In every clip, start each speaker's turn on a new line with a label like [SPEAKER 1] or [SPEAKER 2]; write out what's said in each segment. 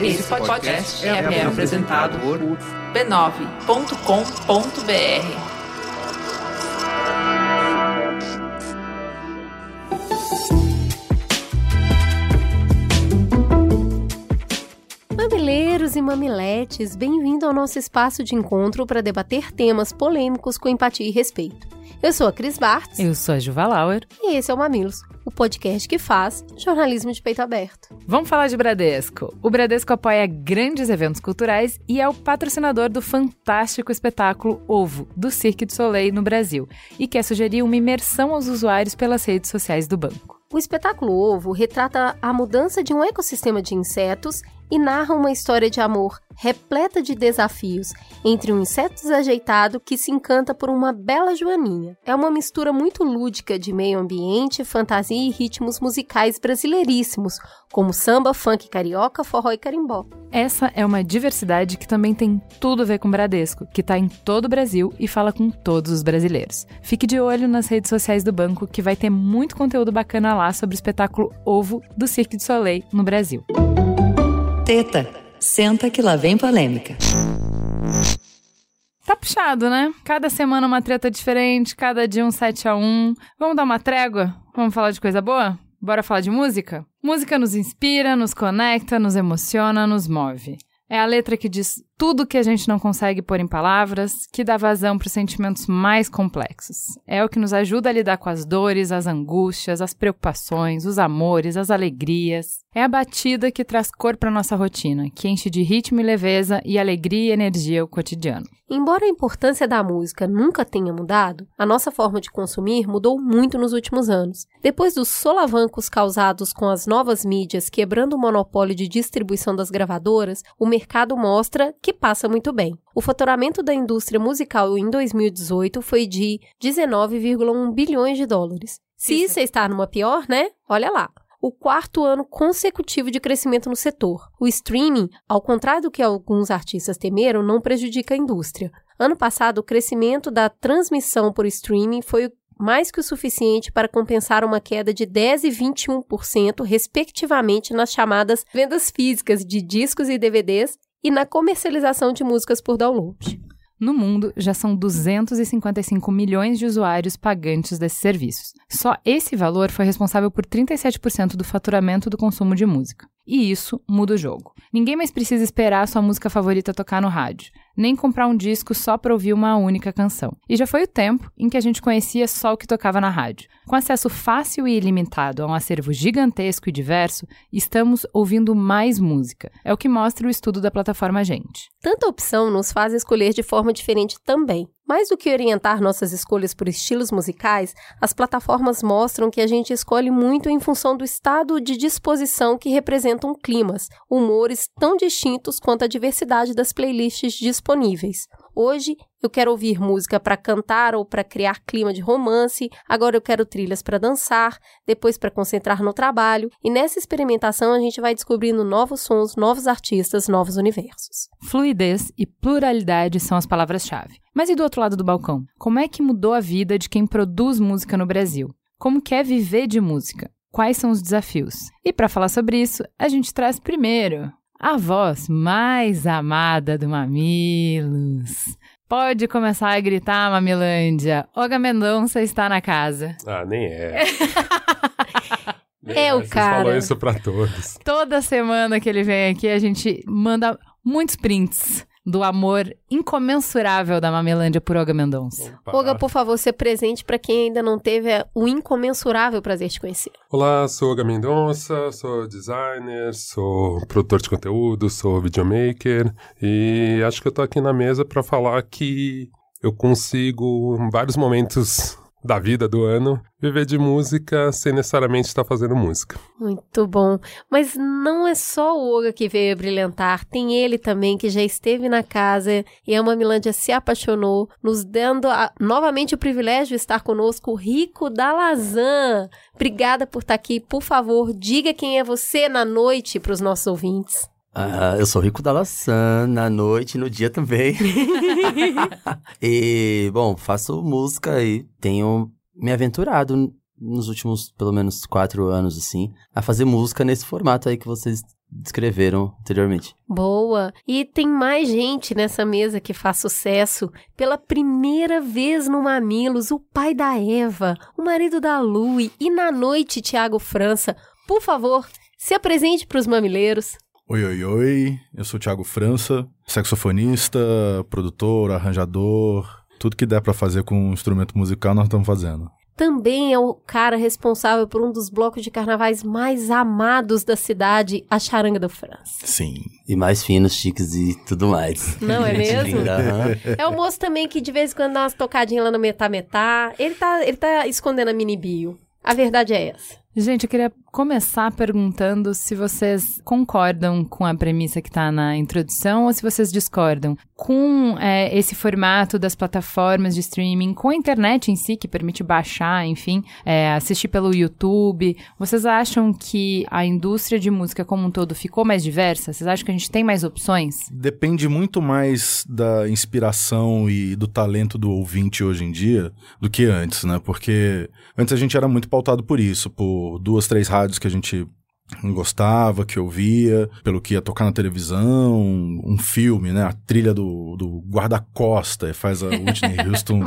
[SPEAKER 1] Esse podcast é, é apresentado por b9.com.br.
[SPEAKER 2] Mamileiros e mamiletes, bem-vindo ao nosso espaço de encontro para debater temas polêmicos com empatia e respeito. Eu sou a Cris Bartz.
[SPEAKER 3] Eu sou a Juva Lauer.
[SPEAKER 2] E esse é o Mamilos, o podcast que faz jornalismo de peito aberto.
[SPEAKER 3] Vamos falar de Bradesco. O Bradesco apoia grandes eventos culturais e é o patrocinador do fantástico espetáculo Ovo, do Cirque du Soleil no Brasil, e quer sugerir uma imersão aos usuários pelas redes sociais do banco.
[SPEAKER 2] O espetáculo Ovo retrata a mudança de um ecossistema de insetos e narra uma história de amor repleta de desafios entre um inseto desajeitado que se encanta por uma bela joaninha. É uma mistura muito lúdica de meio ambiente, fantasia e ritmos musicais brasileiríssimos, como samba, funk carioca, forró e carimbó.
[SPEAKER 3] Essa é uma diversidade que também tem tudo a ver com Bradesco, que está em todo o Brasil e fala com todos os brasileiros. Fique de olho nas redes sociais do banco que vai ter muito conteúdo bacana lá sobre o espetáculo Ovo do Cirque du Soleil no Brasil.
[SPEAKER 4] Teta, senta que lá vem polêmica.
[SPEAKER 3] Tá puxado, né? Cada semana uma treta diferente, cada dia um 7 a 1 Vamos dar uma trégua? Vamos falar de coisa boa? Bora falar de música? Música nos inspira, nos conecta, nos emociona, nos move. É a letra que diz tudo que a gente não consegue pôr em palavras, que dá vazão para os sentimentos mais complexos. É o que nos ajuda a lidar com as dores, as angústias, as preocupações, os amores, as alegrias. É a batida que traz cor para nossa rotina, que enche de ritmo e leveza e alegria e energia o cotidiano.
[SPEAKER 2] Embora a importância da música nunca tenha mudado, a nossa forma de consumir mudou muito nos últimos anos. Depois dos solavancos causados com as novas mídias quebrando o monopólio de distribuição das gravadoras, o mercado mostra que passa muito bem. O faturamento da indústria musical em 2018 foi de 19,1 bilhões de dólares. Se isso está numa pior, né? Olha lá o quarto ano consecutivo de crescimento no setor. O streaming, ao contrário do que alguns artistas temeram, não prejudica a indústria. Ano passado, o crescimento da transmissão por streaming foi mais que o suficiente para compensar uma queda de 10 e 21%, respectivamente, nas chamadas vendas físicas de discos e DVDs e na comercialização de músicas por download.
[SPEAKER 3] No mundo, já são 255 milhões de usuários pagantes desses serviços. Só esse valor foi responsável por 37% do faturamento do consumo de música. E isso muda o jogo. Ninguém mais precisa esperar sua música favorita tocar no rádio, nem comprar um disco só para ouvir uma única canção. E já foi o tempo em que a gente conhecia só o que tocava na rádio. Com acesso fácil e ilimitado a um acervo gigantesco e diverso, estamos ouvindo mais música. É o que mostra o estudo da plataforma Gente.
[SPEAKER 2] Tanta opção nos faz escolher de forma diferente também. Mais do que orientar nossas escolhas por estilos musicais, as plataformas mostram que a gente escolhe muito em função do estado de disposição que representam climas, humores tão distintos quanto a diversidade das playlists disponíveis. Hoje eu quero ouvir música para cantar ou para criar clima de romance, agora eu quero trilhas para dançar, depois para concentrar no trabalho, e nessa experimentação a gente vai descobrindo novos sons, novos artistas, novos universos.
[SPEAKER 3] Fluidez e pluralidade são as palavras-chave. Mas e do outro lado do balcão? Como é que mudou a vida de quem produz música no Brasil? Como quer viver de música? Quais são os desafios? E para falar sobre isso, a gente traz primeiro a voz mais amada do Mamilos. Pode começar a gritar, Mamilândia. Olga Mendonça está na casa.
[SPEAKER 5] Ah, nem é.
[SPEAKER 2] é, é o cara.
[SPEAKER 5] falou isso pra todos.
[SPEAKER 3] Toda semana que ele vem aqui, a gente manda muitos prints do amor incomensurável da Mamelândia por Olga Mendonça.
[SPEAKER 2] Olga, por favor, se presente para quem ainda não teve o incomensurável prazer de conhecer.
[SPEAKER 5] Olá, sou Olga Mendonça, sou designer, sou produtor de conteúdo, sou videomaker e acho que eu tô aqui na mesa para falar que eu consigo em vários momentos da vida, do ano, viver de música sem necessariamente estar fazendo música.
[SPEAKER 2] Muito bom. Mas não é só o Olga que veio brilhantar, tem ele também que já esteve na casa e a Mamilândia se apaixonou, nos dando a, novamente o privilégio de estar conosco, Rico da Lazan. Obrigada por estar aqui. Por favor, diga quem é você na noite para os nossos ouvintes.
[SPEAKER 6] Ah, eu sou Rico da Laçã, na noite e no dia também. e, bom, faço música e tenho me aventurado nos últimos, pelo menos, quatro anos, assim, a fazer música nesse formato aí que vocês descreveram anteriormente.
[SPEAKER 2] Boa! E tem mais gente nessa mesa que faz sucesso. Pela primeira vez no Mamilos, o pai da Eva, o marido da Lu e na noite, Tiago França. Por favor, se apresente para os mamileiros.
[SPEAKER 7] Oi, oi, oi. Eu sou o Thiago França, saxofonista, produtor, arranjador. Tudo que der para fazer com um instrumento musical, nós estamos fazendo.
[SPEAKER 2] Também é o cara responsável por um dos blocos de carnavais mais amados da cidade, a Charanga do França.
[SPEAKER 7] Sim.
[SPEAKER 6] E mais finos, chiques e tudo mais.
[SPEAKER 2] Não é
[SPEAKER 6] Gente
[SPEAKER 2] mesmo?
[SPEAKER 6] aham.
[SPEAKER 2] É o moço também que de vez em quando dá umas tocadinhas lá no metá metá. Ele tá, ele tá escondendo a mini bio. A verdade é essa.
[SPEAKER 3] Gente, eu queria começar perguntando se vocês concordam com a premissa que está na introdução ou se vocês discordam. Com é, esse formato das plataformas de streaming, com a internet em si, que permite baixar, enfim, é, assistir pelo YouTube, vocês acham que a indústria de música como um todo ficou mais diversa? Vocês acham que a gente tem mais opções?
[SPEAKER 7] Depende muito mais da inspiração e do talento do ouvinte hoje em dia do que antes, né? Porque antes a gente era muito pautado por isso, por duas, três rádios que a gente gostava, que ouvia, pelo que ia tocar na televisão, um filme, né? A trilha do, do guarda-costa e faz a Whitney Houston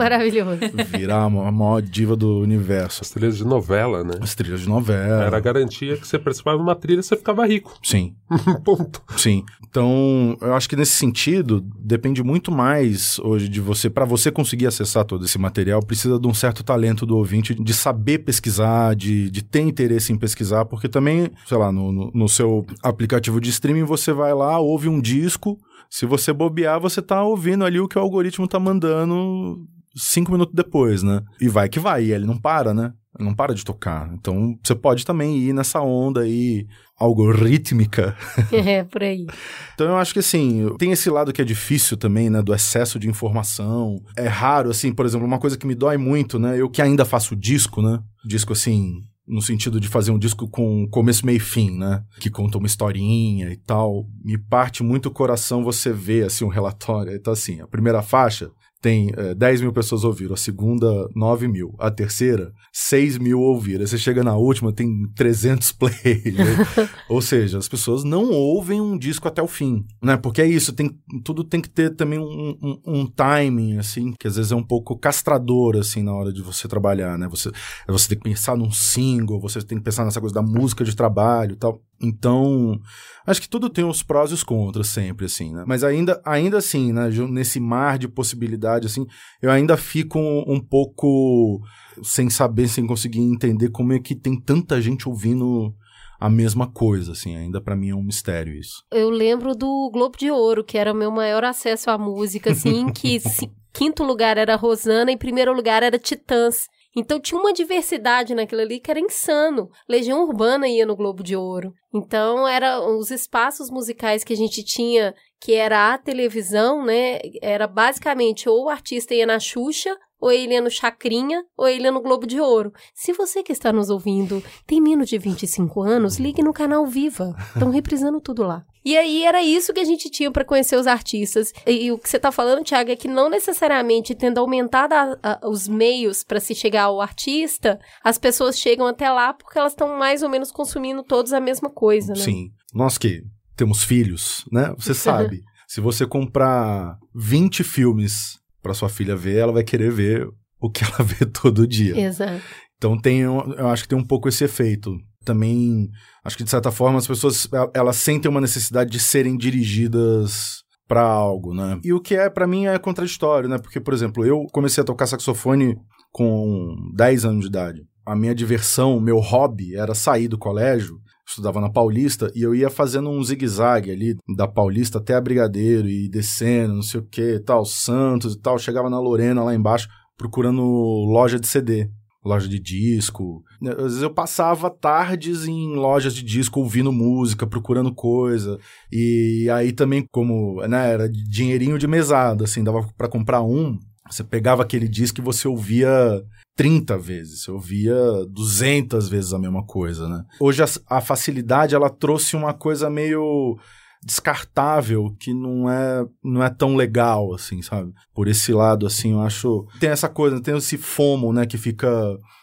[SPEAKER 7] virar a ma- a maior diva do universo.
[SPEAKER 5] As trilhas de novela, né?
[SPEAKER 7] As trilhas de novela.
[SPEAKER 5] Era a garantia que você participava de uma trilha e você ficava rico.
[SPEAKER 7] Sim,
[SPEAKER 5] Ponto.
[SPEAKER 7] sim. Então, eu acho que nesse sentido, depende muito mais hoje de você, para você conseguir acessar todo esse material, precisa de um certo talento do ouvinte de saber pesquisar, de, de ter interesse em pesquisar, porque também, sei lá, no, no, no seu aplicativo de streaming você vai lá, ouve um disco, se você bobear, você tá ouvindo ali o que o algoritmo tá mandando cinco minutos depois, né? E vai que vai, e ele não para, né? Ele não para de tocar. Então, você pode também ir nessa onda aí algorítmica
[SPEAKER 2] é, por aí.
[SPEAKER 7] então eu acho que assim, tem esse lado que é difícil também, né, do excesso de informação. É raro, assim, por exemplo, uma coisa que me dói muito, né, eu que ainda faço disco, né, disco assim, no sentido de fazer um disco com começo, meio e fim, né, que conta uma historinha e tal. Me parte muito o coração você ver, assim, um relatório. Então assim, a primeira faixa tem eh, 10 mil pessoas ouviram, a segunda 9 mil, a terceira 6 mil ouviram. Aí você chega na última, tem 300 plays. né? Ou seja, as pessoas não ouvem um disco até o fim, né? Porque é isso, tem, tudo tem que ter também um, um, um timing, assim, que às vezes é um pouco castrador, assim, na hora de você trabalhar, né? Você, você tem que pensar num single, você tem que pensar nessa coisa da música de trabalho tal. Então, acho que tudo tem os prós e os contras sempre, assim, né? Mas ainda, ainda assim, né? Nesse mar de possibilidade, assim, eu ainda fico um, um pouco sem saber, sem conseguir entender como é que tem tanta gente ouvindo a mesma coisa, assim. Ainda pra mim é um mistério isso.
[SPEAKER 2] Eu lembro do Globo de Ouro, que era o meu maior acesso à música, assim, que quinto lugar era Rosana e primeiro lugar era Titãs. Então tinha uma diversidade naquilo ali que era insano. Legião Urbana ia no Globo de Ouro. Então era os espaços musicais que a gente tinha, que era a televisão, né? Era basicamente ou o artista ia na Xuxa, ou ele ia no Chacrinha, ou ele ia no Globo de Ouro. Se você que está nos ouvindo tem menos de 25 anos, ligue no canal Viva. Estão reprisando tudo lá. E aí era isso que a gente tinha para conhecer os artistas. E, e o que você tá falando, Thiago, é que não necessariamente tendo aumentado a- a- os meios para se chegar ao artista, as pessoas chegam até lá porque elas estão mais ou menos consumindo todos a mesma coisa, né?
[SPEAKER 7] Sim. Nós que temos filhos, né? Você sabe. se você comprar 20 filmes pra sua filha ver, ela vai querer ver o que ela vê todo dia.
[SPEAKER 2] Exato.
[SPEAKER 7] Então tem, eu acho que tem um pouco esse efeito. Também, acho que de certa forma as pessoas el- elas sentem uma necessidade de serem dirigidas pra algo, né? E o que é pra mim é contraditório, né? Porque, por exemplo, eu comecei a tocar saxofone com 10 anos de idade. A minha diversão, meu hobby era sair do colégio, estudava na Paulista e eu ia fazendo um zigue-zague ali da Paulista até a Brigadeiro e descendo, não sei o que, tal, Santos e tal, chegava na Lorena lá embaixo procurando loja de CD loja de disco. Às vezes eu passava tardes em lojas de disco ouvindo música, procurando coisa. E aí também, como né, era dinheirinho de mesada, assim, dava pra comprar um. Você pegava aquele disco e você ouvia 30 vezes, você ouvia 200 vezes a mesma coisa, né? Hoje a, a facilidade, ela trouxe uma coisa meio descartável que não é não é tão legal assim, sabe? Por esse lado assim, eu acho tem essa coisa, tem esse fomo, né, que fica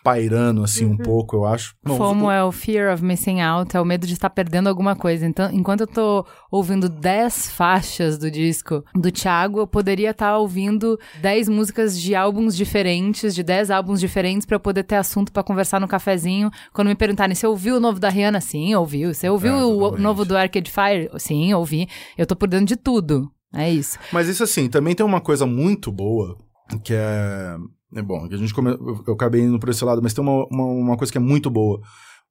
[SPEAKER 7] pairando, assim, um pouco, eu acho. Bom,
[SPEAKER 3] FOMO é o fear of missing out, é o medo de estar perdendo alguma coisa. Então, enquanto eu tô ouvindo 10 faixas do disco do Thiago, eu poderia estar ouvindo 10 músicas de álbuns diferentes, de 10 álbuns diferentes, pra eu poder ter assunto pra conversar no cafezinho. Quando me perguntarem se eu ouvi o novo da Rihanna, sim, ouvi. Você ouviu
[SPEAKER 7] É,
[SPEAKER 3] o novo do Arcade Fire? Sim, ouvi. Eu tô por dentro de tudo. É isso.
[SPEAKER 7] Mas isso assim, também tem uma coisa muito boa, que é. É bom, a gente come... eu, eu acabei indo por esse lado, mas tem uma, uma, uma coisa que é muito boa.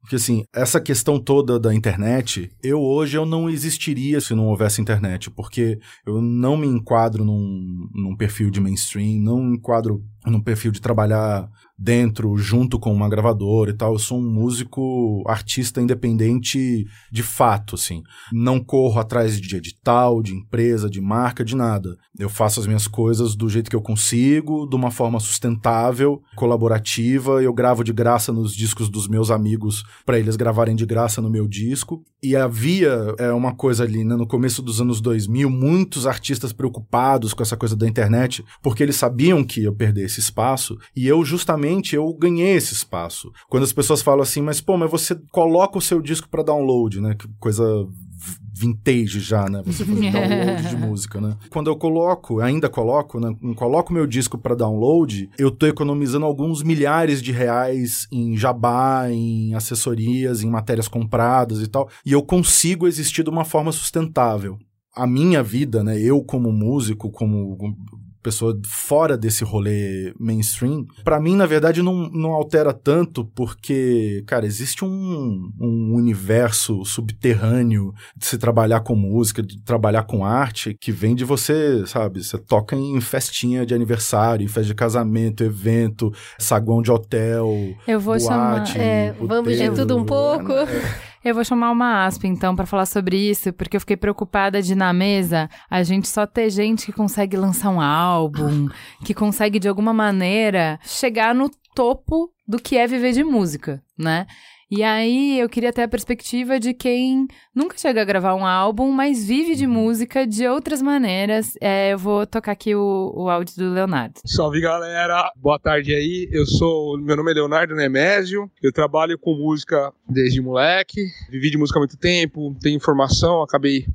[SPEAKER 7] Porque assim, essa questão toda da internet, eu hoje eu não existiria se não houvesse internet, porque eu não me enquadro num, num perfil de mainstream, não me enquadro num perfil de trabalhar dentro, junto com uma gravadora e tal. Eu sou um músico, artista independente de fato, assim. Não corro atrás de edital, de empresa, de marca, de nada. Eu faço as minhas coisas do jeito que eu consigo, de uma forma sustentável, colaborativa. Eu gravo de graça nos discos dos meus amigos para eles gravarem de graça no meu disco. E havia é, uma coisa ali, né, no começo dos anos 2000, muitos artistas preocupados com essa coisa da internet, porque eles sabiam que ia perder esse espaço, e eu justamente eu ganhei esse espaço. Quando as pessoas falam assim, mas pô, mas você coloca o seu disco para download, né? Que coisa vintage já, né? Você fazer download de música, né? Quando eu coloco, ainda coloco, né? Coloco meu disco para download, eu tô economizando alguns milhares de reais em jabá, em assessorias, em matérias compradas e tal, e eu consigo existir de uma forma sustentável. A minha vida, né? Eu como músico, como pessoa fora desse rolê mainstream, pra mim, na verdade, não, não altera tanto, porque, cara, existe um, um universo subterrâneo de se trabalhar com música, de trabalhar com arte, que vem de você, sabe? Você toca em festinha de aniversário, em festa de casamento, evento, saguão de hotel,
[SPEAKER 3] Eu vou chamar.
[SPEAKER 7] boate,
[SPEAKER 2] É, vamos de tudo um pouco.
[SPEAKER 7] é,
[SPEAKER 3] Eu vou chamar uma aspa, então, pra falar sobre isso, porque eu fiquei preocupada de, na mesa, a gente só ter gente que consegue lançar um álbum, que consegue, de alguma maneira, chegar no topo do que é viver de música, né? E aí eu queria ter a perspectiva de quem nunca chega a gravar um álbum, mas vive de música de outras maneiras. É, eu vou tocar aqui o, o áudio do Leonardo.
[SPEAKER 8] Salve galera, boa tarde aí. Eu sou, meu nome é Leonardo Nemésio. Eu trabalho com música desde moleque. Vivi de música há muito tempo, tenho informação, acabei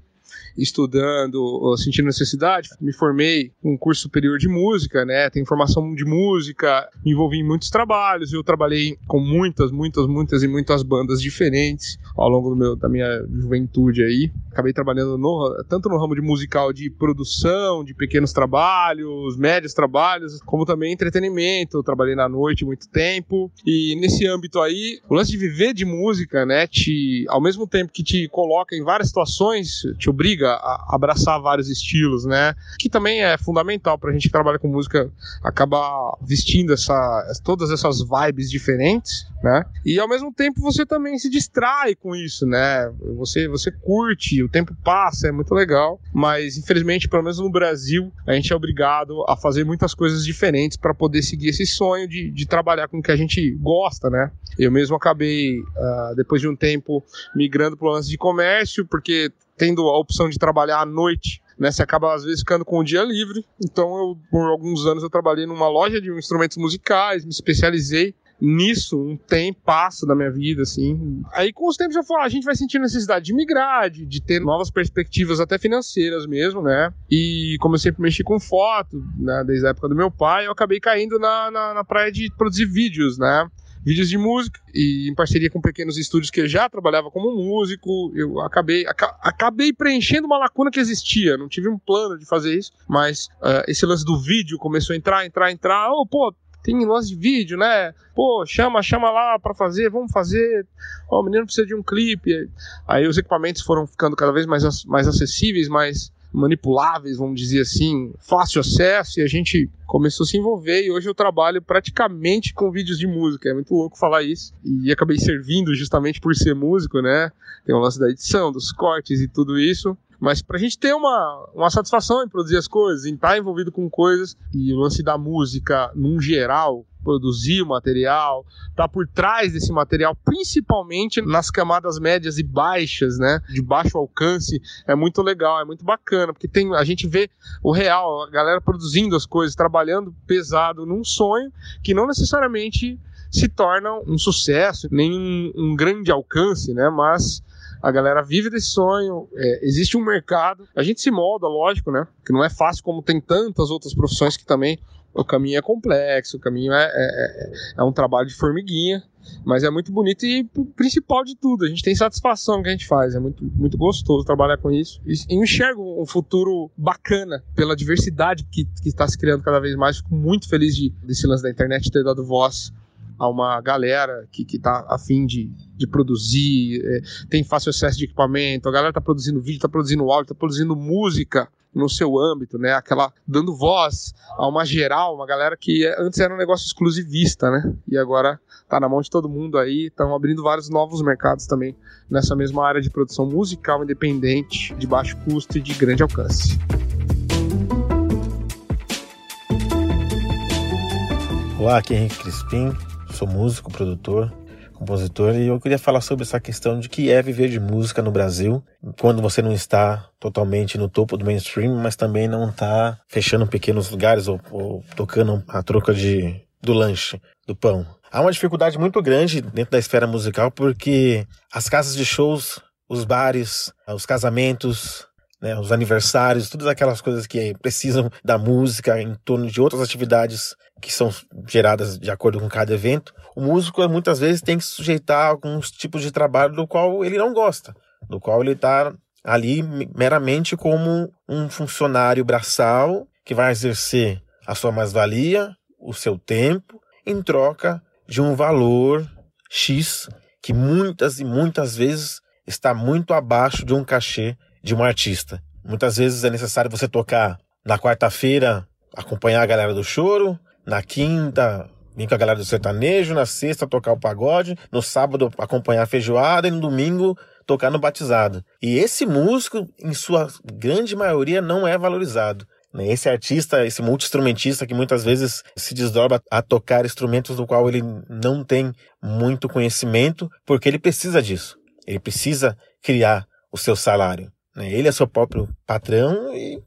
[SPEAKER 8] estudando, sentindo necessidade, me formei um curso superior de música, né? Tenho formação de música, me envolvi em muitos trabalhos, eu trabalhei com muitas, muitas, muitas e muitas bandas diferentes ao longo do meu, da minha juventude aí. Acabei trabalhando no, tanto no ramo de musical de produção, de pequenos trabalhos, médios trabalhos, como também entretenimento. Eu trabalhei na noite muito tempo. E nesse âmbito aí, o lance de viver de música, né, te, ao mesmo tempo que te coloca em várias situações, te obriga a abraçar vários estilos, né? Que também é fundamental pra gente que trabalha com música acabar vestindo essa, todas essas vibes diferentes, né? E ao mesmo tempo você também se distrai com isso, né? Você, você curte, o tempo passa, é muito legal, mas infelizmente, pelo menos no Brasil, a gente é obrigado a fazer muitas coisas diferentes para poder seguir esse sonho de, de trabalhar com o que a gente gosta, né? Eu mesmo acabei, uh, depois de um tempo, migrando para o lance de comércio, porque tendo a opção de trabalhar à noite, né, você acaba às vezes ficando com o dia livre. Então, eu, por alguns anos eu trabalhei numa loja de instrumentos musicais, me especializei nisso um tempo passo da minha vida, assim. Aí com os tempos eu falo, ah, a gente vai sentir necessidade de migrar, de, de, ter novas perspectivas até financeiras mesmo, né? E como eu sempre mexi com foto, né, desde a época do meu pai, eu acabei caindo na, na, na praia de produzir vídeos, né? Vídeos de música e em parceria com pequenos estúdios que eu já trabalhava como músico, eu acabei aca acabei preenchendo uma lacuna que existia, não tive um plano de fazer isso, mas uh, esse lance do vídeo começou a entrar, entrar, entrar, oh, pô, tem lance de vídeo, né? Pô, chama, chama lá para fazer, vamos fazer. Ó, oh, o menino precisa de um clipe. Aí os equipamentos foram ficando cada vez mais, mais acessíveis, mais manipuláveis, vamos dizer assim, fácil acesso, e a gente começou a se envolver e hoje eu trabalho praticamente com vídeos de música. É muito louco falar isso. E acabei servindo justamente por ser músico, né? Tem o lance da edição, dos cortes e tudo isso. Mas pra gente ter uma, uma satisfação em produzir as coisas, em estar envolvido com coisas, e o lance da música, num geral, produzir o material, tá por trás desse material, principalmente nas camadas médias e baixas, né, de baixo alcance, é muito legal, é muito bacana, porque tem a gente vê o real, a galera produzindo as coisas, trabalhando pesado num sonho que não necessariamente se torna um sucesso, nem um, um grande alcance, né? Mas a galera vive desse sonho, é, existe um mercado, a gente se molda, lógico, né? Que não é fácil como tem tantas outras profissões que também o caminho é complexo, o caminho é, é, é, é um trabalho de formiguinha, mas é muito bonito e principal de tudo, a gente tem satisfação que a gente faz, é muito, muito gostoso trabalhar com isso. E enxergo um futuro bacana pela diversidade que, está se criando cada vez mais. Fico muito feliz de, desse lance da internet ter dado voz a uma galera que, que tá afim de, de produzir, é, tem fácil acesso de equipamento, a galera tá produzindo vídeo, tá produzindo áudio, tá produzindo música no seu âmbito, né? Aquela dando voz a uma geral, uma galera que antes era um negócio exclusivista, né? E agora tá na mão de todo mundo aí, estão abrindo vários novos mercados também nessa mesma área de produção musical independente, de baixo custo e de grande alcance.
[SPEAKER 9] Olá, aqui é Henrique Crispim, sou músico, produtor, compositor e eu queria falar sobre essa questão de que é viver de música no Brasil quando você não está totalmente no topo do mainstream, mas também não está fechando pequenos lugares ou, ou tocando a troca de, do lanche, do pão. Há uma dificuldade muito grande dentro da esfera musical porque as casas de shows, os bares, os casamentos, né, os aniversários, todas aquelas coisas que precisam da música em torno de outras atividades que são geradas de acordo com cada evento, o músico muitas vezes tem que se sujeitar a alguns tipos de trabalho do qual ele não gosta, do qual ele está ali meramente como um funcionário braçal que vai exercer a sua mais-valia, o seu tempo, em troca de um valor X que muitas e muitas vezes está muito abaixo de um cachê de um artista. Muitas vezes é necessário você tocar na quarta-feira, acompanhar a galera do choro, na quinta, vir com a galera do sertanejo, na sexta tocar o pagode, no sábado acompanhar a feijoada e no domingo tocar no batizado. E esse músico, em sua grande maioria, não é valorizado. Né? Esse artista, esse multi-instrumentista que muitas vezes se desdobra a tocar instrumentos do qual ele não tem muito conhecimento, porque ele precisa disso. Ele precisa criar o seu salário. Né? Ele é seu próprio patrão e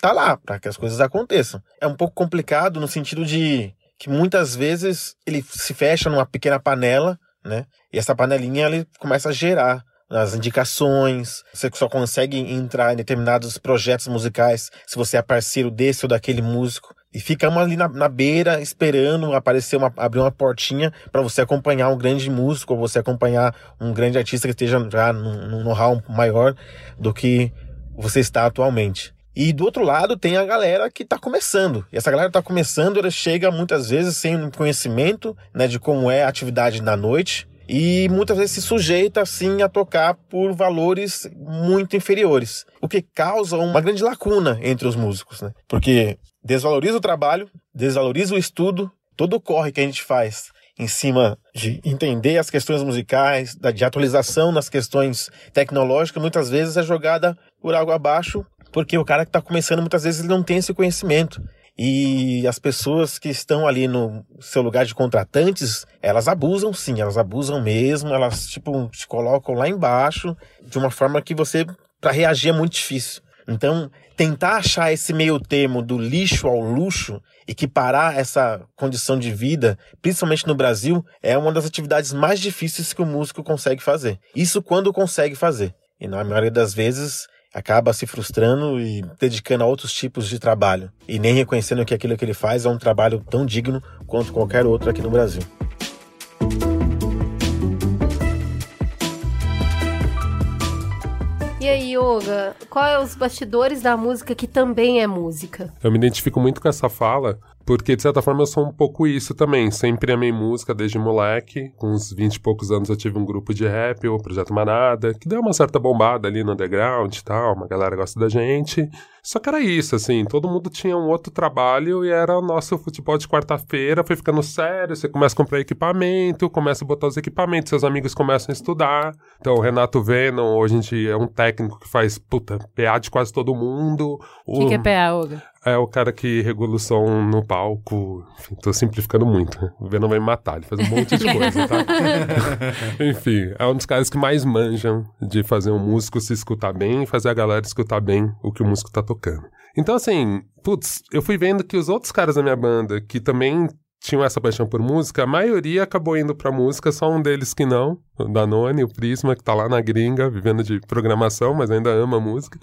[SPEAKER 9] tá lá para que as coisas aconteçam. É um pouco complicado no sentido de que muitas vezes ele se fecha numa pequena panela, né? E essa panelinha ele começa a gerar as indicações, você só consegue entrar em determinados projetos musicais se você é parceiro desse ou daquele músico. E ficamos ali na, na beira esperando aparecer uma, abrir uma portinha para você acompanhar um grande músico ou você acompanhar um grande artista que esteja já num, know-how maior do que você está atualmente. E do outro lado tem a galera que está começando. E essa galera está começando, ela chega muitas vezes sem conhecimento né, de como é a atividade na noite e muitas vezes se sujeita assim a tocar por valores muito inferiores, o que causa uma grande lacuna entre os músicos, né? Porque desvaloriza o trabalho, desvaloriza o estudo, todo o corre que a gente faz em cima de entender as questões musicais, de atualização nas questões tecnológicas, muitas vezes é jogada por água abaixo, porque o cara que está começando muitas vezes ele não tem esse conhecimento. E as pessoas que estão ali no seu lugar de contratantes, elas abusam sim, elas abusam mesmo, elas tipo te colocam lá embaixo de uma forma que você para reagir é muito difícil. Então, tentar achar esse meio termo do lixo ao luxo, equiparar essa condição de vida, principalmente no Brasil, é uma das atividades mais difíceis que o músico consegue fazer. Isso quando consegue fazer. E na maioria das vezes acaba se frustrando e dedicando a outros tipos de trabalho e nem reconhecendo que aquilo que ele faz é um trabalho tão digno quanto qualquer outro aqui no Brasil.
[SPEAKER 2] E aí, Yoga, qual é os bastidores da música que também é música?
[SPEAKER 5] Eu me identifico muito com essa fala, porque, de certa forma, eu sou um pouco isso também. Sempre amei música desde moleque. Com uns 20 e poucos anos eu tive um grupo de rap, o Projeto Manada, que deu uma certa bombada ali no underground e tal. Uma galera gosta da gente. Só que era isso, assim, todo mundo tinha um outro trabalho e era o nosso futebol de quarta-feira. Foi ficando sério, você começa a comprar equipamento, começa a botar os equipamentos, seus amigos começam a estudar. Então, o Renato Venom, hoje em dia, é um técnico que faz, puta, PA de quase todo mundo.
[SPEAKER 3] O que, que é PA, Olga?
[SPEAKER 5] É o cara que regula o som no palco. Enfim, tô simplificando muito. O Venom vai me matar, ele faz um monte de coisa, tá? Enfim, é um dos caras que mais manjam de fazer um músico se escutar bem e fazer a galera escutar bem o que o músico tá tocando. Então, assim, putz, eu fui vendo que os outros caras da minha banda, que também tinham essa paixão por música, a maioria acabou indo pra música, só um deles que não, o Danone, o Prisma, que tá lá na gringa, vivendo de programação, mas ainda ama música.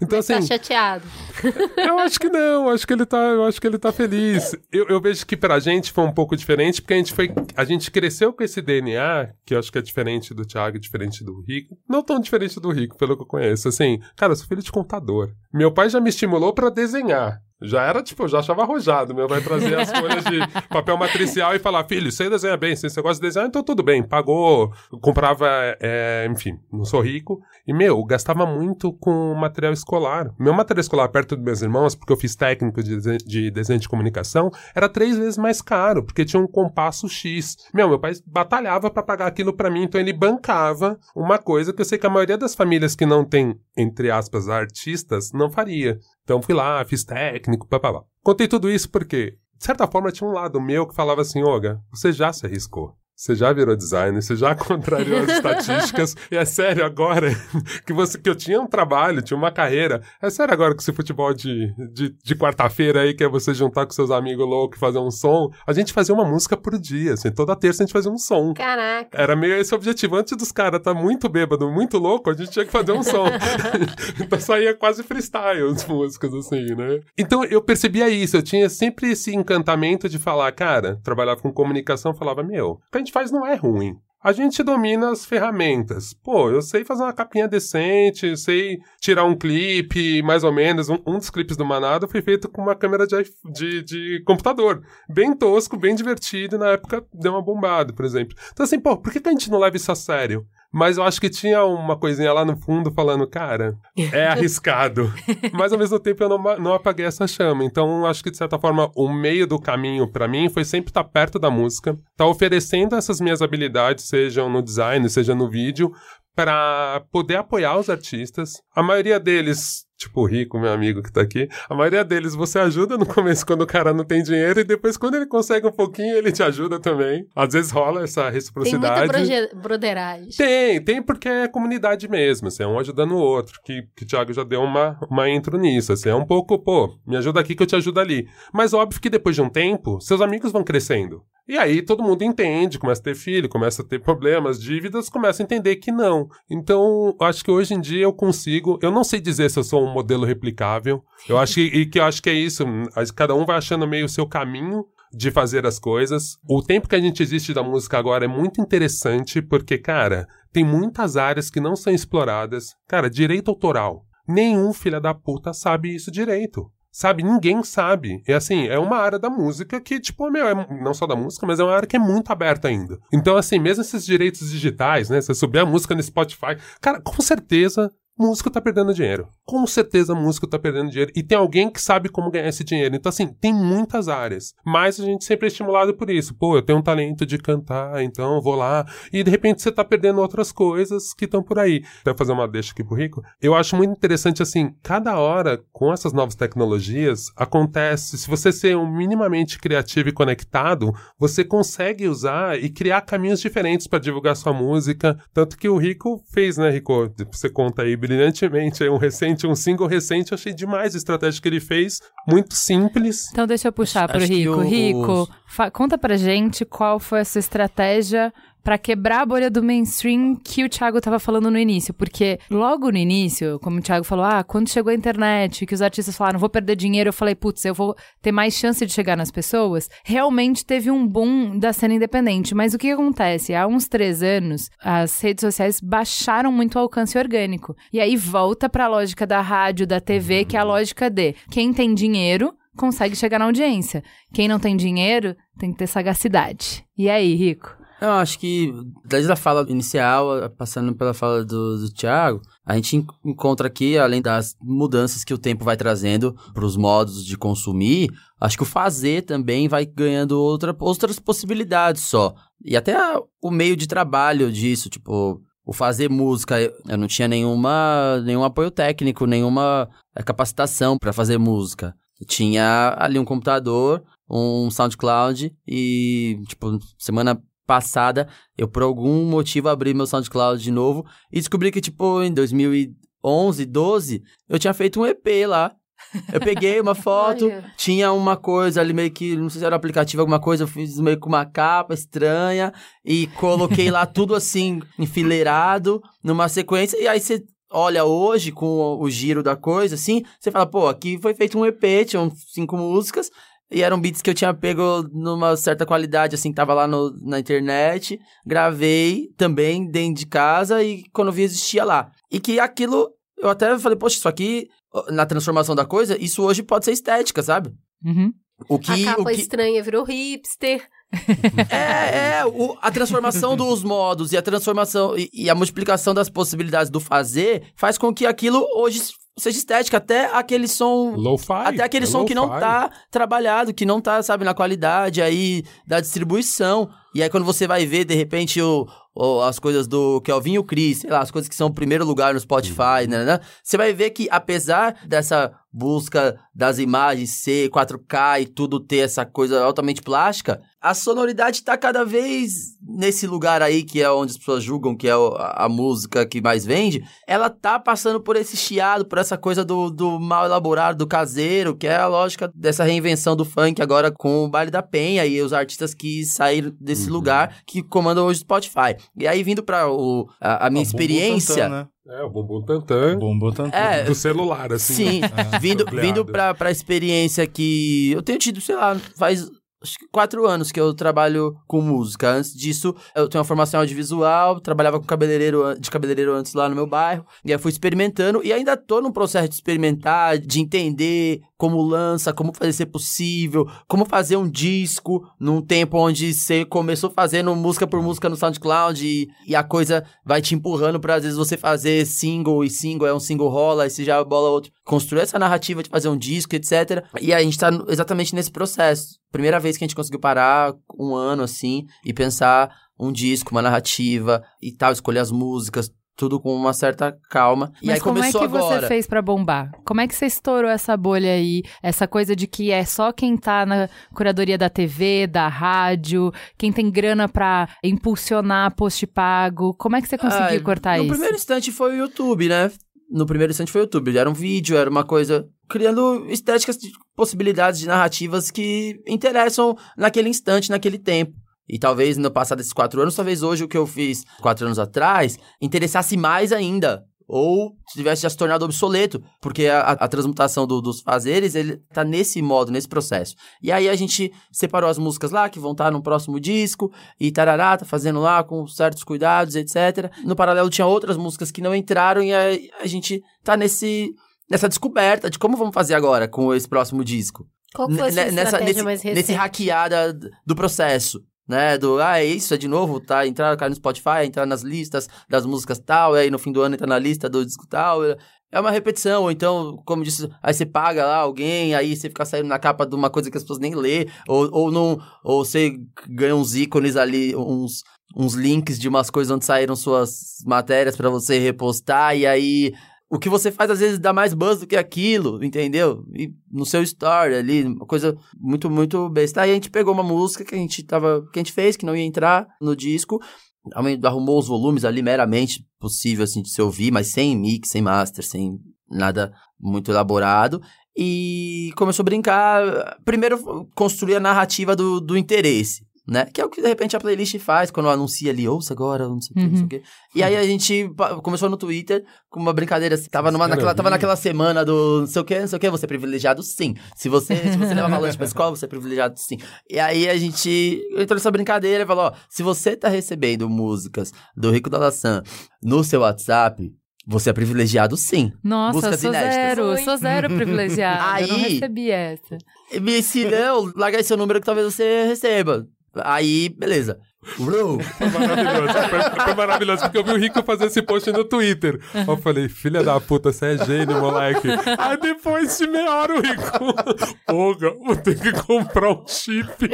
[SPEAKER 5] Então, assim.
[SPEAKER 2] Tá chateado.
[SPEAKER 5] Eu acho que não, acho que ele tá, eu acho que ele tá feliz. Eu, eu vejo que pra gente foi um pouco diferente, porque a gente foi. A gente cresceu com esse DNA, que eu acho que é diferente do Thiago, diferente do Rico. Não tão diferente do Rico, pelo que eu conheço. Assim, cara, eu sou filho de contador. Meu pai já me estimulou pra desenhar. Já era, tipo, eu já achava arrojado. Meu pai trazia as folhas de papel matricial e falar, filho, você desenha bem, você gosta de desenhar, então tudo bem. Pagou, comprava, é, enfim, não sou rico. E, meu, gastava muito com material escolar. Meu material escolar perto dos meus irmãos, porque eu fiz técnico de, desen- de desenho de comunicação, era três vezes mais caro, porque tinha um compasso X. Meu, meu pai batalhava pra pagar aquilo pra mim, então ele bancava uma coisa que eu sei que a maioria das famílias que não tem, entre aspas, artistas, não faria. Então fui lá, fiz técnico, papapá. Contei tudo isso porque, de certa forma, tinha um lado meu que falava assim, Olga, você já se arriscou. Você já virou designer, você já contrariou as estatísticas. E é sério agora que você que eu tinha um trabalho, tinha uma carreira. É sério agora que esse futebol de, de, de quarta-feira aí, que é você juntar com seus amigos loucos e fazer um som. A gente fazia uma música por dia, assim, toda terça a gente fazia um som.
[SPEAKER 2] Caraca.
[SPEAKER 5] Era meio esse o objetivo. Antes dos caras tá muito bêbado, muito louco, a gente tinha que fazer um som. então saía quase freestyle as músicas, assim, né? Então eu percebia isso. Eu tinha sempre esse encantamento de falar, cara, trabalhava com comunicação, falava, meu, a gente faz não é ruim. A gente domina as ferramentas. Pô, eu sei fazer uma capinha decente, sei tirar um clipe, mais ou menos. Um, um dos clipes do Manada foi feito com uma câmera de, de, de computador. Bem tosco, bem divertido, e na época deu uma bombada, por exemplo. Então, assim, pô, por que, que a gente não leva isso a sério? Mas eu acho que tinha uma coisinha lá no fundo falando, cara, é arriscado. Mas ao mesmo tempo eu não, não apaguei essa chama. Então eu acho que, de certa forma, o meio do caminho pra mim foi sempre estar perto da música, estar oferecendo essas minhas habilidades, sejam no design, seja no vídeo, para poder apoiar os artistas. A maioria deles, tipo o Rico, meu amigo que tá aqui, a maioria deles você ajuda no começo quando o cara não tem dinheiro e depois quando ele consegue um pouquinho ele te ajuda também. Às vezes rola essa
[SPEAKER 2] Tem
[SPEAKER 5] reciprocidade.
[SPEAKER 2] muita broge- broderagem.
[SPEAKER 5] Tem, tem porque é comunidade mesmo, assim, é um ajudando o outro, que, que o Thiago já deu uma, uma intro nisso, assim, é um pouco, pô, me ajuda aqui que eu te ajudo ali. Mas óbvio que depois de um tempo, seus amigos vão crescendo. E aí todo mundo entende, começa a ter filho, começa a ter problemas, dívidas, começa a entender que não. Então, acho que hoje em dia eu consigo, eu não sei dizer se eu sou um modelo replicável, eu acho que, e que eu acho que é isso, cada um vai achando meio o seu caminho, de fazer as coisas. O tempo que a gente existe da música agora é muito interessante porque, cara, tem muitas áreas que não são exploradas. Cara, direito autoral. Nenhum filho da puta sabe isso direito. Sabe, ninguém sabe. É assim, é uma área da música que, tipo, meu, é, não só da música, mas é uma área que é muito aberta ainda. Então, assim, mesmo esses direitos digitais, né? Você subir a música no Spotify, cara, com certeza músico tá perdendo dinheiro. Com certeza músico tá perdendo dinheiro. E tem alguém que sabe como ganhar esse dinheiro. Então, assim, tem muitas áreas. Mas a gente sempre é estimulado por isso. Pô, eu tenho um talento de cantar, então vou lá. E de repente você tá perdendo outras coisas que estão por aí. Quero fazer uma deixa aqui pro Rico. Eu acho muito interessante, assim, cada hora com essas novas tecnologias acontece. Se você ser um minimamente criativo e conectado, você consegue usar e criar caminhos diferentes para divulgar sua música. Tanto que o Rico fez, né, Rico? Você conta aí brilhantemente. Um recente, um single recente, eu achei demais a estratégia que ele fez. Muito simples.
[SPEAKER 3] Então deixa eu puxar
[SPEAKER 6] Acho
[SPEAKER 3] pro
[SPEAKER 6] que
[SPEAKER 3] Rico.
[SPEAKER 6] o-
[SPEAKER 3] Rico, conta pra gente qual foi a sua estratégia pra quebrar a bolha do mainstream que o Thiago tava falando no início. Porque logo no início, como o Thiago falou, ah, quando chegou a internet, que os artistas falaram, vou perder dinheiro, eu falei, putz, eu vou ter mais chance de chegar nas pessoas. Realmente teve um boom da cena independente. Mas o que acontece? Há uns três anos, as redes sociais baixaram muito o alcance orgânico. E aí volta pra lógica da rádio, da TV, que é a lógica de quem tem dinheiro consegue chegar na audiência. Quem não tem dinheiro tem que ter sagacidade. E aí, Rico?
[SPEAKER 6] Eu acho que, desde a fala inicial, passando pela fala do, do Thiago, a gente en- encontra aqui, além das mudanças que o tempo vai trazendo para os modos de consumir, acho que o fazer também vai ganhando outra, outras possibilidades só. E até o meio de trabalho disso, tipo, o fazer música, eu não tinha nenhuma, nenhum apoio técnico, nenhuma eh, capacitação para fazer música. Tinha ali um computador, um SoundCloud e, tipo, semana passada, eu por algum motivo abri meu SoundCloud de novo e descobri que, tipo, em 2011, 12, eu tinha feito um EP lá. Eu peguei uma foto, tinha uma coisa ali meio que, não sei se era um aplicativo, alguma coisa, eu fiz meio com uma capa estranha e coloquei lá tudo assim, enfileirado, numa sequência, e aí você olha hoje com o, o giro da coisa, assim, você fala, pô, aqui foi feito um EP, tinham cinco músicas, e eram beats que eu tinha pego numa certa qualidade, assim, que tava lá no- na internet, gravei também dentro de casa e quando vi existia lá. E que aquilo, eu até falei, poxa, isso aqui, na transformação da coisa, isso hoje pode ser estética, sabe?
[SPEAKER 3] Uhum.
[SPEAKER 6] O que,
[SPEAKER 2] a capa
[SPEAKER 6] o que
[SPEAKER 2] estranha virou hipster.
[SPEAKER 6] é, é o- a transformação dos modos e a transformação e, e a multiplicação das possibilidades do fazer faz com que aquilo hoje seja estética, até aquele som até aquele
[SPEAKER 5] é
[SPEAKER 6] som que não tá trabalhado, que não tá, sabe, na qualidade aí da distribuição. E aí quando você vai ver, de repente, o, o- as coisas do Kelvin e o Chris, sei lá, as coisas que são o primeiro lugar no Spotify, né, né, você vai ver que apesar dessa busca das imagens ser 4K e tudo ter essa coisa altamente plástica, a sonoridade tá cada vez nesse lugar aí que é onde as pessoas julgam que é a, a música que mais vende, ela tá passando por esse chiado, por essa coisa do, do mal elaborado, do caseiro, que é a lógica dessa reinvenção do funk agora com o Baile da Penha e os artistas que saíram desse lugar que comandam hoje o Spotify. E aí vindo pra o, a, a minha
[SPEAKER 7] Bumbum
[SPEAKER 6] experiência...
[SPEAKER 7] Tantan, né?
[SPEAKER 5] É, o bumbum tantã
[SPEAKER 7] Bumbum Tantan.
[SPEAKER 6] É,
[SPEAKER 5] do celular, assim.
[SPEAKER 6] Sim,
[SPEAKER 5] né?
[SPEAKER 6] vindo,
[SPEAKER 5] Ampliado.
[SPEAKER 6] vindo pra, pra experiência que eu tenho tido, sei lá, faz acho que quatro anos que eu trabalho com música. Antes disso, eu tenho uma formação audiovisual, trabalhava com cabeleireiro, de cabeleireiro antes lá no meu bairro, e aí fui experimentando, e ainda tô num processo de experimentar, de entender como lança, como fazer ser possível, como fazer um disco num tempo onde você começou fazendo música por música no SoundCloud e, e a coisa vai te empurrando pra às vezes você fazer single e single, é um single rola, aí você já bola outro. Construir essa narrativa de fazer um disco, etc. E a gente tá exatamente nesse processo. Primeira vez que a gente conseguiu parar um ano assim e pensar um disco, uma narrativa e tal, escolher as músicas, tudo com uma certa calma. e
[SPEAKER 3] Mas
[SPEAKER 6] aí
[SPEAKER 3] como é
[SPEAKER 6] começou
[SPEAKER 3] que
[SPEAKER 6] agora.
[SPEAKER 3] você fez pra bombar? Como é que você estourou essa bolha aí? Essa coisa de que é só quem tá na curadoria da TV, da rádio, quem tem grana pra impulsionar post pago. Como é que você conseguiu
[SPEAKER 6] Ah,
[SPEAKER 3] cortar
[SPEAKER 6] no
[SPEAKER 3] isso?
[SPEAKER 6] primeiro instante foi o YouTube, né? No primeiro instante foi o YouTube. Era um vídeo, era uma coisa. Criando estéticas de possibilidades de narrativas que interessam naquele instante, naquele tempo. E talvez no passado desses quatro anos, talvez hoje o que eu fiz quatro anos atrás interessasse mais ainda. Ou tivesse já se tornado obsoleto, porque a, a- a transmutação do- dos fazeres, ele tá nesse modo, nesse processo. E aí a gente separou as músicas lá, que vão estar no próximo disco, e tarará, tá fazendo lá com certos cuidados, etc. No paralelo tinha outras músicas que não entraram, e aí a gente tá nesse, nessa descoberta de como vamos fazer agora com esse próximo disco.
[SPEAKER 2] Qual foi a sua
[SPEAKER 6] nessa,
[SPEAKER 2] estratégia
[SPEAKER 6] nesse,
[SPEAKER 2] mais recente?
[SPEAKER 6] nesse hackeada do processo. Né, do, ah, é isso, é de novo, tá, entrar, cair no Spotify, entrar nas listas das músicas tal, aí no fim do ano entra na lista do disco tal, é uma repetição, ou então, como disse, aí você paga lá alguém, aí você fica saindo na capa de uma coisa que as pessoas nem lê, ou, ou, não, ou você ganha uns ícones ali, uns, uns links de umas coisas onde saíram suas matérias pra você repostar, e aí o que você faz às vezes dá mais buzz do que aquilo, entendeu? E no seu story ali, uma coisa muito, muito besta. Aí a gente pegou uma música que a gente tava, que a gente fez, que não ia entrar no disco, arrumou os volumes ali meramente possível assim de se ouvir, mas sem mix, sem master, sem nada muito elaborado. E começou a brincar. Primeiro, construir a narrativa do, do interesse. Né? Que é o que de repente a playlist faz quando anuncia ali, ouça agora, não sei o que, não sei o que. E aí a gente começou no Twitter com uma brincadeira assim, tava, numa, naquela, tava naquela semana do não sei o que, não sei o que, você é privilegiado sim. Se você, se você leva lanche pra escola, você é privilegiado sim. E aí a gente entrou nessa brincadeira e falou, ó, se você tá recebendo músicas do Rico da Laçã no seu WhatsApp, você é privilegiado sim.
[SPEAKER 3] Nossa,
[SPEAKER 6] Músicas
[SPEAKER 3] sou
[SPEAKER 6] inéditas.
[SPEAKER 3] zero,
[SPEAKER 2] Oi.
[SPEAKER 3] sou zero privilegiada. Eu não
[SPEAKER 6] Aí-
[SPEAKER 3] recebi essa.
[SPEAKER 6] E se não, larga aí seu número que talvez você receba. Aí, beleza. Bro,
[SPEAKER 5] Foi maravilhoso. Foi, foi maravilhoso, porque eu vi o Rico fazer esse post no Twitter. Eu falei, filha da puta, você é gênio, moleque. Aí depois de meia hora o Rico. Porra, vou ter que comprar um chip.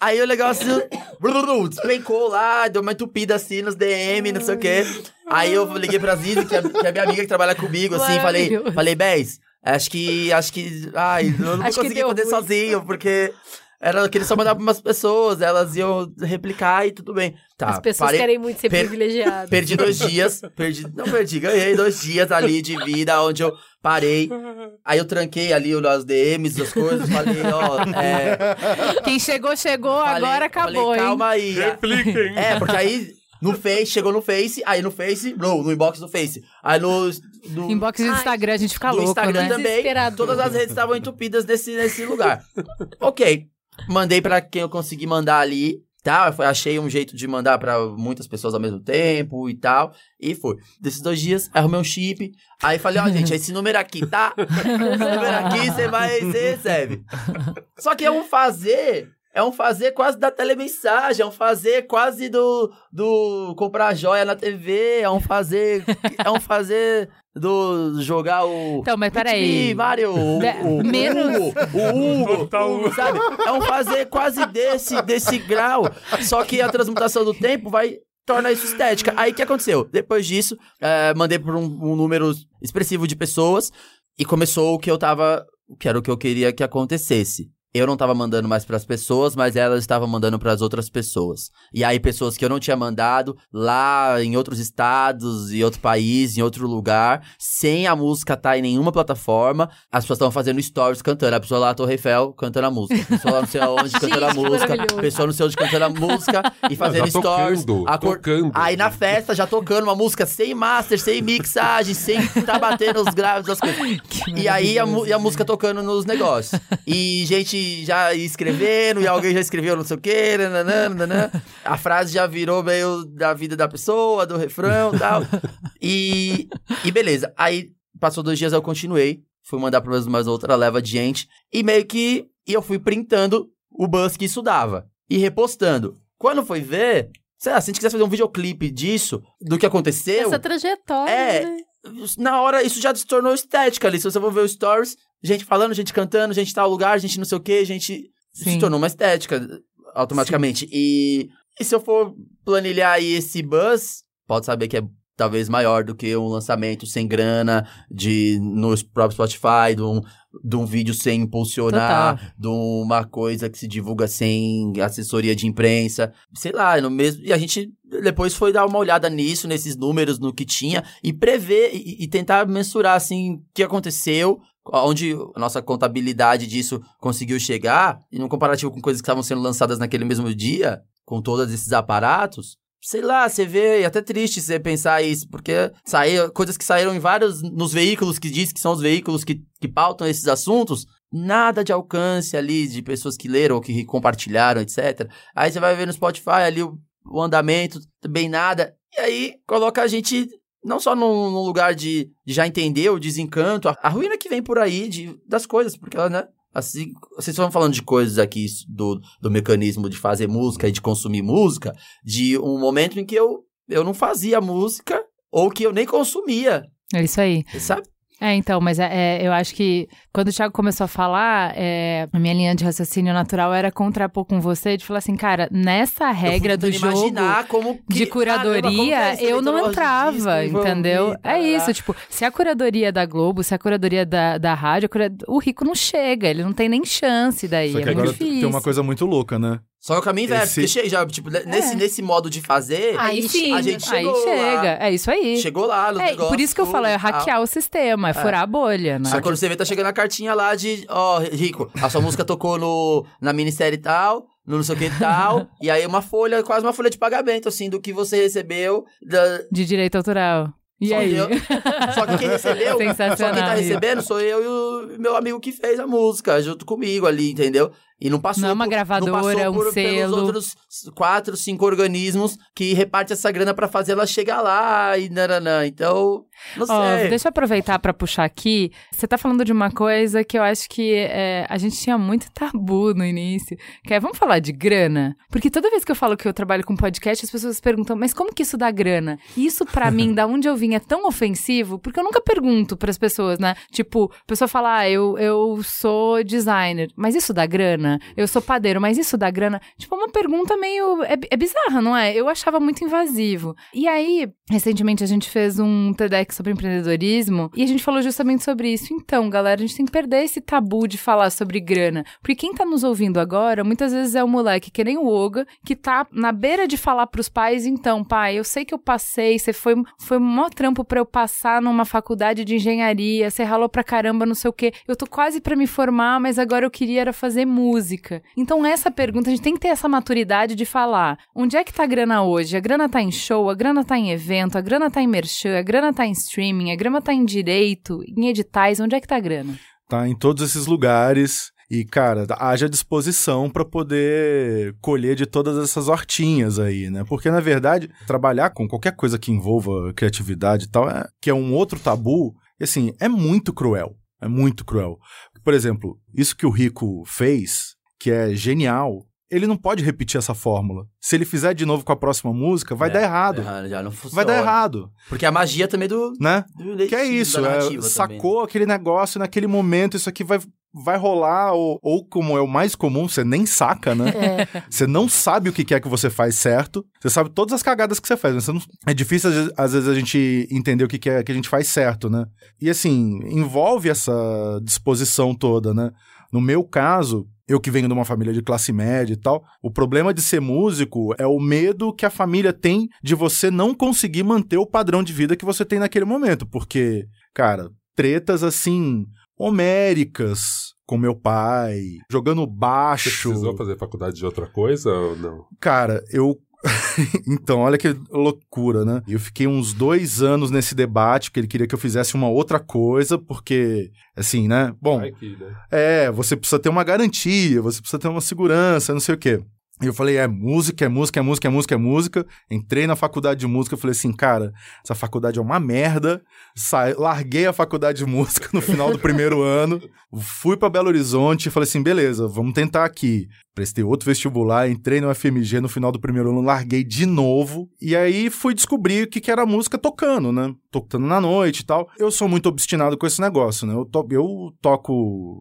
[SPEAKER 6] Aí o negócio blu, despencou lá, deu uma entupida assim nos DM, não sei o quê. Aí eu liguei pra Zizi, que é, que é minha amiga que trabalha comigo, assim, falei, falei, Bez, acho que, acho que, ai, eu não
[SPEAKER 2] Acho deu
[SPEAKER 6] fazer
[SPEAKER 2] ruim."
[SPEAKER 6] sozinho, porque Era que ele só mandava pra umas pessoas, elas iam replicar e tudo bem. Tá,
[SPEAKER 2] As pessoas
[SPEAKER 6] parei-
[SPEAKER 2] querem muito ser
[SPEAKER 6] per-
[SPEAKER 2] privilegiadas.
[SPEAKER 6] Perdi dois dias, perdi, não perdi, ganhei dois dias ali de vida, onde eu parei. Aí eu tranquei ali as DMs, as coisas, falei, ó, é,
[SPEAKER 3] Quem chegou, chegou,
[SPEAKER 6] falei-
[SPEAKER 3] agora acabou,
[SPEAKER 6] falei,
[SPEAKER 3] hein?
[SPEAKER 6] calma aí.
[SPEAKER 5] Repliquem.
[SPEAKER 6] É, porque aí no Face, chegou no Face, aí no Face, no, no inbox do Face. Aí no, no
[SPEAKER 3] Inbox do
[SPEAKER 2] Ai,
[SPEAKER 3] Instagram, a gente fica louco,
[SPEAKER 6] Instagram
[SPEAKER 3] né?
[SPEAKER 6] também, todas as redes estavam entupidas nesse, nesse lugar. ok, mandei pra quem eu consegui mandar ali, tá? Eu achei um jeito de mandar pra muitas pessoas ao mesmo tempo e tal, e foi. Desses dois dias, arrumei um chip, aí falei, ó, gente, esse número aqui, tá? Esse número aqui, você vai, você recebe. Só que é um fazer... É um fazer quase da telemensagem, é um fazer quase do, do comprar joia na TV, é um fazer. É um fazer do jogar o.
[SPEAKER 3] Então, mas peraí.
[SPEAKER 6] Mario, o, o,
[SPEAKER 3] menos-
[SPEAKER 6] o Hugo, o Hugo,
[SPEAKER 5] Total.
[SPEAKER 6] o- sabe? É um fazer quase desse, desse grau. Só que a transmutação do tempo vai tornar isso estética. Aí o que aconteceu? Depois disso, eh, mandei por um, um número expressivo de pessoas e começou o que eu tava. Que era o que eu queria que acontecesse. Eu não tava mandando mais pras pessoas, mas elas estavam mandando pras outras pessoas. E aí, pessoas que eu não tinha mandado lá em outros estados, em outro país, em outro lugar, sem a música estar em nenhuma plataforma, as pessoas estavam fazendo stories cantando. A pessoa lá, Torre Eiffel, cantando a música. A pessoa lá não sei aonde, cantando a música. A pessoa não sei onde cantando a música e fazendo
[SPEAKER 5] já
[SPEAKER 6] stories.
[SPEAKER 5] tocando,
[SPEAKER 6] acor-
[SPEAKER 5] tocando.
[SPEAKER 6] Aí na festa já tocando uma música sem master, sem mixagem, sem tá batendo os graves das coisas. E aí a, e a música tocando nos negócios. E gente já escrevendo, e alguém já escreveu não sei o quê, nananã, nananã. A frase já virou meio da vida da pessoa, do refrão e tal. E, e beleza. Aí passou dois dias, eu continuei. Fui mandar pra mais- mais outra leva de gente. E meio que e eu fui printando o buzz que isso dava. E repostando. Quando foi ver, sei lá, se a gente quisesse fazer um videoclipe disso, do que aconteceu.
[SPEAKER 2] Essa trajetória,
[SPEAKER 6] É.
[SPEAKER 2] né?
[SPEAKER 6] Na hora, isso já se tornou estética ali. Se você for ver os stories, gente falando, gente cantando, gente tal lugar, gente não sei o que, gente.
[SPEAKER 3] Sim.
[SPEAKER 6] Se tornou uma estética automaticamente. E, e se eu for planilhar aí esse buzz, pode saber que é talvez maior do que um lançamento sem grana, de no próprio Spotify, de um, de um vídeo sem impulsionar, de uma coisa que se divulga sem assessoria de imprensa, sei lá, no mesmo. E a gente depois foi dar uma olhada nisso, nesses números, no que tinha, e prever e, e tentar mensurar assim o que aconteceu. Onde a nossa contabilidade disso conseguiu chegar, e no comparativo com coisas que estavam sendo lançadas naquele mesmo dia, com todos esses aparatos, sei lá, você vê, é até triste você pensar isso, porque saiu, coisas que saíram em vários, nos veículos que diz que são os veículos que, que pautam esses assuntos, nada de alcance ali de pessoas que leram ou que compartilharam, etc. Aí você vai ver no Spotify ali o, o andamento, também nada, e aí coloca a gente não só num, num lugar de, de já entender o desencanto, a, a ruína que vem por aí de, das coisas, porque ela, né? Assim, vocês estão falando de coisas aqui do, do mecanismo de fazer música e de consumir música, de um momento em que eu, eu não fazia música ou que eu nem consumia,
[SPEAKER 3] É isso aí.
[SPEAKER 6] sabe?
[SPEAKER 3] É, então, mas é, é, eu acho que quando o Thiago começou a falar, é, a minha linha de raciocínio natural era contrapor com você, de falar assim, cara, nessa regra
[SPEAKER 6] eu
[SPEAKER 3] do jogo
[SPEAKER 6] imaginar como que,
[SPEAKER 3] de
[SPEAKER 6] caramba, como que é
[SPEAKER 3] curadoria, eu não entrava,
[SPEAKER 6] disco,
[SPEAKER 3] entendeu? É
[SPEAKER 6] tarará.
[SPEAKER 3] isso, tipo, se a curadoria da Globo, se a curadoria da, da rádio, o rico não chega, ele não tem nem chance daí,
[SPEAKER 7] Só
[SPEAKER 3] é
[SPEAKER 7] que
[SPEAKER 3] muito
[SPEAKER 7] agora
[SPEAKER 3] difícil.
[SPEAKER 7] tem uma coisa muito louca, né?
[SPEAKER 6] Só que o caminho inverso,
[SPEAKER 7] Esse-
[SPEAKER 6] porque chega, já, tipo, nesse, nesse modo de fazer,
[SPEAKER 2] Aí sim.
[SPEAKER 6] a gente
[SPEAKER 3] Aí
[SPEAKER 6] chegou
[SPEAKER 3] chega,
[SPEAKER 6] lá,
[SPEAKER 3] é isso aí.
[SPEAKER 6] chegou lá nos
[SPEAKER 3] É,
[SPEAKER 6] negócios,
[SPEAKER 3] por isso que eu falo, é hackear o sistema, é furar a bolha, né?
[SPEAKER 6] Aí quando você vê, tá chegando a cartinha lá de, ó, Rico, a sua música tocou no, na minissérie tal, no não sei o que tal, e aí uma folha, quase uma folha de pagamento, assim, do que você recebeu. Da...
[SPEAKER 3] De direito autoral. E
[SPEAKER 6] Só
[SPEAKER 3] aí?
[SPEAKER 6] eu- Só que quem recebeu, só quem tá recebendo sou eu e o meu amigo que fez a música, junto comigo ali, entendeu? E não passou
[SPEAKER 3] Não é uma gravadora,
[SPEAKER 6] não passou
[SPEAKER 3] um
[SPEAKER 6] por,
[SPEAKER 3] selo.
[SPEAKER 6] pelos outros quatro, cinco organismos que reparte essa grana pra fazer ela chegar lá e nananã. Então, não sei.
[SPEAKER 3] Deixa eu aproveitar pra puxar aqui. Você tá falando de uma coisa que eu acho que é, a gente tinha muito tabu no início, que é, vamos falar de grana? Porque toda vez que eu falo que eu trabalho com podcast, as pessoas perguntam, mas como que isso dá grana? E isso pra mim, da onde eu vim, é tão ofensivo, porque eu nunca pergunto pras pessoas, né? Tipo, a pessoa fala, ah, eu, eu sou designer, mas isso dá grana? Grana? Eu sou padeiro, mas isso dá grana? Tipo, uma pergunta meio. É, é bizarra, não é? Eu achava muito invasivo. E aí, recentemente a gente fez um TEDx sobre empreendedorismo e a gente falou justamente sobre isso. Então, galera, a gente tem que perder esse tabu de falar sobre grana. Porque quem tá nos ouvindo agora, muitas vezes é o moleque que nem o Oga, que tá na beira de falar pros pais, então, pai, eu sei que eu passei, você foi, foi um trampo pra eu passar numa faculdade de engenharia, você ralou pra caramba, não sei o quê. Eu tô quase pra me formar, mas agora eu queria era fazer música. Então, essa pergunta, a gente tem que ter essa maturidade de falar: onde é que tá a grana hoje? A grana tá em show, a grana tá em evento, a grana tá em merchan, a grana tá em streaming, a grana tá em direito, em editais, onde é que tá a grana?
[SPEAKER 7] Tá em todos esses lugares. E, cara, haja disposição para poder colher de todas essas hortinhas aí, né? Porque, na verdade, trabalhar com qualquer coisa que envolva criatividade e tal, é, que é um outro tabu, assim, é muito cruel. É muito cruel. Por exemplo, isso que o Rico fez, que é genial, ele não pode repetir essa fórmula. Se ele fizer de novo com a próxima música, vai
[SPEAKER 6] É,
[SPEAKER 7] dar errado.
[SPEAKER 6] Já não
[SPEAKER 7] Vai dar errado,
[SPEAKER 6] Porque a magia também do.
[SPEAKER 7] né?
[SPEAKER 6] do
[SPEAKER 7] Que é isso, é, sacou aquele negócio naquele momento, isso aqui vai, vai rolar, ou, ou como é o mais comum, você nem saca, né?
[SPEAKER 2] É.
[SPEAKER 7] Você não sabe o que é que você faz certo, você sabe todas as cagadas que você faz, mas você não- é difícil às vezes, a gente entender o que é que a gente faz certo, né? E assim, envolve essa disposição toda, né? No meu caso, eu que venho de uma família de classe média e tal, o problema de ser músico é o medo que a família tem de você não conseguir manter o padrão de vida que você tem naquele momento, porque, cara, tretas assim homéricas com meu pai, jogando
[SPEAKER 5] Você
[SPEAKER 7] baixo.
[SPEAKER 5] precisou fazer faculdade de outra coisa ou não?
[SPEAKER 7] Cara, eu. então, olha que loucura, né? Eu fiquei uns dois anos nesse debate, que ele queria que eu fizesse uma outra coisa, porque, assim, né? Bom,
[SPEAKER 5] que, né?
[SPEAKER 7] é, você precisa ter uma garantia, você precisa ter uma segurança, não sei o quê. E eu falei, é música, é música, é música, é música, é música. Entrei na faculdade de música, falei assim, cara, essa faculdade é uma merda. Sa larguei a faculdade de música no final do primeiro ano, fui pra Belo Horizonte e falei assim, beleza, vamos tentar aqui. Prestei outro vestibular, entrei no FMG no final do primeiro ano, larguei de novo. E aí fui descobrir o que, que era música tocando, né? Tocando na noite e tal. Eu sou muito obstinado com esse negócio, né? Eu, to eu toco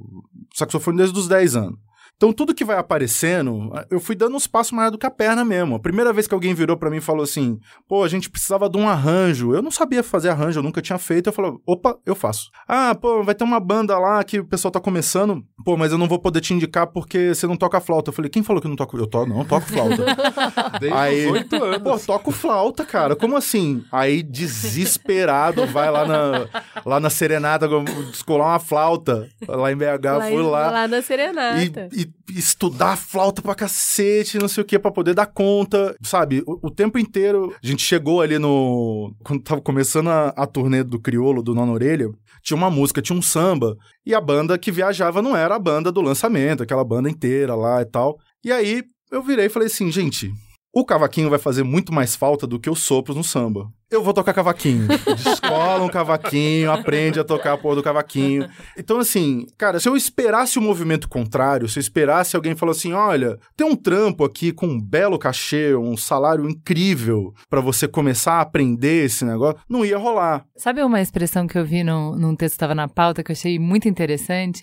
[SPEAKER 7] saxofone desde os 10 anos. Então, tudo que vai aparecendo, eu fui dando uns passos maior do que a perna mesmo. A primeira vez que alguém virou pra mim e falou assim: pô, a gente precisava de um arranjo. Eu não sabia fazer arranjo, eu nunca tinha feito. Eu falei: opa, eu faço. Ah, pô, vai ter uma banda lá que o pessoal tá começando. Pô, mas eu não vou poder te indicar porque você não toca flauta. Eu falei: quem falou que eu não toco? Eu to não, toco flauta.
[SPEAKER 5] Desde
[SPEAKER 7] Aí,
[SPEAKER 5] os oito anos.
[SPEAKER 7] Pô, toco flauta, cara. Como assim? Aí, desesperado, vai lá na, lá na Serenata descolar uma flauta. Lá em BH,
[SPEAKER 2] lá,
[SPEAKER 7] fui lá.
[SPEAKER 2] lá na Serenata.
[SPEAKER 7] E, e estudar flauta pra cacete, não sei o que, pra poder dar conta, sabe? O, o tempo inteiro, a gente chegou ali no. Quando tava começando a, a turnê do Criolo, do Nona Orelha, tinha uma música, tinha um samba, e a banda que viajava não era a banda do lançamento, aquela banda inteira lá e tal. E aí eu virei e falei assim, gente. O cavaquinho vai fazer muito mais falta do que os sopros no samba. Eu vou tocar cavaquinho. Descola um cavaquinho, aprende a tocar a porra do cavaquinho. Então, assim, cara, se eu esperasse o movimento contrário, se eu esperasse alguém falar assim: olha, tem um trampo aqui com um belo cachê, um salário incrível pra você começar a aprender esse negócio, não ia rolar.
[SPEAKER 3] Sabe uma expressão que eu vi no, num texto que estava na pauta que eu achei muito interessante?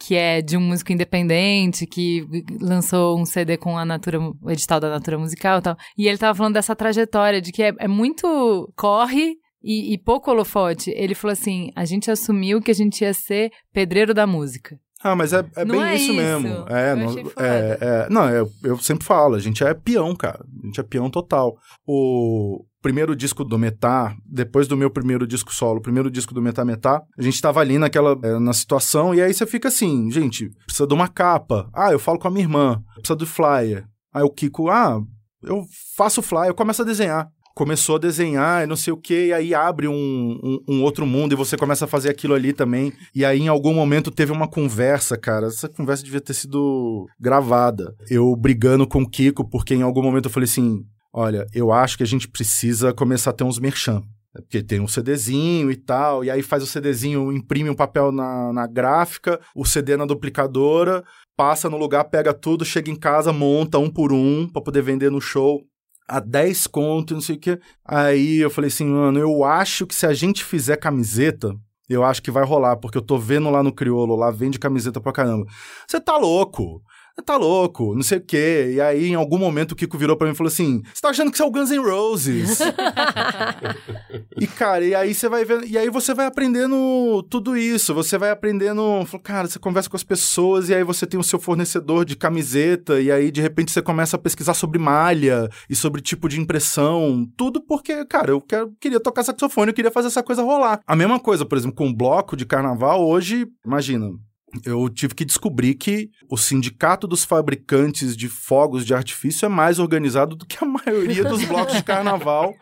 [SPEAKER 3] Que é de um músico independente que lançou um CD com a Natura, o edital da Natura Musical e tal. E ele tava falando dessa trajetória, de que é, é muito corre e, e pouco holofote. Ele falou assim: a gente assumiu que a gente ia ser pedreiro da música.
[SPEAKER 7] Ah, mas é, é bem
[SPEAKER 3] é
[SPEAKER 7] isso,
[SPEAKER 3] isso.
[SPEAKER 7] mesmo. É,
[SPEAKER 3] Eu
[SPEAKER 7] não, é, é- não eu, eu sempre falo, a gente é peão, cara. A gente é peão total. O primeiro disco do Metá, depois do meu primeiro disco solo, primeiro disco do Metá Metá, a gente tava ali naquela, é, na situação, e aí você fica assim, gente, precisa de uma capa. Ah, eu falo com a minha irmã, precisa do flyer. Aí o Kiko, ah, eu faço flyer, eu começo a desenhar. Começou a desenhar e não sei o que, e aí abre um, um, um outro mundo e você começa a fazer aquilo ali também. E aí, em algum momento, teve uma conversa, cara. Essa conversa devia ter sido gravada. Eu brigando com o Kiko, porque em algum momento eu falei assim: olha, eu acho que a gente precisa começar a ter uns merchan. É Porque tem um CDzinho e tal, e aí faz o CDzinho, imprime um papel na, na gráfica, o CD na duplicadora, passa no lugar, pega tudo, chega em casa, monta um por um pra poder vender no show a 10 conto, não sei o quê. Aí eu falei assim, mano, eu acho que se a gente fizer camiseta, eu acho que vai rolar, porque eu tô vendo lá no Criolo, lá vende camiseta pra caramba. Você tá louco? Tá louco, não sei o quê. E aí, em algum momento, o Kiko virou pra mim e falou assim: Você tá achando que você é o Guns N' Roses? e, cara, e aí você vai vendo. E aí você vai aprendendo tudo isso. Você vai aprendendo. Cara, você conversa com as pessoas e aí você tem o seu fornecedor de camiseta. E aí, de repente, você começa a pesquisar sobre malha e sobre tipo de impressão. Tudo porque, cara, eu quero, queria tocar saxofone, eu queria fazer essa coisa rolar. A mesma coisa, por exemplo, com um bloco de carnaval, hoje, imagina, eu tive que descobrir que o sindicato dos fabricantes de fogos de artifício é mais organizado do que a maioria dos blocos de carnaval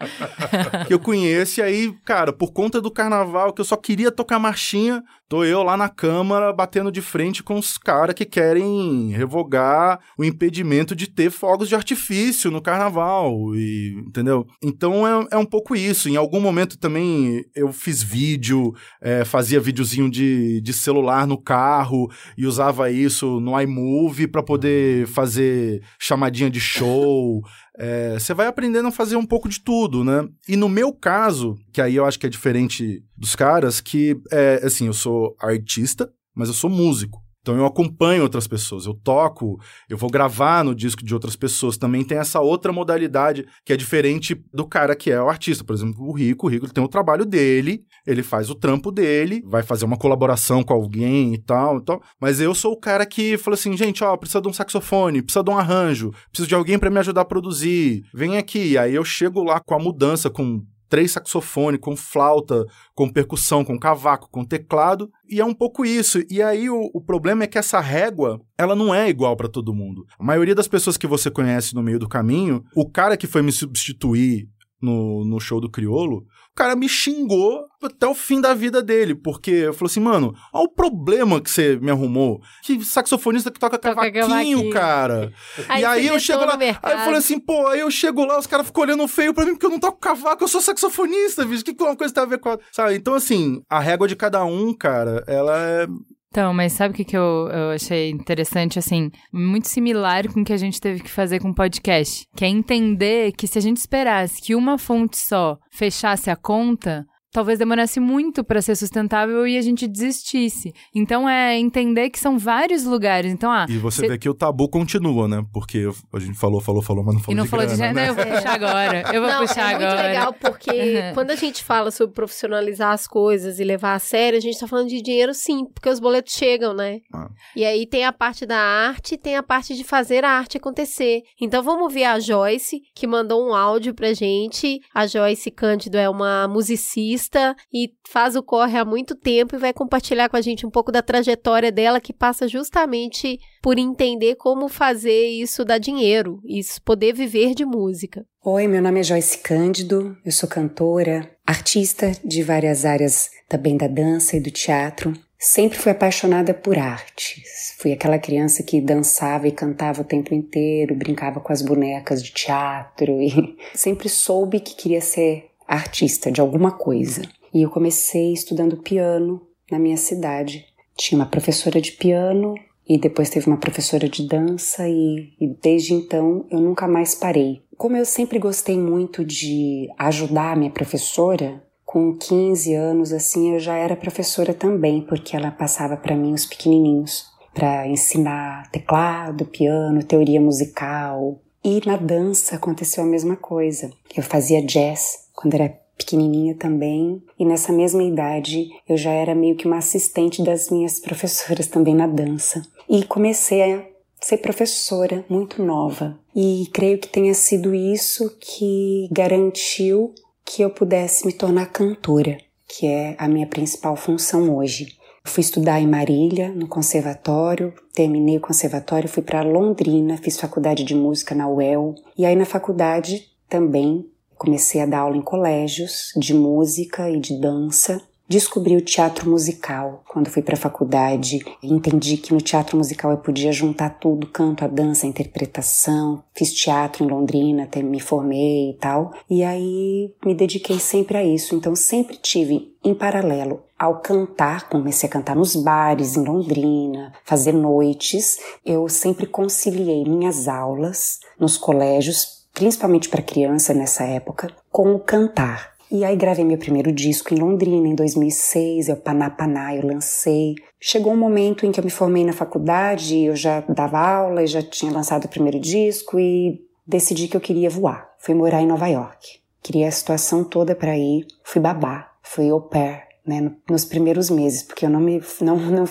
[SPEAKER 7] que eu conheço. E aí, cara, por conta do carnaval, que eu só queria tocar marchinha, tô eu lá na Câmara batendo de frente com os caras que querem revogar o impedimento de ter fogos de artifício no carnaval, e, entendeu? Então é, é um pouco isso. Em algum momento também eu fiz vídeo, é, fazia videozinho de, de celular no carro e usava isso no iMovie para poder fazer chamadinha de show. É, você vai aprendendo a fazer um pouco de tudo, né? E no meu caso, que aí eu acho que é diferente dos caras, que é assim, eu sou artista, mas eu sou músico. Então eu acompanho outras pessoas, eu toco, eu vou gravar no disco de outras pessoas. Também tem essa outra modalidade que é diferente do cara que é o artista. Por exemplo, o Rico, o Rico tem o trabalho dele, ele faz o trampo dele, vai fazer uma colaboração com alguém e tal, e tal. Mas eu sou o cara que fala assim, gente, ó, precisa de um saxofone, precisa de um arranjo, preciso de alguém para me ajudar a produzir. Vem aqui. Aí eu chego lá com a mudança, com três saxofones, com flauta, com percussão, com cavaco, com teclado, e é um pouco isso. E aí o, o problema é que essa régua, ela não é igual para todo mundo. A maioria das pessoas que você conhece no meio do caminho, o cara que foi me substituir no, no show do Criolo, o cara me xingou até o fim da vida dele, porque eu falei assim, mano, olha o problema que você me arrumou. Que saxofonista que toca, toca cavaquinho, cavaquinho, cara.
[SPEAKER 2] Aí
[SPEAKER 7] e aí eu chego lá,
[SPEAKER 2] mercado.
[SPEAKER 7] aí eu falei assim, pô, aí eu chego lá, os caras ficam olhando feio pra mim porque eu não toco cavaco, eu sou saxofonista, bicho. O que, que uma coisa tem a ver com a... Sabe? Então, assim, a régua de cada um, cara, ela é
[SPEAKER 3] Então, mas sabe o que, que eu, eu achei interessante, assim? Muito similar com o que a gente teve que fazer com o podcast. Que é entender que se a gente esperasse que uma fonte só fechasse a conta, talvez demorasse muito para ser sustentável e a gente desistisse. Então, é entender que são vários lugares. Então, ah...
[SPEAKER 7] E você
[SPEAKER 3] cê-
[SPEAKER 7] vê que o tabu continua, né? Porque a gente falou, falou, falou, mas não falou
[SPEAKER 3] E não
[SPEAKER 7] de
[SPEAKER 3] falou de
[SPEAKER 7] grana, né?
[SPEAKER 3] eu vou puxar agora. Eu vou
[SPEAKER 2] Não,
[SPEAKER 3] puxar
[SPEAKER 2] é muito
[SPEAKER 3] agora.
[SPEAKER 2] legal porque
[SPEAKER 3] Uhum.
[SPEAKER 2] quando a gente fala sobre profissionalizar as coisas e levar a sério, a gente tá falando de dinheiro sim, porque os boletos chegam, né?
[SPEAKER 7] Ah.
[SPEAKER 2] E aí tem a parte da arte e tem a parte de fazer a arte acontecer. Então vamos ver a Joyce, que mandou um áudio pra gente. A Joyce Cândido é uma musicista e faz o corre há muito tempo e vai compartilhar com a gente um pouco da trajetória dela, que passa justamente por entender como fazer isso dar dinheiro, isso poder viver de música.
[SPEAKER 10] Oi, meu nome é Joyce Cândido, eu sou cantora, artista de várias áreas também da dança e do teatro. Sempre fui apaixonada por artes. Fui aquela criança que dançava e cantava o tempo inteiro, brincava com as bonecas de teatro e sempre soube que queria ser artista de alguma coisa. E eu comecei estudando piano na minha cidade. Tinha uma professora de piano e depois teve uma professora de dança e, e desde então eu nunca mais parei. Como eu sempre gostei muito de ajudar a minha professora, com 15 anos assim eu já era professora também, porque ela passava para mim os pequenininhos para ensinar teclado, piano, teoria musical. E na dança aconteceu a mesma coisa. Eu fazia jazz quando era pequenininha também, e nessa mesma idade eu já era meio que uma assistente das minhas professoras também na dança. E comecei a ser professora muito nova. E creio que tenha sido isso que garantiu que eu pudesse me tornar cantora, que é a minha principal função hoje. Fui estudar em Marília, no conservatório, terminei o conservatório, fui para Londrina, fiz faculdade de música na UEL, e aí na faculdade também comecei a dar aula em colégios de música e de dança. Descobri o teatro musical quando fui para a faculdade. Entendi que no teatro musical eu podia juntar tudo: canto, a dança, a interpretação. Fiz teatro em Londrina, até me formei e tal. E aí me dediquei sempre a isso. Então sempre tive em paralelo ao cantar, comecei a cantar nos bares em Londrina, fazer noites. Eu sempre conciliei minhas aulas nos colégios principalmente para criança nessa época, com o cantar. E aí gravei meu primeiro disco em Londrina em 2006, eu Paná Paná, eu lancei. Chegou um momento em que eu me formei na faculdade, eu já dava aula, já tinha lançado o primeiro disco e decidi que eu queria voar. Fui morar em Nova York. Queria a situação toda para ir. Fui babá, fui au pair, né, nos primeiros meses, porque eu não me não, não,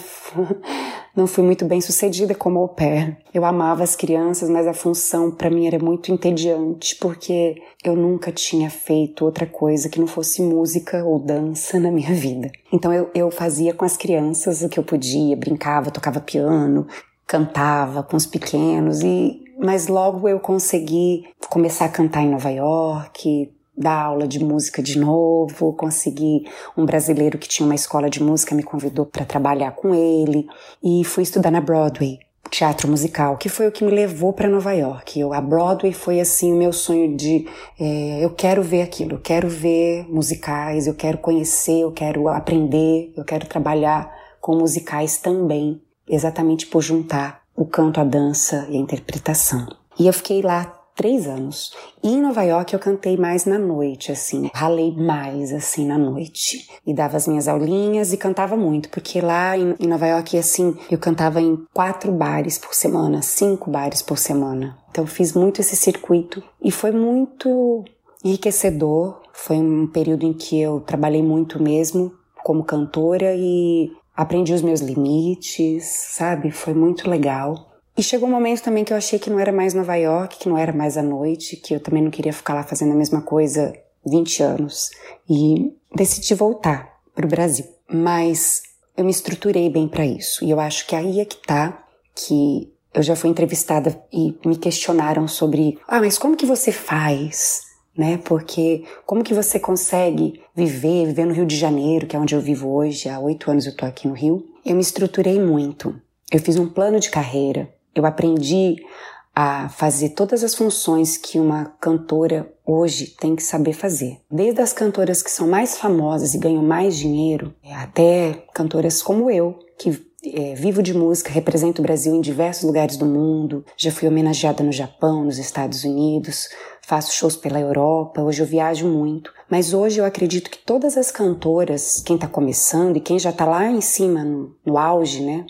[SPEAKER 10] não fui muito bem sucedida como au pair. Eu amava as crianças, mas a função para mim era muito entediante, porque eu nunca tinha feito outra coisa que não fosse música ou dança na minha vida. Então eu, eu fazia com as crianças o que eu podia, brincava, tocava piano, cantava com os pequenos e mas logo eu consegui começar a cantar em Nova York, dar aula de música de novo, consegui um brasileiro que tinha uma escola de música me convidou para trabalhar com ele e fui estudar na Broadway teatro musical, que foi o que me levou para Nova York. Eu, a Broadway foi assim o meu sonho de é, eu quero ver aquilo, eu quero ver musicais, eu quero conhecer, eu quero aprender, eu quero trabalhar com musicais também, exatamente por juntar o canto, a dança e a interpretação. E eu fiquei lá três anos. E em Nova York eu cantei mais na noite, assim, ralei mais, assim, na noite. E dava as minhas aulinhas e cantava muito, porque lá em, em Nova York, assim, eu cantava em quatro bares por semana, cinco bares por semana. Então fiz muito esse circuito e foi muito enriquecedor. Foi um período em que eu trabalhei muito mesmo como cantora e aprendi os meus limites, sabe? Foi muito legal. E chegou um momento também que eu achei que não era mais Nova York, que não era mais a noite, que eu também não queria ficar lá fazendo a mesma coisa 20 anos. E decidi voltar para o Brasil. Mas eu me estruturei bem para isso. E eu acho que aí é que tá que eu já fui entrevistada e me questionaram sobre, ah, mas como que você faz? Né? Porque como que você consegue viver, viver no Rio de Janeiro, que é onde eu vivo hoje, há oito anos eu tô aqui no Rio. Eu me estruturei muito. Eu fiz um plano de carreira, eu aprendi a fazer todas as funções que uma cantora hoje tem que saber fazer. Desde as cantoras que são mais famosas e ganham mais dinheiro, até cantoras como eu, que é, vivo de música, represento o Brasil em diversos lugares do mundo, já fui homenageada no Japão, nos Estados Unidos, faço shows pela Europa, hoje eu viajo muito. Mas hoje eu acredito que todas as cantoras, quem está começando e quem já está lá em cima, no, no auge, né?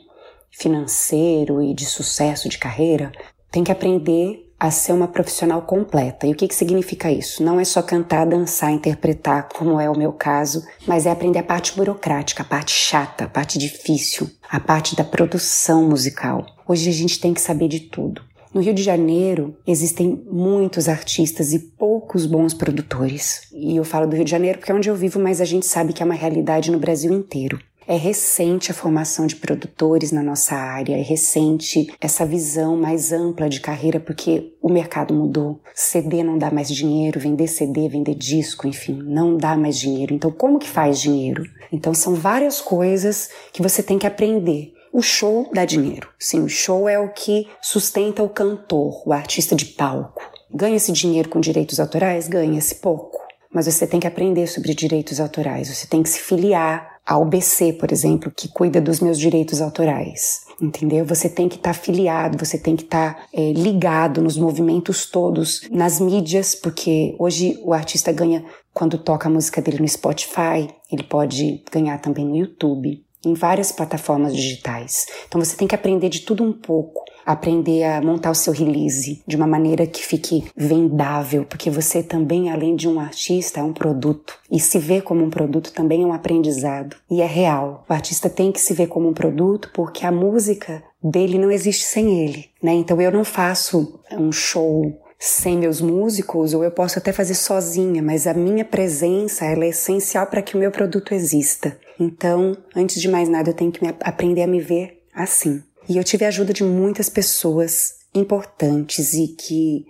[SPEAKER 10] Financeiro e de sucesso de carreira, tem que aprender a ser uma profissional completa. E o que, que significa isso? Não é só cantar, dançar, interpretar, como é o meu caso, mas é aprender a parte burocrática, a parte chata, a parte difícil, a parte da produção musical. Hoje a gente tem que saber de tudo. No Rio de Janeiro existem muitos artistas e poucos bons produtores. E eu falo do Rio de Janeiro porque é onde eu vivo, mas a gente sabe que é uma realidade no Brasil inteiro. É recente a formação de produtores na nossa área, é recente essa visão mais ampla de carreira, porque o mercado mudou. CD não dá mais dinheiro, vender CD, vender disco, enfim, não dá mais dinheiro. Então, como que faz dinheiro? Então, são várias coisas que você tem que aprender. O show dá dinheiro. Sim, o show é o que sustenta o cantor, o artista de palco. Ganha esse dinheiro com direitos autorais? Ganha-se pouco. Mas você tem que aprender sobre direitos autorais, você tem que se filiar a UBC, por exemplo, que cuida dos meus direitos autorais. Entendeu? Você tem que estar tá afiliado, você tem que estar tá, é, ligado nos movimentos todos, nas mídias, porque hoje o artista ganha quando toca a música dele no Spotify, ele pode ganhar também no YouTube, em várias plataformas digitais. Então você tem que aprender de tudo um pouco aprender a montar o seu release de uma maneira que fique vendável, porque você também, além de um artista, é um produto. E se ver como um produto também é um aprendizado. E é real. O artista tem que se ver como um produto porque a música dele não existe sem ele, né? Então eu não faço um show sem meus músicos, ou eu posso até fazer sozinha, mas a minha presença ela é essencial para que o meu produto exista. Então, antes de mais nada, eu tenho que aprender a me ver assim. E eu tive a ajuda de muitas pessoas importantes e que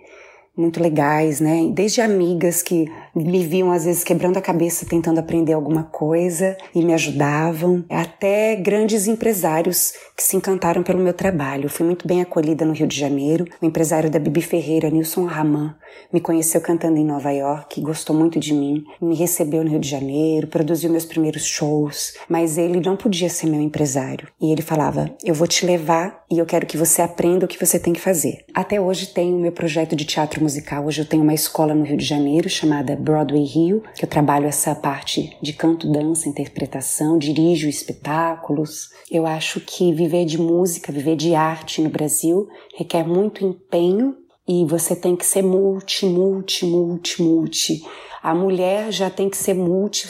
[SPEAKER 10] muito legais, né? Desde amigas que me viam às vezes quebrando a cabeça tentando aprender alguma coisa e me ajudavam, até grandes empresários que se encantaram pelo meu trabalho. Eu fui muito bem acolhida no Rio de Janeiro. O empresário da Bibi Ferreira, Nilson Raman, me conheceu cantando em Nova York, gostou muito de mim, me recebeu no Rio de Janeiro, produziu meus primeiros shows, mas ele não podia ser meu empresário. E ele falava: "Eu vou te levar e eu quero que você aprenda o que você tem que fazer. Até hoje tenho o meu projeto de teatro musical. Hoje eu tenho uma escola no Rio de Janeiro chamada Broadway Rio, que eu trabalho essa parte de canto, dança, interpretação, dirijo espetáculos. Eu acho que viver de música, viver de arte no Brasil requer muito empenho e você tem que ser multi, multi, multi, multi. A mulher já tem que ser multi,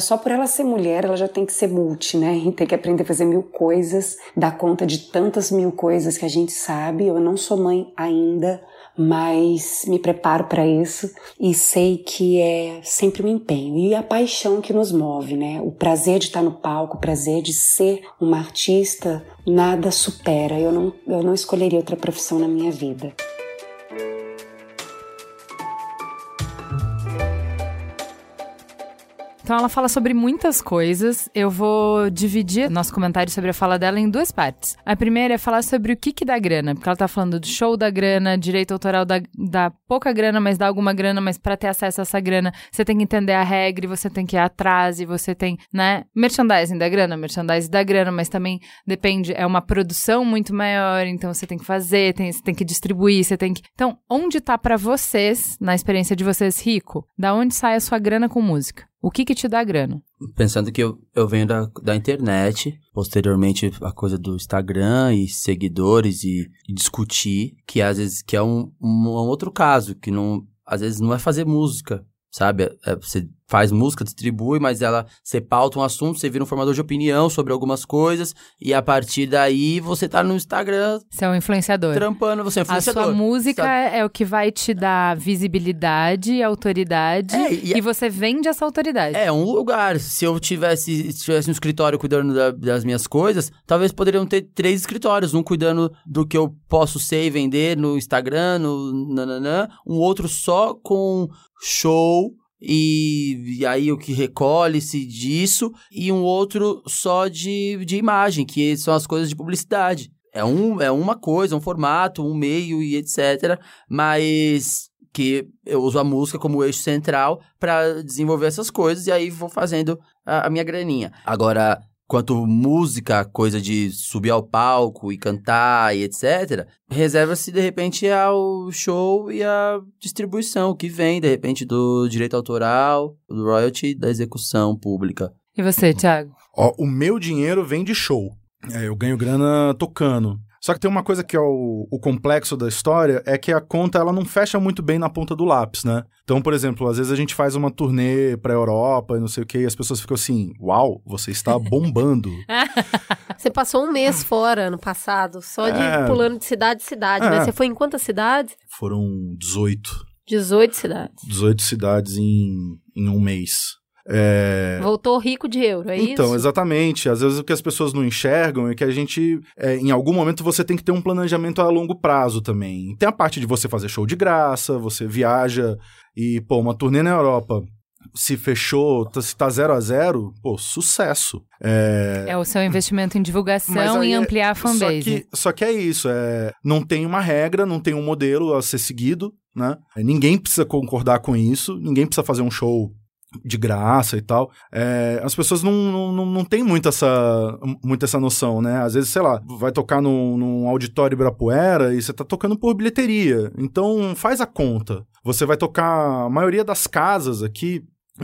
[SPEAKER 10] só por ela ser mulher, ela já tem que ser multi, né? E tem que aprender a fazer mil coisas, dar conta de tantas mil coisas que a gente sabe. Eu não sou mãe ainda, mas me preparo para isso e sei que é sempre um empenho e a paixão que nos move, né? O prazer de estar no palco, o prazer de ser uma artista, nada supera. Eu não, eu não escolheria outra profissão na minha vida.
[SPEAKER 3] Então ela fala sobre muitas coisas. Eu vou dividir nosso comentário sobre a fala dela em duas partes. A primeira é falar sobre o que que dá grana, porque ela tá falando do show da grana, direito autoral da pouca grana, mas dá alguma grana, mas para ter acesso a essa grana, você tem que entender a regra, você tem que ir atrás, e você tem, né, merchandising da grana, merchandising da grana, mas também depende, é uma produção muito maior, então você tem que fazer, tem, você tem que distribuir, você tem que... Então, onde tá para vocês, na experiência de vocês, rico? Da onde sai a sua grana com música? O que que te dá grana?
[SPEAKER 6] Pensando que eu, eu venho da, da internet, posteriormente a coisa do Instagram e seguidores e, e discutir, que às vezes que é um, um, um outro caso, que não, às vezes não é fazer música, sabe? É, você faz música, distribui, mas ela você pauta um assunto, você vira um formador de opinião sobre algumas coisas e a partir daí você tá no Instagram.
[SPEAKER 3] Você é um influenciador.
[SPEAKER 6] Trampando, você é um influenciador.
[SPEAKER 3] A sua música sabe? é o que vai te dar visibilidade, autoridade é, e, e, você vende essa autoridade.
[SPEAKER 6] É um lugar. Se eu tivesse, se tivesse um escritório cuidando da, das minhas coisas, talvez poderiam ter três escritórios, um cuidando do que eu posso ser e vender no Instagram, no nananã, um outro só com show e, e, aí o que recolhe-se disso, e um outro só de, de imagem, que são as coisas de publicidade. É, um, é uma coisa, um formato, um meio e etc. Mas que eu uso a música como eixo central para desenvolver essas coisas e aí vou fazendo a, a minha graninha. Agora, quanto música, coisa de subir ao palco e cantar e etc., reserva-se de repente ao show e à distribuição que vem, de repente, do direito autoral, do royalty da execução pública.
[SPEAKER 3] E você, Thiago?
[SPEAKER 7] Ó, o meu dinheiro vem de show. É, eu ganho grana tocando. Só que tem uma coisa que é o, o, complexo da história, é que a conta ela não fecha muito bem na ponta do lápis, né? Então, por exemplo, às vezes a gente faz uma turnê pra Europa e não sei o que, e as pessoas ficam assim, uau, você está bombando.
[SPEAKER 2] você passou um mês fora ano passado, só de é... pulando de cidade em cidade, né? é... né? Você foi em quantas cidades?
[SPEAKER 7] Foram 18.
[SPEAKER 2] 18 cidades.
[SPEAKER 7] 18 cidades em, em um mês. É...
[SPEAKER 2] Voltou rico de euro, é
[SPEAKER 7] então, isso? Então, exatamente. Às vezes o que as pessoas não enxergam é que a gente, é, em algum momento, você tem que ter um planejamento a longo prazo também. Tem a parte de você fazer show de graça, você viaja e, pô, uma turnê na Europa se fechou, tá, se tá zero a zero, pô, sucesso.
[SPEAKER 3] É, é o seu investimento em divulgação e é ampliar a fanbase.
[SPEAKER 7] Só que, só que é isso, é, não tem uma regra, não tem um modelo a ser seguido, né? Ninguém precisa concordar com isso, ninguém precisa fazer um show de graça e tal, é, as pessoas não, não, não têm muito essa, muito essa noção, né? Às vezes, sei lá, vai tocar num, num auditório Ibirapuera e você tá tocando por bilheteria. Então, faz a conta. Você vai tocar... A maioria das casas aqui...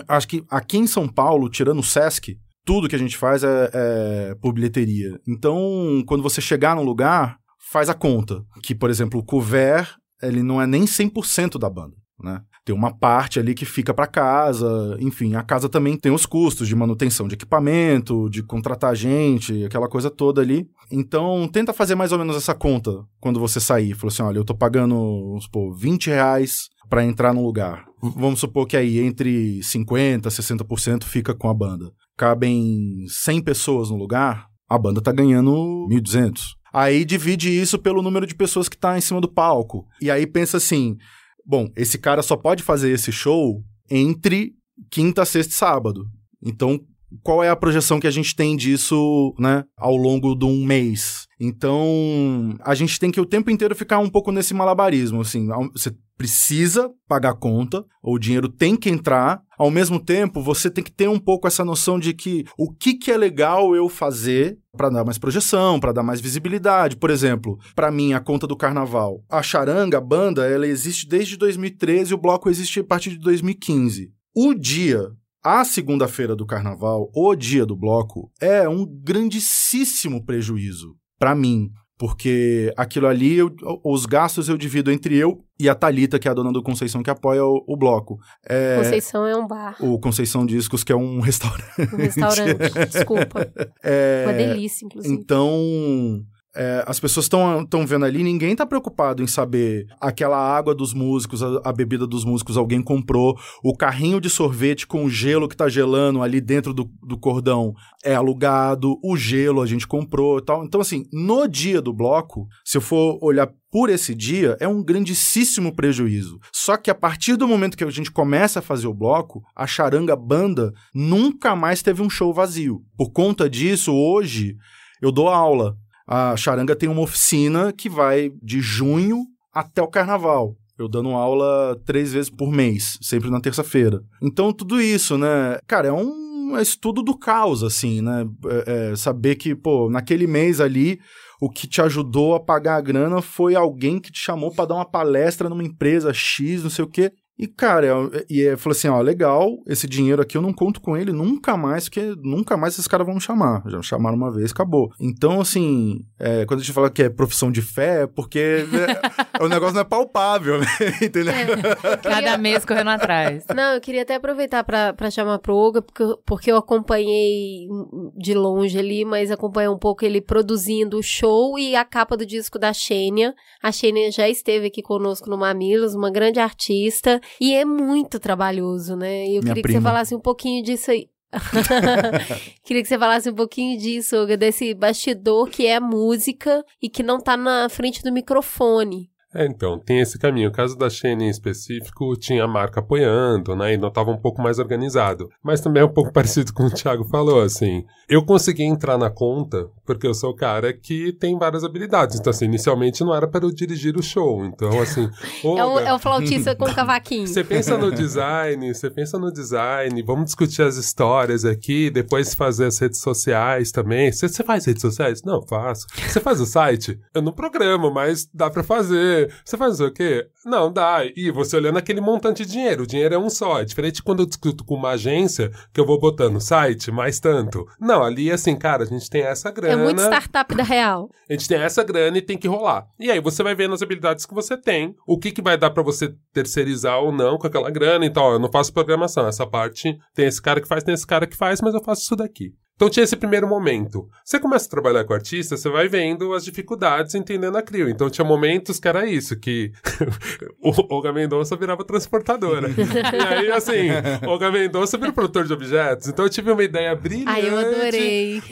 [SPEAKER 7] Acho que aqui em São Paulo, tirando o Sesc, tudo que a gente faz é, é por bilheteria. Então, quando você chegar no lugar, faz a conta. Que, por exemplo, o couvert, ele não é nem 100% da banda, né? Tem uma parte ali que fica para casa, enfim, a casa também tem os custos de manutenção de equipamento, de contratar gente, aquela coisa toda ali. Então, tenta fazer mais ou menos essa conta quando você sair. Falou assim, olha, eu tô pagando, vamos supor, 20 reais para entrar no lugar. Vamos supor que aí entre 50% 60% fica com a banda. Cabem 100 pessoas no lugar, a banda tá ganhando 1.200. Aí divide isso pelo número de pessoas que tá em cima do palco. E aí pensa assim, bom, esse cara só pode fazer esse show entre quinta, sexta e sábado. Então, qual é a projeção que a gente tem disso, né, ao longo de um mês? Então, a gente tem que o tempo inteiro ficar um pouco nesse malabarismo, assim, você precisa pagar a conta, ou o dinheiro tem que entrar, ao mesmo tempo, você tem que ter um pouco essa noção de que o que, que é legal eu fazer para dar mais projeção, para dar mais visibilidade. Por exemplo, para mim, a conta do carnaval. A charanga, a banda, ela existe desde 2013 e o bloco existe a partir de 2015. O dia a segunda-feira do carnaval, o dia do bloco, é um grandíssimo prejuízo para mim. Porque aquilo ali, eu, os gastos eu divido entre eu e a Talita, que é a dona do Conceição, que apoia o, o bloco. É,
[SPEAKER 2] Conceição é um bar.
[SPEAKER 7] O Conceição Discos, que é um restaurante.
[SPEAKER 2] Um restaurante, desculpa.
[SPEAKER 7] É,
[SPEAKER 2] Uma delícia, inclusive.
[SPEAKER 7] Então, é, as pessoas estão vendo ali, ninguém está preocupado em saber aquela água dos músicos, a, a, bebida dos músicos, alguém comprou, o carrinho de sorvete com o gelo que está gelando ali dentro do, do cordão é alugado, o gelo a gente comprou e tal. Então, assim, no dia do bloco, se eu for olhar por esse dia, é um grandíssimo prejuízo. Só que a partir do momento que a gente começa a fazer o bloco, a Charanga Banda nunca mais teve um show vazio. Por conta disso, hoje eu dou aula a Charanga tem uma oficina que vai de junho até o carnaval. Eu dando aula três vezes por mês, sempre na terça-feira. Então, tudo isso, né? Cara, é um estudo do caos, assim, né? É, é, saber que, pô, naquele mês ali, o que te ajudou a pagar a grana foi alguém que te chamou para dar uma palestra numa empresa X, não sei o quê. E, cara, e é, falou assim: ó, legal, esse dinheiro aqui eu não conto com ele nunca mais, porque nunca mais esses caras vão me chamar. Já me chamaram uma vez, acabou. Então, assim, é, quando a gente fala que é profissão de fé, é porque é, o negócio não é palpável, né? Entendeu?
[SPEAKER 3] É, Cada mês correndo atrás.
[SPEAKER 2] Não, eu queria até aproveitar para chamar pro Olga, porque, porque eu acompanhei de longe ali, mas acompanhei um pouco ele produzindo o show e a capa do disco da Xênia. A Xênia já esteve aqui conosco no Mamilos, uma grande artista. E é muito trabalhoso, né? E eu
[SPEAKER 7] Minha
[SPEAKER 2] queria
[SPEAKER 7] prima.
[SPEAKER 2] que você falasse um pouquinho disso aí. queria que você falasse um pouquinho disso, Olga, desse bastidor que é a música e que não tá na frente do microfone.
[SPEAKER 5] É, então, tem esse caminho. O caso da Shane em específico tinha a marca apoiando, né? E não estava um pouco mais organizado. Mas também é um pouco parecido com o que o Thiago falou, assim. Eu consegui entrar na conta porque eu sou o cara que tem várias habilidades. Então, assim, inicialmente não era para eu dirigir o show. Então, assim.
[SPEAKER 2] É o,
[SPEAKER 5] Olga,
[SPEAKER 2] é o flautista com o cavaquinho.
[SPEAKER 5] Você pensa no design, você pensa no design, vamos discutir as histórias aqui, depois fazer as redes sociais também. Você, você faz redes sociais? Não, faço. Você faz o site? Eu não programo, mas dá pra fazer. Você faz o quê? Não, dá. E você olhando aquele montante de dinheiro, o dinheiro é um só. É diferente quando eu discuto com uma agência que eu vou botando site, mais tanto. Não, ali assim, cara, a gente tem essa grana.
[SPEAKER 2] É muito startup da real.
[SPEAKER 5] A gente tem essa grana e tem que rolar. E aí você vai vendo as habilidades que você tem, o que, que vai dar pra você terceirizar ou não com aquela grana. Então, ó, eu não faço programação. Essa parte tem esse cara que faz, tem esse cara que faz, mas eu faço isso daqui. Então tinha esse primeiro momento. Você começa a trabalhar com artista, você vai vendo as dificuldades, entendendo a crio. Então tinha momentos que era isso, que o Olga Mendonça virava transportadora. e aí, assim, Olga Mendonça vira produtor de objetos. Então eu tive uma ideia brilhante.
[SPEAKER 2] Ai, eu adorei.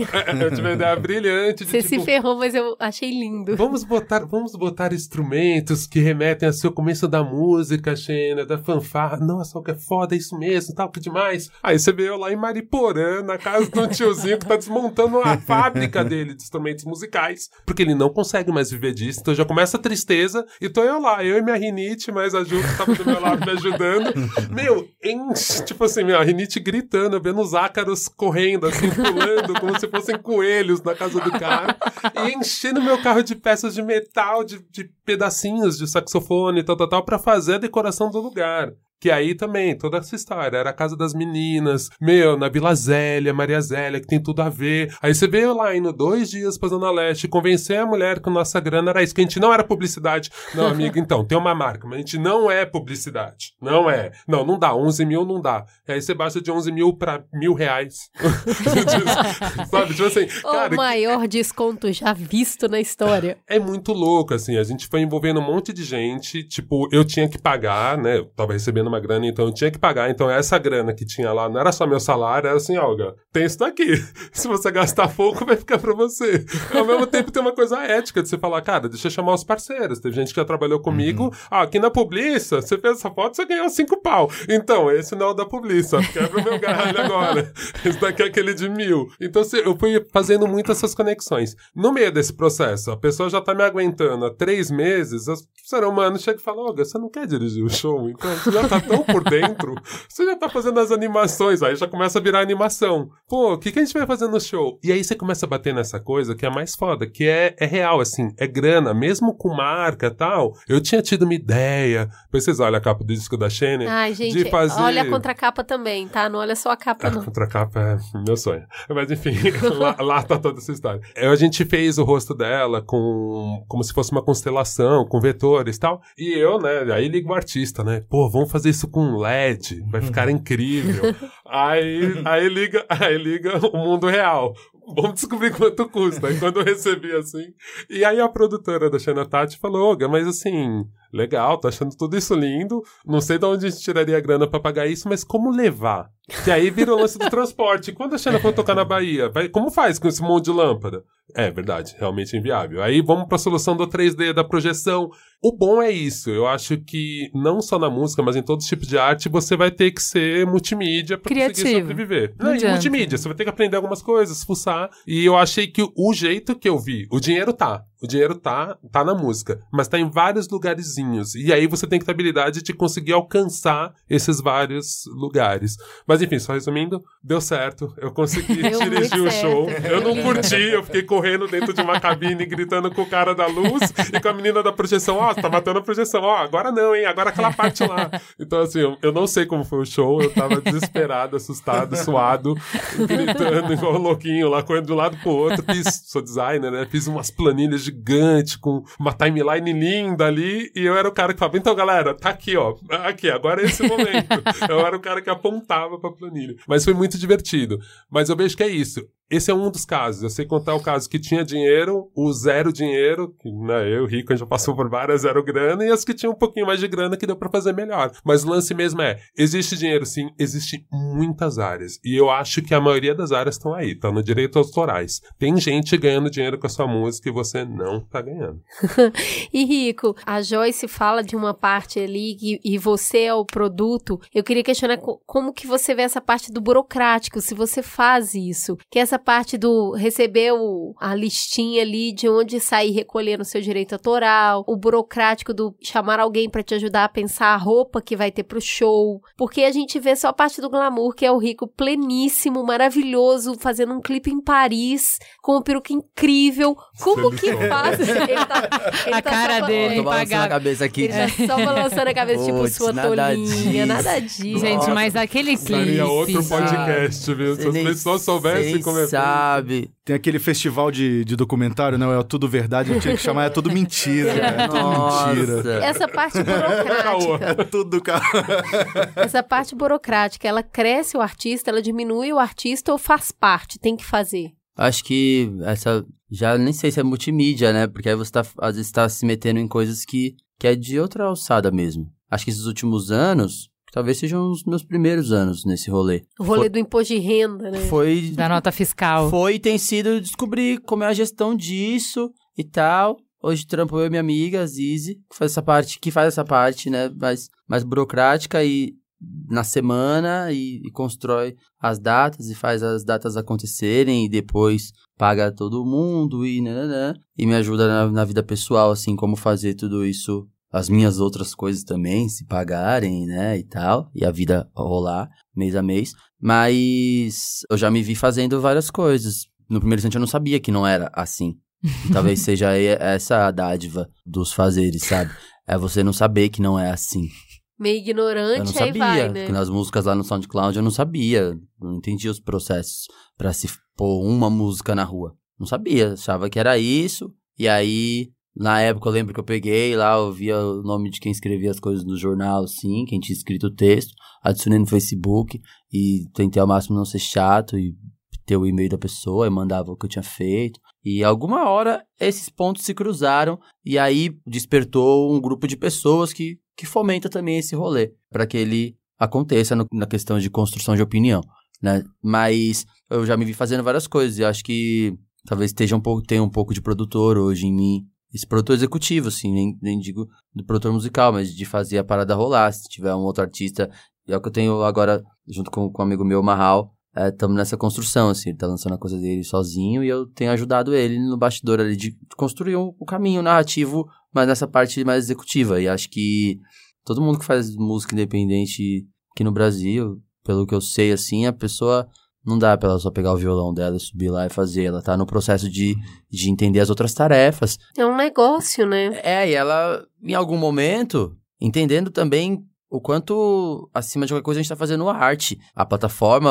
[SPEAKER 5] eu tive uma ideia brilhante de
[SPEAKER 2] Você
[SPEAKER 5] tipo,
[SPEAKER 2] se ferrou, mas eu achei lindo.
[SPEAKER 5] Vamos botar, vamos botar instrumentos que remetem ao seu começo da música, Xena, da fanfarra. Nossa, o que é foda, é isso mesmo, tal, que demais. Aí você veio lá em Mariporã, na casa de um tiozinho que tá desmontando a fábrica dele de instrumentos musicais. Porque ele não consegue mais viver disso. Então já começa a tristeza e tô eu lá, eu e minha rinite, mas a Ju que tava do meu lado me ajudando. Meu, enche, tipo assim, meu, a rinite gritando, vendo os ácaros correndo, assim, pulando, como se fossem coelhos na casa do cara. E enchendo meu carro de peças de metal, de, de pedacinhos de saxofone tal, tal, tal, pra fazer a decoração do lugar. Que aí também, toda essa história, era a casa das meninas, meu, na Vila Zélia, Maria Zélia, que tem tudo a ver. Aí você veio lá, indo dois dias pra Zona Leste, convencer a mulher que nossa grana era isso, que a gente não era publicidade. Não, amiga, então, tem uma marca, mas a gente não é publicidade. Não é. Não, não dá. 11 mil não dá. Aí você baixa de 11 mil pra mil reais. Sabe? Tipo assim, cara,
[SPEAKER 2] o maior desconto já visto na história.
[SPEAKER 5] é muito louco, assim. A gente foi envolvendo um monte de gente. Tipo, eu tinha que pagar, né? Eu tava recebendo uma grana, então eu tinha que pagar. Então essa grana que tinha lá não era só meu salário, era assim, Olga, tem isso daqui. Se você gastar pouco, vai ficar pra você. Ao mesmo tempo, tem uma coisa ética de você falar, cara, deixa eu chamar os parceiros. Teve gente que já trabalhou comigo. Ah, aqui na Publiça, você fez essa foto, você ganhou cinco pau. Então, esse não é o da Publiça. Quebra o meu galho agora. Esse daqui é aquele de mil. Então, assim, eu fui fazendo muito essas conexões. No meio desse processo, a pessoa já tá me aguentando há três meses, o ser humano chega e fala, Olga, você não quer dirigir o show? Então, você já tá tão por dentro, você já tá fazendo as animações, aí já começa a virar animação. Pô, o que, que a gente vai fazer no show? E aí você começa a bater nessa coisa que é a mais foda, que é, é real, assim, é grana, mesmo com marca e tal. Eu tinha tido uma ideia, depois vocês olham a capa do disco da Shane,
[SPEAKER 2] Ai, gente,
[SPEAKER 5] de fazer...
[SPEAKER 2] olha a contracapa também, tá? Não olha só a capa,
[SPEAKER 5] A
[SPEAKER 2] não.
[SPEAKER 5] contracapa é meu sonho. Mas enfim, lá, lá tá toda essa história. É, A gente fez o rosto dela com como se fosse uma constelação, com vetores e tal. E eu, né, aí ligo o artista, né? Pô, vamos fazer isso com LED, vai ficar incrível. aí, aí liga, aí liga o mundo real. Vamos descobrir quanto custa. Aí quando eu recebi assim. E aí a produtora da Xana Tati falou, Olga, mas assim, legal, tô achando tudo isso lindo. Não sei de onde a gente tiraria a grana pra pagar isso, mas como levar? Que aí vira o lance do transporte. Quando a Xana for tocar na Bahia, vai, como faz com esse monte de lâmpada? É verdade, realmente inviável. Aí vamos pra solução do 3D, da projeção. O bom é isso. Eu acho que não só na música, mas em todos os tipos de arte, você vai ter que ser multimídia pra conseguir
[SPEAKER 3] Criativo.
[SPEAKER 5] sobreviver.
[SPEAKER 3] Não
[SPEAKER 5] Não, e multimídia, você vai ter que aprender algumas coisas, fuçar. E eu achei que o jeito que eu vi, o dinheiro tá. O dinheiro tá, tá na música, mas tá em vários lugarzinhos. E aí você tem que ter habilidade de conseguir alcançar esses vários lugares. Mas enfim, só resumindo, deu certo. Eu consegui
[SPEAKER 2] Deu
[SPEAKER 5] dirigir o show. Eu não curti, eu fiquei correndo dentro de uma cabine, gritando com o cara da luz e com a menina da projeção. Ó, tá matando a projeção. Ó, agora não, hein? Agora aquela parte lá. Então, assim, eu, não sei como foi o show. Eu tava desesperado, assustado, suado, gritando igual um louquinho lá, correndo de um lado pro outro. Fiz, sou designer, né? Fiz umas planilhas gigantes com uma timeline linda ali. E eu era o cara que falava, então, galera, tá aqui, ó. Aqui, agora é esse momento. Eu era o cara que apontava pra planilha. Mas foi muito divertido. Mas eu vejo que é isso. Esse é um dos casos. Eu sei contar o caso que tinha dinheiro, o zero dinheiro, que né, eu, rico, a gente já passou por várias zero grana, e as que tinham um pouquinho mais de grana que deu pra fazer melhor. Mas o lance mesmo é, existe dinheiro sim, existe muitas áreas. E eu acho que a maioria das áreas estão aí, estão no direito autorais. Tem gente ganhando dinheiro com a sua música e você não tá ganhando.
[SPEAKER 2] E Rico, a Joyce fala de uma parte ali e, e você é o produto. Eu queria questionar co- como que você vê essa parte do burocrático, se você faz isso. Que essa parte do receber o- a listinha ali de onde sair recolhendo o seu direito autoral, o burocrático do chamar alguém pra te ajudar a pensar a roupa que vai ter pro show. Porque a gente vê só a parte do glamour, que é o Rico pleníssimo, maravilhoso, fazendo um clipe em Paris, com uma peruca incrível. Como que
[SPEAKER 5] Delicioso.
[SPEAKER 2] faz? Ele tá, ele
[SPEAKER 3] A
[SPEAKER 2] tá
[SPEAKER 3] cara
[SPEAKER 2] só-
[SPEAKER 3] dele,
[SPEAKER 6] Tô balançando a cabeça aqui.
[SPEAKER 2] Ele tá só balançando a cabeça, tipo,
[SPEAKER 6] Puts,
[SPEAKER 2] sua
[SPEAKER 6] nada
[SPEAKER 2] tolinha,
[SPEAKER 6] disso.
[SPEAKER 2] nada disso.
[SPEAKER 3] Gente, mas aquele clipe.
[SPEAKER 5] Daria outro podcast, viu? Se as pessoas soubessem como é.
[SPEAKER 6] Sabe.
[SPEAKER 7] Tem aquele festival de, de documentário, não? É tudo verdade, eu tinha que chamar, é tudo mentira. É tudo mentira.
[SPEAKER 2] Essa parte burocrática,
[SPEAKER 7] Tudo, cara.
[SPEAKER 2] essa parte burocrática, ela cresce o artista, ela diminui o artista ou faz parte, tem que fazer?
[SPEAKER 6] Acho que essa. Já nem sei se é multimídia, né? Porque aí você tá, às vezes tá se metendo em coisas que, que é de outra alçada mesmo. Acho que esses últimos anos, talvez sejam os meus primeiros anos nesse rolê.
[SPEAKER 2] O rolê do imposto de renda, né?
[SPEAKER 6] Foi.
[SPEAKER 3] Da nota fiscal.
[SPEAKER 6] Foi e tem sido descobrir como é a gestão disso e tal. Hoje trampo eu e minha amiga, a Zizi, que faz essa parte, que faz essa parte, né, mais, mais burocrática e na semana e, e constrói as datas e faz as datas acontecerem e depois paga todo mundo e nananã, e me ajuda na, na vida pessoal, assim, como fazer tudo isso, as minhas outras coisas também, se pagarem, né, e tal, e a vida rolar mês a mês. Mas eu já me vi fazendo várias coisas. No primeiro instante eu não sabia que não era assim. Talvez seja essa a dádiva dos fazeres, sabe? É você não saber que não é assim.
[SPEAKER 2] Meio
[SPEAKER 6] Eu não
[SPEAKER 2] ignorante, aí
[SPEAKER 6] sabia.
[SPEAKER 2] vai, né?
[SPEAKER 6] Porque nas músicas lá no SoundCloud eu não sabia. Não entendia os processos pra se pôr uma música na rua. Não sabia. Achava que era isso. E aí, na época eu lembro que eu peguei lá, eu via o nome de quem escrevia as coisas no jornal, assim, quem tinha escrito o texto. Adicionei no Facebook e tentei ao máximo não ser chato e ter o e-mail da pessoa e mandava o que eu tinha feito. E alguma hora esses pontos se cruzaram e aí despertou um grupo de pessoas que, que fomenta também esse rolê para que ele aconteça no- na questão de construção de opinião, né? Mas eu já me vi fazendo várias coisas e acho que talvez esteja um pouco tenha um pouco de produtor hoje em mim. Esse produtor executivo, assim, nem, nem digo do produtor musical, mas de fazer a parada rolar. Se tiver um outro artista, é o que eu tenho agora, junto com, com um amigo meu, Marral, estamos nessa construção, assim, ele tá lançando a coisa dele sozinho e eu tenho ajudado ele no bastidor ali de construir um, o caminho narrativo, mas nessa parte mais executiva. E acho que Todo mundo que faz música independente aqui no Brasil, pelo que eu sei, assim, a pessoa não dá pra ela só pegar o violão dela e subir lá e fazer. Ela tá no processo de, de entender as outras tarefas.
[SPEAKER 2] É um negócio, né?
[SPEAKER 6] É, e ela, em algum momento, entendendo também o quanto, acima de qualquer coisa, a gente tá fazendo arte. A plataforma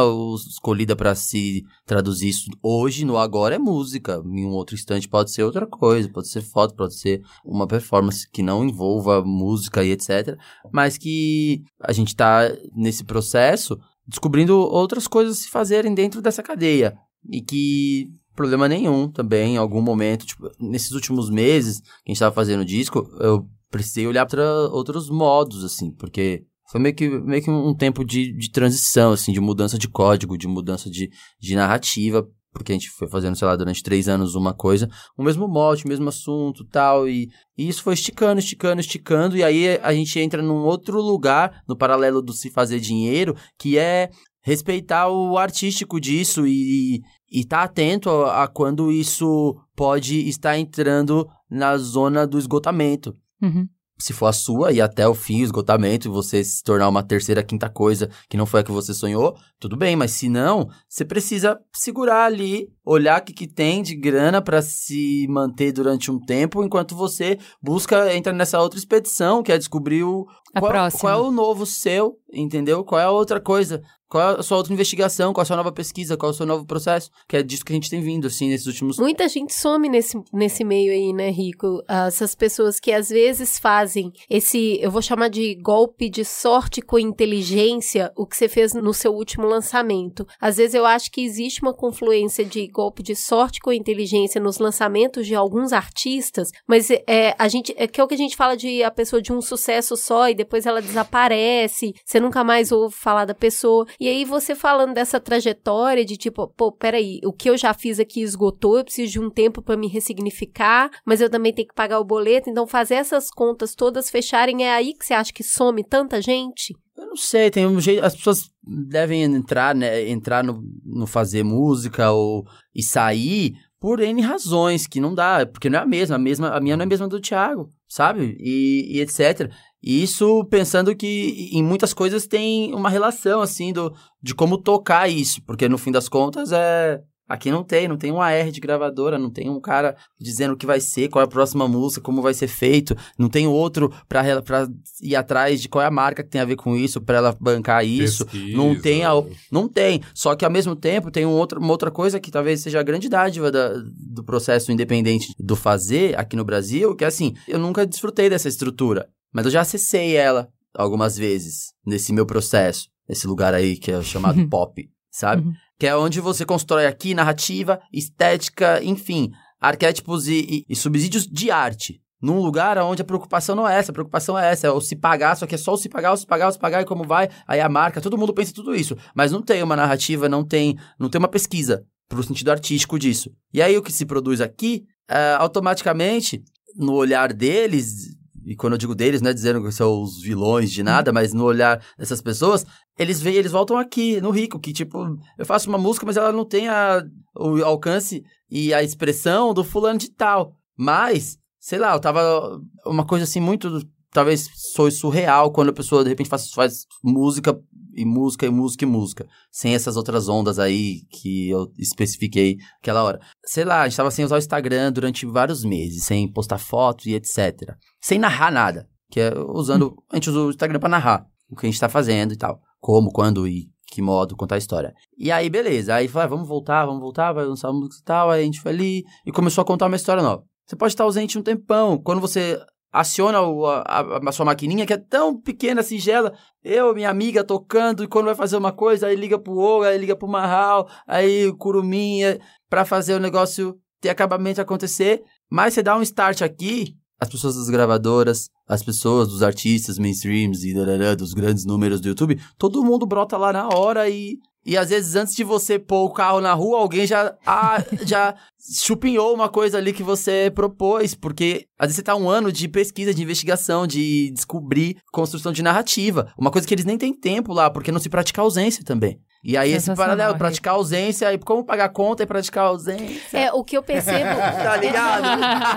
[SPEAKER 6] escolhida para se traduzir isso hoje, no agora, é música. Em um outro instante pode ser outra coisa, pode ser foto, pode ser uma performance que não envolva música e etc. Mas que a gente tá nesse processo descobrindo outras coisas se fazerem dentro dessa cadeia. E que problema nenhum também, em algum momento, tipo, nesses últimos meses que a gente tava fazendo o disco, eu precisei olhar para outros modos, assim, porque foi meio que, meio que um tempo de, de transição, assim, de mudança de código, de mudança de, de narrativa, porque a gente foi fazendo, sei lá, durante três anos uma coisa, o mesmo mote, o mesmo assunto tal, e, e isso foi esticando, esticando, esticando, e aí a gente entra num outro lugar, no paralelo do se fazer dinheiro, que é respeitar o artístico disso e, e tá atento a, a quando isso pode estar entrando na zona do esgotamento
[SPEAKER 3] Uhum.
[SPEAKER 6] Se for a sua e até o fim, o esgotamento, e você se tornar uma terceira, quinta coisa que não foi a que você sonhou, tudo bem, mas se não, você precisa segurar ali, olhar o que, que tem de grana pra se manter durante um tempo, enquanto você busca, entra nessa outra expedição, que é descobrir o,
[SPEAKER 3] A
[SPEAKER 6] qual, qual é o novo seu, entendeu? Qual é a outra coisa? Qual é a sua outra investigação? Qual é a sua nova pesquisa? Qual é o seu novo processo? Que é disso que a gente tem vindo, assim, nesses últimos
[SPEAKER 2] Muita gente some nesse, nesse meio aí, né, Rico? Essas pessoas que às vezes fazem esse, eu vou chamar de golpe de sorte com inteligência, o que você fez no seu último lançamento. Às vezes eu acho que existe uma confluência de golpe de sorte com inteligência nos lançamentos de alguns artistas, mas é, a gente, é que é o que a gente fala de a pessoa de um sucesso só e depois ela desaparece, você nunca mais ouve falar da pessoa. E aí você falando dessa trajetória de tipo, pô, peraí, o que eu já fiz aqui esgotou, eu preciso de um tempo pra me ressignificar, mas eu também tenho que pagar o boleto, então fazer essas contas todas fecharem é aí que você acha que some tanta gente?
[SPEAKER 6] Eu não sei, tem um jeito. As pessoas devem entrar, né? Entrar no, no fazer música ou e sair por N razões, que não dá, porque não é a mesma, a mesma, a minha não é a mesma do Thiago, sabe? E, e etc. E isso pensando que em muitas coisas tem uma relação, assim, do, de como tocar isso, porque no fim das contas é. Aqui não tem, não tem um AR de gravadora, não tem um cara dizendo o que vai ser, qual é a próxima música, como vai ser feito, não tem outro pra, pra ir atrás de qual é a marca que tem a ver com isso, pra ela bancar isso.
[SPEAKER 5] Pesquisa.
[SPEAKER 6] Não tem a, não tem. Só que ao mesmo tempo tem um outro, uma outra coisa que talvez seja a grande dádiva da- do processo independente do fazer aqui no Brasil, que é assim, eu nunca desfrutei dessa estrutura, mas eu já acessei ela algumas vezes nesse meu processo, nesse lugar aí que é chamado pop, sabe?
[SPEAKER 3] Uhum.
[SPEAKER 6] Que é onde você constrói aqui narrativa, estética, enfim, arquétipos e, e- e subsídios de arte. Num lugar onde a preocupação não é essa, a preocupação é essa, é o se pagar, só que é só o se pagar, o se pagar, o se pagar e como vai, aí a marca, todo mundo pensa tudo isso. Mas não tem uma narrativa, não tem, não tem uma pesquisa pro sentido artístico disso. E aí o que se produz aqui, é, automaticamente, no olhar deles, e quando eu digo deles, não é dizendo que são os vilões de nada, mas no olhar dessas pessoas, eles vêm, eles voltam aqui, no Rico, que tipo, eu faço uma música, mas ela não tem a, o alcance e a expressão do fulano de tal. Mas, sei lá, eu tava uma coisa assim muito, talvez soe surreal quando a pessoa de repente faz, faz música e música e música e música, sem essas outras ondas aí que eu especifiquei aquela hora. Sei lá, a gente tava sem usar o Instagram durante vários meses, sem postar fotos e etc. Sem narrar nada, que é usando, a gente usa o Instagram pra narrar o que a gente tá fazendo e tal. Como, quando e que modo contar a história. E aí, beleza. Aí falei, ah, vamos voltar, vamos voltar, vai lançar música e tal. Aí a gente foi ali e começou a contar uma história nova. Você pode estar ausente um tempão. Quando você aciona o- a, a- a sua maquininha, que é tão pequena, singela, eu, minha amiga, tocando, e quando vai fazer uma coisa, aí liga pro Oga, aí liga pro Marral, aí o Curuminha, pra fazer o negócio ter acabamento acontecer. Mas você dá um start aqui, as pessoas das gravadoras, as pessoas dos artistas mainstreams e darará, dos grandes números do YouTube, todo mundo brota lá na hora e. E às vezes, antes de você pôr o carro na rua, alguém já, ah, já chupinhou uma coisa ali que você propôs. Porque às vezes você tá um ano de pesquisa, de investigação, de descobrir construção de narrativa. Uma coisa que eles nem têm tempo lá, porque não se pratica ausência também. E aí esse paralelo, praticar ausência, e como pagar conta e praticar ausência.
[SPEAKER 2] É, o que eu percebo.
[SPEAKER 6] Tá ligado?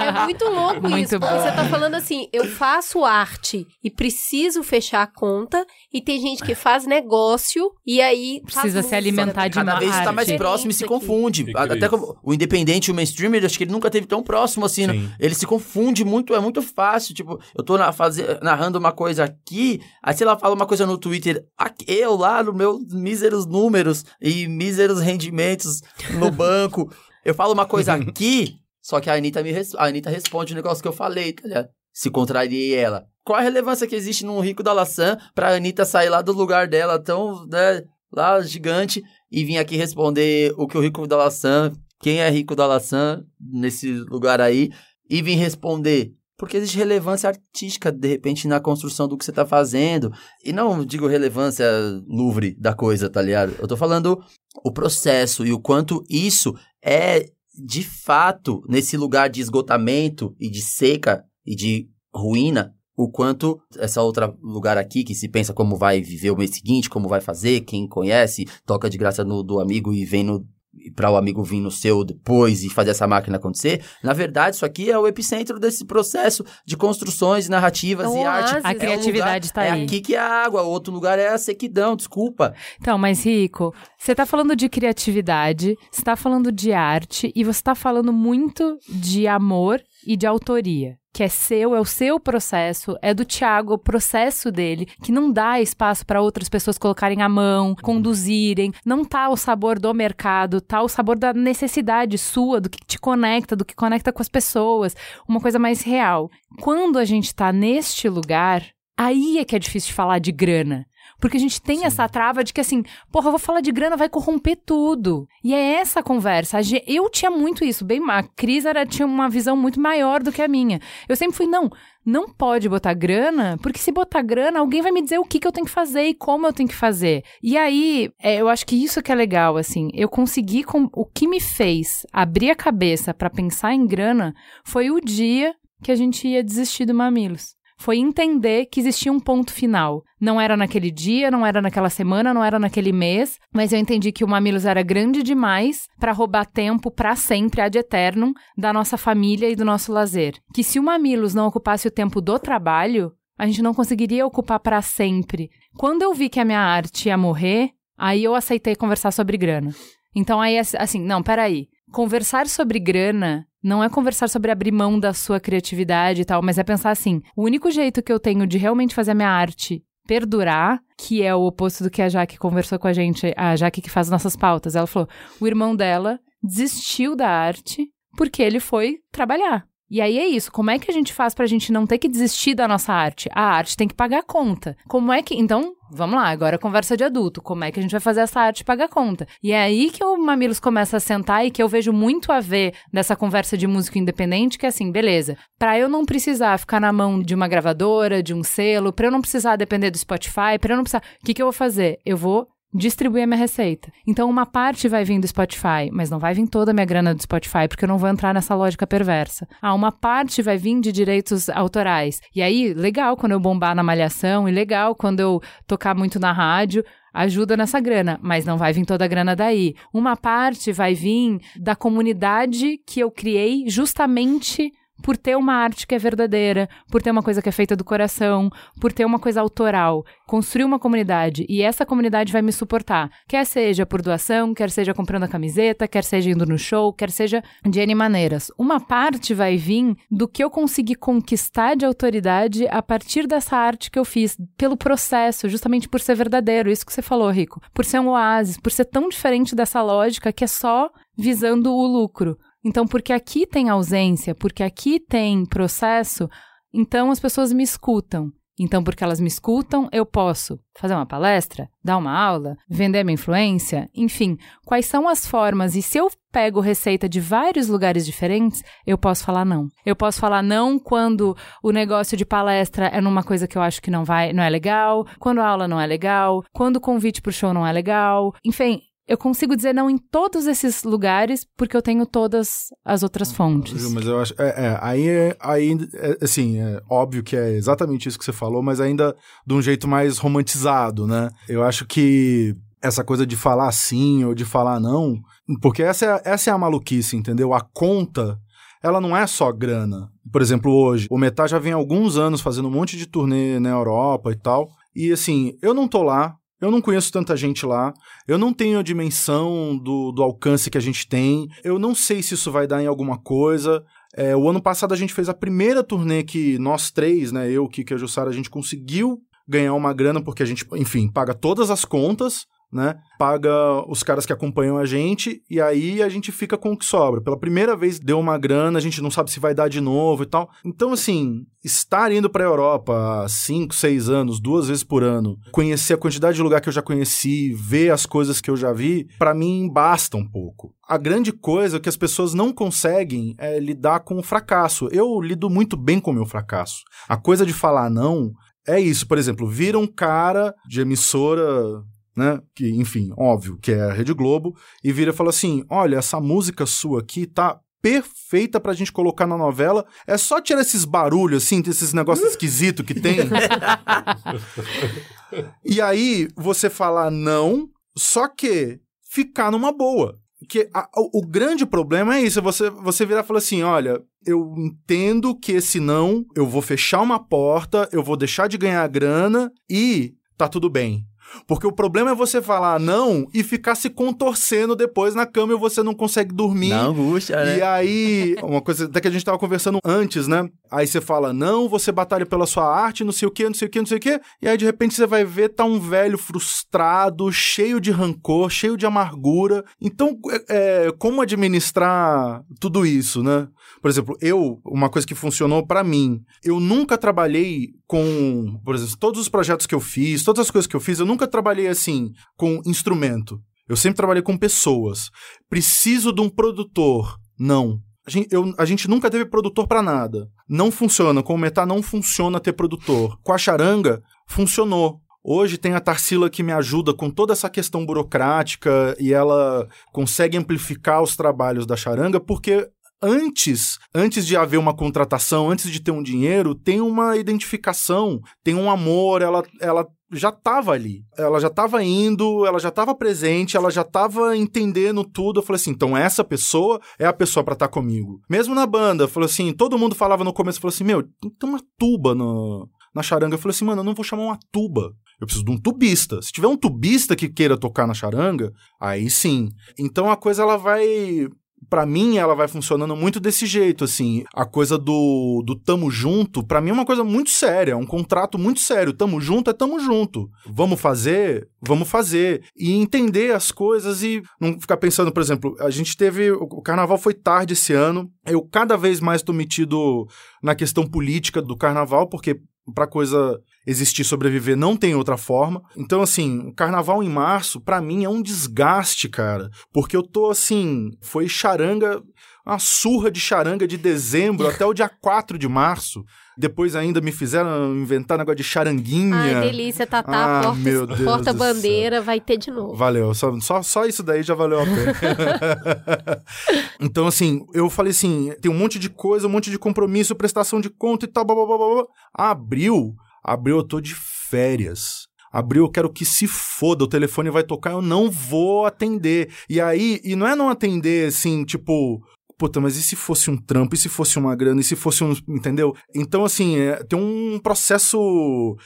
[SPEAKER 2] É muito louco
[SPEAKER 3] Muito
[SPEAKER 2] isso.
[SPEAKER 3] bom.
[SPEAKER 2] Porque você tá falando assim, eu faço arte e preciso fechar a conta, e tem gente que faz negócio e aí.
[SPEAKER 3] Precisa se alimentar de
[SPEAKER 6] Cada vez está
[SPEAKER 3] arte.
[SPEAKER 6] mais próximo e se confunde.
[SPEAKER 5] Que
[SPEAKER 6] Até como o independente e o mainstream, eu acho que ele nunca teve tão próximo assim. né?
[SPEAKER 7] Sim.
[SPEAKER 6] Ele se confunde muito, é muito fácil. Tipo, eu tô na, faze- narrando uma coisa aqui, aí sei lá, fala uma coisa no Twitter, aqui, eu lá no meus míseros números e míseros rendimentos no banco, eu falo uma coisa aqui, só que a Anitta, me res- a Anitta responde o negócio que eu falei, tá ligado? Se contrariei ela. Qual a relevância que existe num rico da Laçã pra Anitta sair lá do lugar dela tão, né, lá gigante e vir aqui responder o que o rico da Laçã, quem é rico da Laçã nesse lugar aí, e vir responder. Porque existe relevância artística, de repente, na construção do que você tá fazendo. E não digo relevância Louvre da coisa, tá ligado? Eu tô falando o processo e o quanto isso é, de fato, nesse lugar de esgotamento e de seca e de ruína, o quanto essa outra lugar aqui, que se pensa como vai viver o mês seguinte, como vai fazer, quem conhece, toca de graça no do amigo e vem no para o amigo vir no seu depois e fazer essa máquina acontecer. Na verdade, isso aqui é o epicentro desse processo de construções, narrativas
[SPEAKER 2] É um
[SPEAKER 6] e arte.
[SPEAKER 3] A
[SPEAKER 2] É um
[SPEAKER 3] criatividade
[SPEAKER 6] lugar,
[SPEAKER 3] tá
[SPEAKER 6] é
[SPEAKER 3] aí.
[SPEAKER 6] aqui que é a água, outro lugar é a sequidão, desculpa.
[SPEAKER 3] Então, mas Rico, você tá falando de criatividade, você tá falando de arte e você tá falando muito de amor e de autoria. Que é seu, é o seu processo, é do Thiago, o processo dele, que não dá espaço para outras pessoas colocarem a mão, conduzirem. Não tá o sabor do mercado, tá o sabor da necessidade sua, do que te conecta, do que conecta com as pessoas. Uma coisa mais real. Quando a gente tá neste lugar, aí é que é difícil de falar de grana. Porque a gente tem essa trava de que assim, porra, eu vou falar de grana, vai corromper tudo. E é essa a conversa. Eu tinha muito isso, bem, a Cris era, tinha uma visão muito maior do que a minha. Eu sempre fui, não, não pode botar grana, porque se botar grana, alguém vai me dizer o que, que eu tenho que fazer e como eu tenho que fazer. E aí, é, eu acho que isso que é legal, assim, eu consegui, com, o que me fez abrir a cabeça pra pensar em grana foi o dia que a gente ia desistir do Mamilos foi entender que existia um ponto final. Não era naquele dia, não era naquela semana, não era naquele mês, mas eu entendi que o Mamilos era grande demais para roubar tempo para sempre, ad eternum, da nossa família e do nosso lazer. Que se o Mamilos não ocupasse o tempo do trabalho, a gente não conseguiria ocupar para sempre. Quando eu vi que a minha arte ia morrer, aí eu aceitei conversar sobre grana. Então aí, assim, não, peraí. Conversar sobre grana não é conversar sobre abrir mão da sua criatividade e tal, mas é pensar assim: o único jeito que eu tenho de realmente fazer a minha arte perdurar, que é o oposto do que a Jaque conversou com a gente, a Jaque que faz nossas pautas. Ela falou: o irmão dela desistiu da arte porque ele foi trabalhar. E aí é isso, como é que a gente faz pra gente não ter que desistir da nossa arte? A arte tem que pagar a conta. Como é que. Então, vamos lá, agora conversa de adulto. Como é que a gente vai fazer essa arte pagar conta? E é aí que o Mamilos começa a sentar e que eu vejo muito a ver dessa conversa de músico independente, que é assim, beleza, pra eu não precisar ficar na mão de uma gravadora, de um selo, pra eu não precisar depender do Spotify, pra eu não precisar. O que, que eu vou fazer? Eu vou distribuir a minha receita. Então, uma parte vai vir do Spotify, mas não vai vir toda a minha grana do Spotify, porque eu não vou entrar nessa lógica perversa. Ah, uma parte vai vir de direitos autorais. E aí, legal quando eu bombar na malhação, e legal quando eu tocar muito na rádio, ajuda nessa grana, mas não vai vir toda a grana daí. Uma parte vai vir da comunidade que eu criei justamente por ter uma arte que é verdadeira, por ter uma coisa que é feita do coração, por ter uma coisa autoral. Construir uma comunidade e essa comunidade vai me suportar. Quer seja por doação, quer seja comprando a camiseta, quer seja indo no show, quer seja de N maneiras. Uma parte vai vir do que eu consegui conquistar de autoridade a partir dessa arte que eu fiz, pelo processo, justamente por ser verdadeiro. Isso que você falou, Rico. Por ser um oásis, por ser tão diferente dessa lógica que é só visando o lucro. Então, porque aqui tem ausência, porque aqui tem processo, então as pessoas me escutam. Então, porque elas me escutam, eu posso fazer uma palestra, dar uma aula, vender minha influência, enfim, quais são as formas? E se eu pego receita de vários lugares diferentes, eu posso falar não. Eu posso falar não quando o negócio de palestra é numa coisa que eu acho que não vai, não é legal, quando a aula não é legal, quando o convite pro show não é legal, enfim, eu consigo dizer não em todos esses lugares porque eu tenho todas as outras fontes.
[SPEAKER 7] Ju, Mas eu acho. É, é, aí, é, aí é, assim, é óbvio que é exatamente isso que você falou, mas ainda de um jeito mais romantizado, né? Eu acho que essa coisa de falar sim ou de falar não, porque essa é, essa é a maluquice, entendeu? A conta, ela não é só grana. Por exemplo, hoje, o Metá já vem há alguns anos fazendo um monte de turnê na Europa e tal, e assim, eu não tô lá, eu não conheço tanta gente lá, eu não tenho a dimensão do, do alcance que a gente tem, eu não sei se isso vai dar em alguma coisa. É, o ano passado a gente fez a primeira turnê que nós três, né, eu, Kiki e a Jussara, a gente conseguiu ganhar uma grana porque a gente, enfim, paga todas as contas, né? Paga os caras que acompanham a gente e aí a gente fica com o que sobra. Pela primeira vez deu uma grana, a gente não sabe se vai dar de novo e tal. Então, assim, estar indo para a Europa há 5, 6 anos, duas vezes por ano, conhecer a quantidade de lugar que eu já conheci, ver as coisas que eu já vi, para mim basta um pouco. A grande coisa que as pessoas não conseguem é lidar com o fracasso. Eu lido muito bem com o meu fracasso. A coisa de falar não é isso, por exemplo, vira um cara de emissora né? Que, enfim, óbvio, que é a Rede Globo, e vira e fala assim: olha, essa música sua aqui tá perfeita pra gente colocar na novela. É só tirar esses barulhos, assim, esses negócios esquisitos que tem. e aí você falar não, só que ficar numa boa. Que a, o, o, grande problema é isso, você, você virar e falar assim, olha, eu entendo que esse não, eu vou fechar uma porta, eu vou deixar de ganhar grana e tá tudo bem. Porque o problema é você falar não e ficar se contorcendo depois na cama e você não consegue dormir.
[SPEAKER 6] Não, angústia, né?
[SPEAKER 7] E aí, uma coisa até que a gente tava conversando antes, né? Aí você fala não, você batalha pela sua arte, não sei o que, não sei o que, não sei o que. E aí de repente você vai ver, tá um velho frustrado, cheio de rancor, cheio de amargura. Então, é, é como administrar tudo isso, né? Por exemplo, eu, uma coisa que funcionou para mim, eu nunca trabalhei com, por exemplo, todos os projetos que eu fiz, todas as coisas que eu fiz, eu nunca trabalhei assim com instrumento. Eu sempre trabalhei com pessoas. Preciso de um produtor. Não. A gente, eu, a gente nunca teve produtor para nada. Não funciona. Com o Metá não funciona ter produtor. Com a charanga, funcionou. Hoje tem a Tarsila que me ajuda com toda essa questão burocrática e ela consegue amplificar os trabalhos da charanga porque antes, antes de haver uma contratação, antes de ter um dinheiro, tem uma identificação, tem um amor, ela, ela já estava ali. Ela já estava indo, ela já estava presente, ela já estava entendendo tudo. Eu falei assim, então essa pessoa é a pessoa para estar tá comigo. Mesmo na banda, falou assim, todo mundo falava no começo, falou assim, meu, tem uma tuba na charanga. Eu falei assim, mano, eu não vou chamar uma tuba. Eu preciso de um tubista. Se tiver um tubista que queira tocar na charanga, aí sim. Então a coisa ela vai para mim ela vai funcionando muito desse jeito, assim. A coisa do, do tamo junto, para mim é uma coisa muito séria, é um contrato muito sério. Tamo junto é tamo junto. Vamos fazer? Vamos fazer. E entender as coisas e não ficar pensando, por exemplo, a gente teve. O carnaval foi tarde esse ano. Eu cada vez mais tô metido na questão política do carnaval, porque para coisa existir sobreviver não tem outra forma. Então assim, o carnaval em março para mim é um desgaste, cara, porque eu tô assim, foi charanga, uma surra de charanga de dezembro até o dia 4 de março. Depois ainda me fizeram inventar negócio de charanguinha.
[SPEAKER 2] Ai, delícia, Tatá, ah, porta, porta bandeira, vai ter de novo.
[SPEAKER 7] Valeu, só, só, só isso daí já valeu a pena. então, assim, eu falei assim, tem um monte de coisa, um monte de compromisso, prestação de conta e tal, blá, blá, blá, blá. Abril, abril eu tô de férias. Abril, eu quero que se foda, o telefone vai tocar, eu não vou atender. E aí, e não é não atender assim, tipo, puta, mas e se fosse um trampo, e se fosse uma grana, e se fosse um. Entendeu? Então, assim, é, tem um processo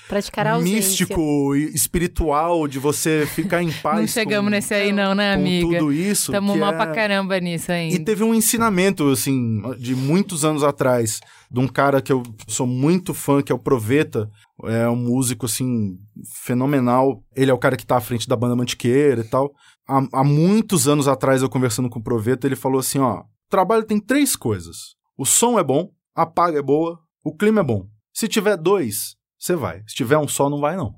[SPEAKER 7] místico e espiritual de você ficar em paz.
[SPEAKER 3] não chegamos com, nesse aí, não, né, amiga?
[SPEAKER 7] tudo isso.
[SPEAKER 3] Tamo mal
[SPEAKER 7] é...
[SPEAKER 3] pra caramba nisso ainda.
[SPEAKER 7] E teve um ensinamento, assim, de muitos anos atrás, de um cara que eu sou muito fã, que é o Proveta. É um músico, assim, fenomenal. Ele é o cara que tá à frente da banda Mantiqueira e tal. Há, há muitos anos atrás, eu conversando com o Proveta, ele falou assim: ó, trabalho tem três coisas: o som é bom, a paga é boa, o clima é bom. Se tiver dois, você vai. Se tiver um só, não vai, não.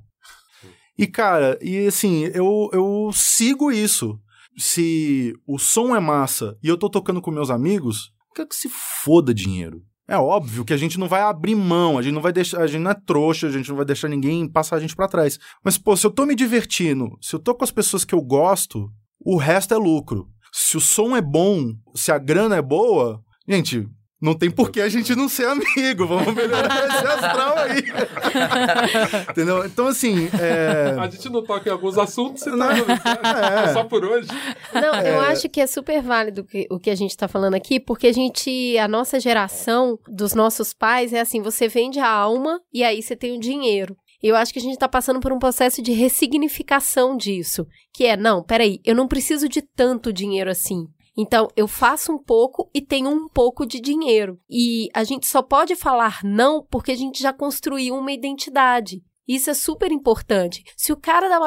[SPEAKER 7] E, cara, e assim, eu, eu sigo isso. Se o som é massa e eu tô tocando com meus amigos, quer que se foda dinheiro. É óbvio que a gente não vai abrir mão, a gente não vai deixar, a gente não é trouxa, a gente não vai deixar ninguém passar a gente para trás. Mas, pô, se eu tô me divertindo, se eu tô com as pessoas que eu gosto, o resto é lucro. Se o som é bom, se a grana é boa, gente, Não tem por que a gente não ser amigo. Vamos melhorar esse astral aí. Entendeu? Então, assim. É...
[SPEAKER 5] A gente não toca em alguns assuntos, você
[SPEAKER 7] Não,
[SPEAKER 5] tá
[SPEAKER 7] é.
[SPEAKER 5] só por hoje.
[SPEAKER 2] Não, eu acho que é super válido que- o que a gente tá falando aqui, porque a gente, a nossa geração dos nossos pais é assim, você vende a alma e aí você tem o dinheiro. E eu acho que a gente tá passando por um processo de ressignificação disso, que é, não, peraí, eu não preciso de tanto dinheiro assim. Então, eu faço um pouco e tenho um pouco de dinheiro. E a gente só pode falar não porque a gente já construiu uma identidade. Isso é super importante. Se o cara da,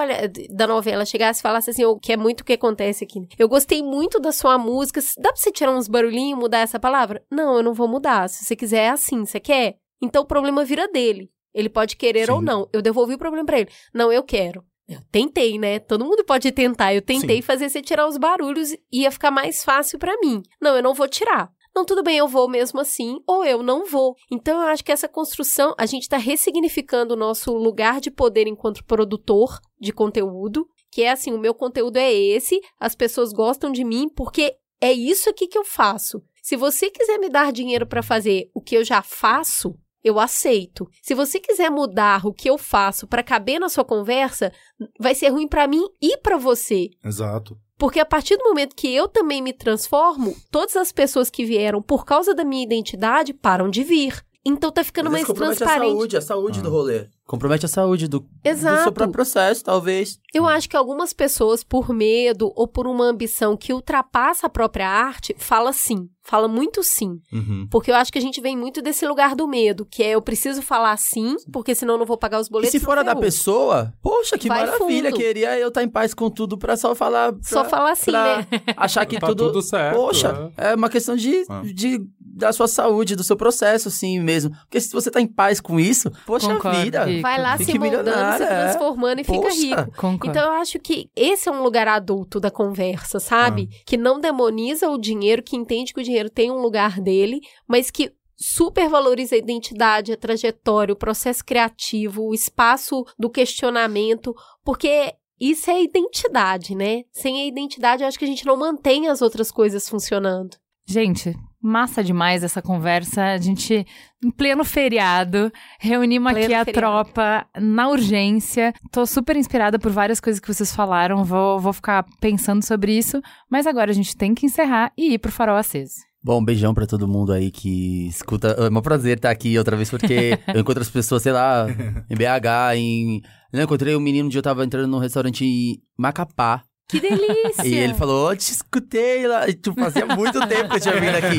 [SPEAKER 2] da novela chegasse e falasse assim, o que é muito o que acontece aqui. né? Eu gostei muito da sua música. Dá pra você tirar uns barulhinhos e mudar essa palavra? Não, eu não vou mudar. Se você quiser, é assim. Você quer? Então o problema vira dele. Ele pode querer ou
[SPEAKER 7] Sim.
[SPEAKER 2] não. Eu devolvi o problema pra ele. Não, eu quero. Eu tentei, né? Todo mundo pode tentar. Eu tentei
[SPEAKER 7] Sim.
[SPEAKER 2] fazer você tirar os barulhos e ia ficar mais fácil pra mim. Não, eu não vou tirar. Não, tudo bem, eu vou mesmo assim, ou eu não vou. Então, eu acho que essa construção, a gente está ressignificando o nosso lugar de poder enquanto produtor de conteúdo, que é assim, o meu conteúdo é esse, as pessoas gostam de mim porque é isso aqui que eu faço. Se você quiser me dar dinheiro para fazer o que eu já faço, eu aceito. Se você quiser mudar o que eu faço para caber na sua conversa, vai ser ruim para mim e para você.
[SPEAKER 7] Exato.
[SPEAKER 2] Porque a partir do momento que eu também me transformo, todas as pessoas que vieram por causa da minha identidade param de vir. Então tá ficando mais
[SPEAKER 6] compromete
[SPEAKER 2] transparente.
[SPEAKER 6] a saúde, a saúde do rolê. Compromete a saúde do, do
[SPEAKER 2] Exato.
[SPEAKER 6] seu próprio processo, talvez.
[SPEAKER 2] Eu acho que algumas pessoas, por medo ou por uma ambição que ultrapassa a própria arte, fala sim. Fala muito sim.
[SPEAKER 7] Uhum.
[SPEAKER 2] Porque eu acho que a gente vem muito desse lugar do medo, que é eu preciso falar sim, porque senão eu não vou pagar os
[SPEAKER 6] E
[SPEAKER 2] boletos.
[SPEAKER 6] se
[SPEAKER 2] não
[SPEAKER 6] fora da pessoa, poxa, que
[SPEAKER 2] Vai
[SPEAKER 6] maravilha.
[SPEAKER 2] fundo.
[SPEAKER 6] Queria eu estar em paz com tudo pra só falar. pra-
[SPEAKER 2] Só falar assim,
[SPEAKER 6] pra
[SPEAKER 2] né?
[SPEAKER 6] Achar que
[SPEAKER 5] Tá
[SPEAKER 6] tudo.
[SPEAKER 5] tudo certo,
[SPEAKER 6] Poxa,
[SPEAKER 5] né?
[SPEAKER 6] é uma questão de,
[SPEAKER 7] Ah.
[SPEAKER 6] de da sua saúde, do seu processo, assim mesmo. Porque se você tá em paz com isso, poxa
[SPEAKER 3] Concordo,
[SPEAKER 6] vida.
[SPEAKER 3] Rico.
[SPEAKER 2] Vai lá
[SPEAKER 6] Fique
[SPEAKER 2] se moldando, se
[SPEAKER 6] é.
[SPEAKER 2] transformando e fica
[SPEAKER 6] Poxa.
[SPEAKER 2] rico.
[SPEAKER 3] Concordo.
[SPEAKER 2] Então eu acho que esse é um lugar adulto da conversa, sabe? Que não demoniza o dinheiro, que entende que o dinheiro tem um lugar dele, mas que super valoriza a identidade, a trajetória, o processo criativo, o espaço do questionamento, porque isso é identidade, né? Sem a identidade, eu acho que a gente não mantém as outras coisas funcionando.
[SPEAKER 3] Gente, massa demais essa conversa. A gente, em pleno feriado, reunimos
[SPEAKER 2] Pleno
[SPEAKER 3] aqui a
[SPEAKER 2] feriado.
[SPEAKER 3] tropa na urgência. Tô super inspirada por várias coisas que vocês falaram. Vou, vou ficar pensando sobre isso. Mas agora a gente tem que encerrar e ir pro farol aceso.
[SPEAKER 6] Bom, um beijão pra todo mundo aí que escuta. É um prazer estar aqui outra vez, porque eu encontro as pessoas, sei lá, em BH, em. Eu encontrei um menino um dia eu tava entrando num restaurante em Macapá.
[SPEAKER 2] Que delícia!
[SPEAKER 6] E ele falou, "Ó, te escutei lá. E, tipo, fazia muito tempo que eu tinha vindo aqui.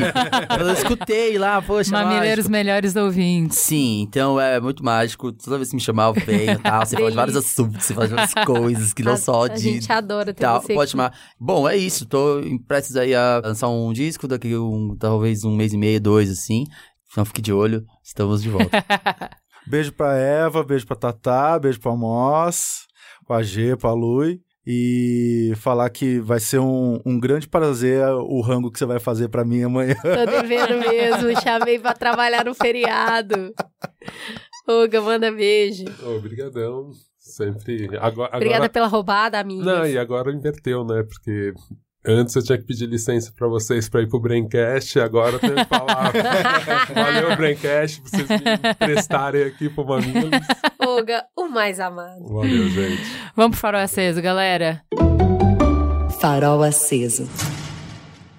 [SPEAKER 6] Eu escutei lá, poxa,
[SPEAKER 3] Mamileiros
[SPEAKER 6] mágico."
[SPEAKER 3] melhores ouvintes.
[SPEAKER 6] Sim, então é muito mágico. Toda vez que me chamava, eu venho e tal. Você fala de vários assuntos, você fala de várias coisas que não
[SPEAKER 2] a,
[SPEAKER 6] só
[SPEAKER 2] a
[SPEAKER 6] de
[SPEAKER 2] gente adora ter
[SPEAKER 6] tal.
[SPEAKER 2] você
[SPEAKER 6] Pode
[SPEAKER 2] aqui.
[SPEAKER 6] chamar. Bom, é isso. Tô prestes aí a lançar um disco daqui um, talvez um mês e meio, dois, assim. Então fique de olho, estamos de volta.
[SPEAKER 7] Beijo pra Eva, beijo pra Tatá, beijo pra Moss, pra G, pra Lui. E falar que vai ser um, um grande prazer o rango que você vai fazer pra mim amanhã.
[SPEAKER 2] Tô devendo mesmo, chamei pra trabalhar no feriado. Olga, manda beijo.
[SPEAKER 5] Obrigadão. Sempre. Agora,
[SPEAKER 2] Obrigada
[SPEAKER 5] agora...
[SPEAKER 2] pela roubada, amiga.
[SPEAKER 5] Não, e agora inverteu, né? Porque antes eu tinha que pedir licença pra vocês pra ir pro Braincast, agora eu tenho que falar. Valeu, Braincast, por vocês me prestarem aqui pro Mamilos.
[SPEAKER 2] O mais amado.
[SPEAKER 5] Valeu, gente.
[SPEAKER 3] Vamos pro farol aceso, galera.
[SPEAKER 4] Farol aceso.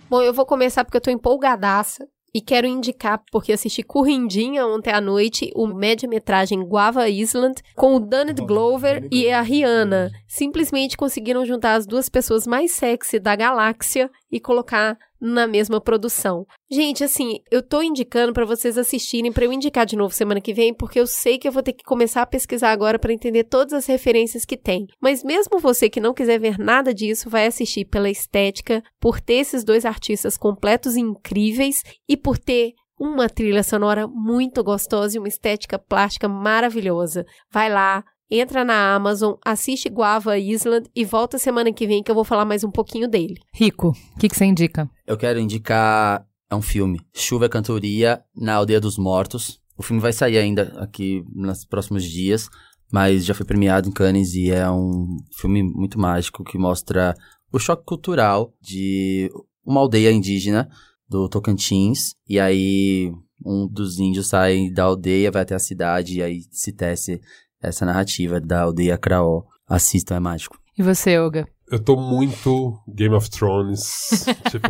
[SPEAKER 2] Bom, eu vou começar porque eu tô empolgadaça. E quero indicar, porque assisti Corrindinha ontem à noite, o média-metragem Guava Island, com o Donald Glover e a Rihanna. Simplesmente conseguiram juntar as duas pessoas mais sexy da galáxia e colocar na mesma produção. Gente, assim, eu tô indicando pra vocês assistirem, pra eu indicar de novo semana que vem, porque eu sei que eu vou ter que começar a pesquisar agora pra entender todas as referências que tem. Mas mesmo você que não quiser ver nada disso, vai assistir pela estética, por ter esses dois artistas completos e incríveis e por ter uma trilha sonora muito gostosa e uma estética plástica maravilhosa. Vai lá, entra na Amazon, assiste Guava Island e volta semana que vem que eu vou falar mais um pouquinho dele.
[SPEAKER 3] Rico, o que, que você indica?
[SPEAKER 6] Eu quero indicar. É um filme. Chuva é Cantoria na Aldeia dos Mortos. O filme vai sair ainda aqui nos próximos dias, mas já foi premiado em Cannes e é um filme muito mágico que mostra o choque cultural de uma aldeia indígena do Tocantins. E aí um dos índios sai da aldeia, vai até a cidade, e aí se tece essa narrativa da aldeia Craó. Assistam, é mágico.
[SPEAKER 3] E você, Olga?
[SPEAKER 5] Eu tô muito Game of Thrones. tipo.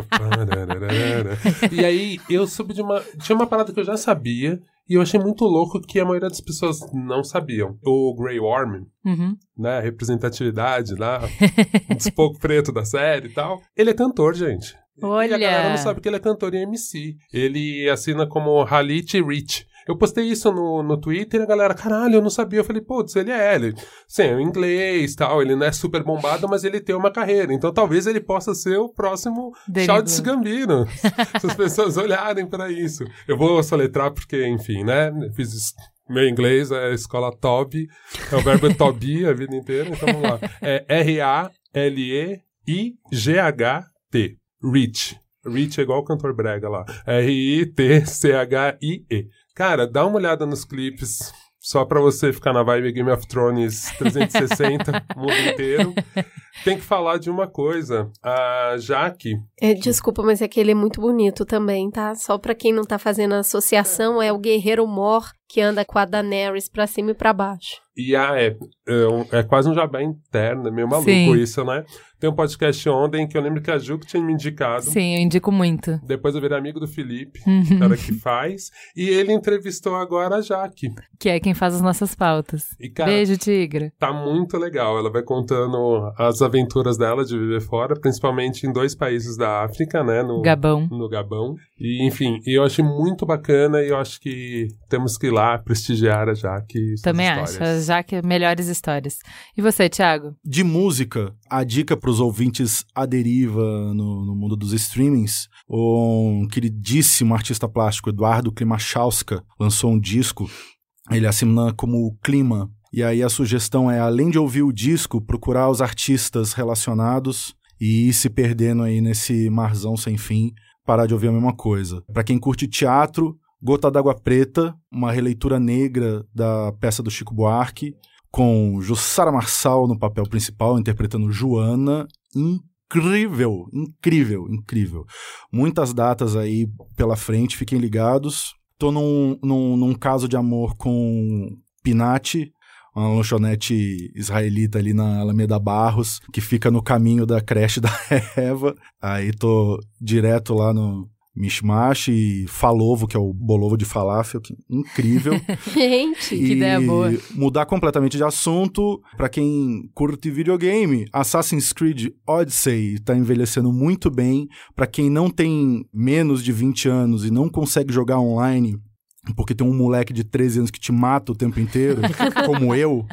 [SPEAKER 5] e aí, eu soube de uma. Tinha uma parada que eu já sabia. E eu achei muito louco que a maioria das pessoas não sabiam. O Grey Worm,
[SPEAKER 3] Uhum.
[SPEAKER 5] né? a Representatividade lá, um pouco preto da série e tal. Ele é cantor, gente. E a
[SPEAKER 3] Olha.
[SPEAKER 5] galera não sabe que ele é cantor e MC. Ele assina como Halit Rich. Eu postei isso no, no Twitter e a galera, caralho, eu não sabia. Eu falei, putz, ele é ele. Sim, é inglês tal, ele não é super bombado, mas ele tem uma carreira. Então talvez ele possa ser o próximo
[SPEAKER 3] Blue.
[SPEAKER 5] Gambino. Se as pessoas olharem pra isso. Eu vou soletrar porque, enfim, né? Fiz isso- meu inglês é escola Toby, é o verbo to be a vida inteira, então vamos lá. É R-A-L-E-I-G-H-T. Rich. Rich é igual o cantor brega lá. R-I-T-C-H-I-E. Cara, dá uma olhada nos clipes. Só pra você ficar na vibe Game of Thrones 360, o mundo inteiro. Tem que falar de uma coisa. A Jaque,
[SPEAKER 2] É, desculpa, mas é que ele é muito bonito também, tá? Só pra quem não tá fazendo a associação, é o guerreiro Mor que anda com a Daenerys pra cima e pra baixo.
[SPEAKER 5] E ah, é, é, é quase um jabá interno, é meio maluco
[SPEAKER 3] Sim.
[SPEAKER 5] isso, né? Tem um podcast ontem que eu lembro que a Ju que tinha me indicado.
[SPEAKER 3] Sim, eu indico muito.
[SPEAKER 5] Depois eu virei amigo do Felipe,
[SPEAKER 3] Uhum.
[SPEAKER 5] cara que faz. E ele entrevistou agora a Jaque.
[SPEAKER 3] Que é quem faz as nossas pautas.
[SPEAKER 5] E, cara,
[SPEAKER 3] Beijo, Tigra.
[SPEAKER 5] tá muito legal. Ela vai contando as aventuras dela de viver fora, principalmente em dois países da África, né? No,
[SPEAKER 3] Gabão.
[SPEAKER 5] no Gabão. E, enfim, e eu achei muito bacana e eu acho que temos que ir lá prestigiar a Jaque.
[SPEAKER 3] Também acho. Já que melhores histórias. E você, Thiago?
[SPEAKER 7] De música, a dica para os ouvintes à deriva no, no mundo dos streamings, um queridíssimo artista plástico, Eduardo Klimachowska, lançou um disco, ele assina como Clima. E aí a sugestão é, além de ouvir o disco, procurar os artistas relacionados e ir se perdendo aí nesse marzão sem fim, parar de ouvir a mesma coisa. Para quem curte teatro, Gota d'Água Preta, uma releitura negra da peça do Chico Buarque, com Jussara Marçal no papel principal, interpretando Joana. Incrível, incrível, incrível. Muitas datas aí pela frente, fiquem ligados. Tô num, num, num caso de amor com Pinati, uma lanchonete israelita ali na Alameda Barros, que fica no caminho da creche da Eva. Aí tô direto lá no Mishmash e Falovo, que é o bolovo de falafel, que é incrível.
[SPEAKER 2] Gente,
[SPEAKER 3] Que ideia boa.
[SPEAKER 7] Mudar completamente de assunto, pra quem curte videogame, Assassin's Creed Odyssey tá envelhecendo muito bem. Pra quem não tem menos de 20 anos e não consegue jogar online, porque tem um moleque de 13 anos que te mata o tempo inteiro, como eu,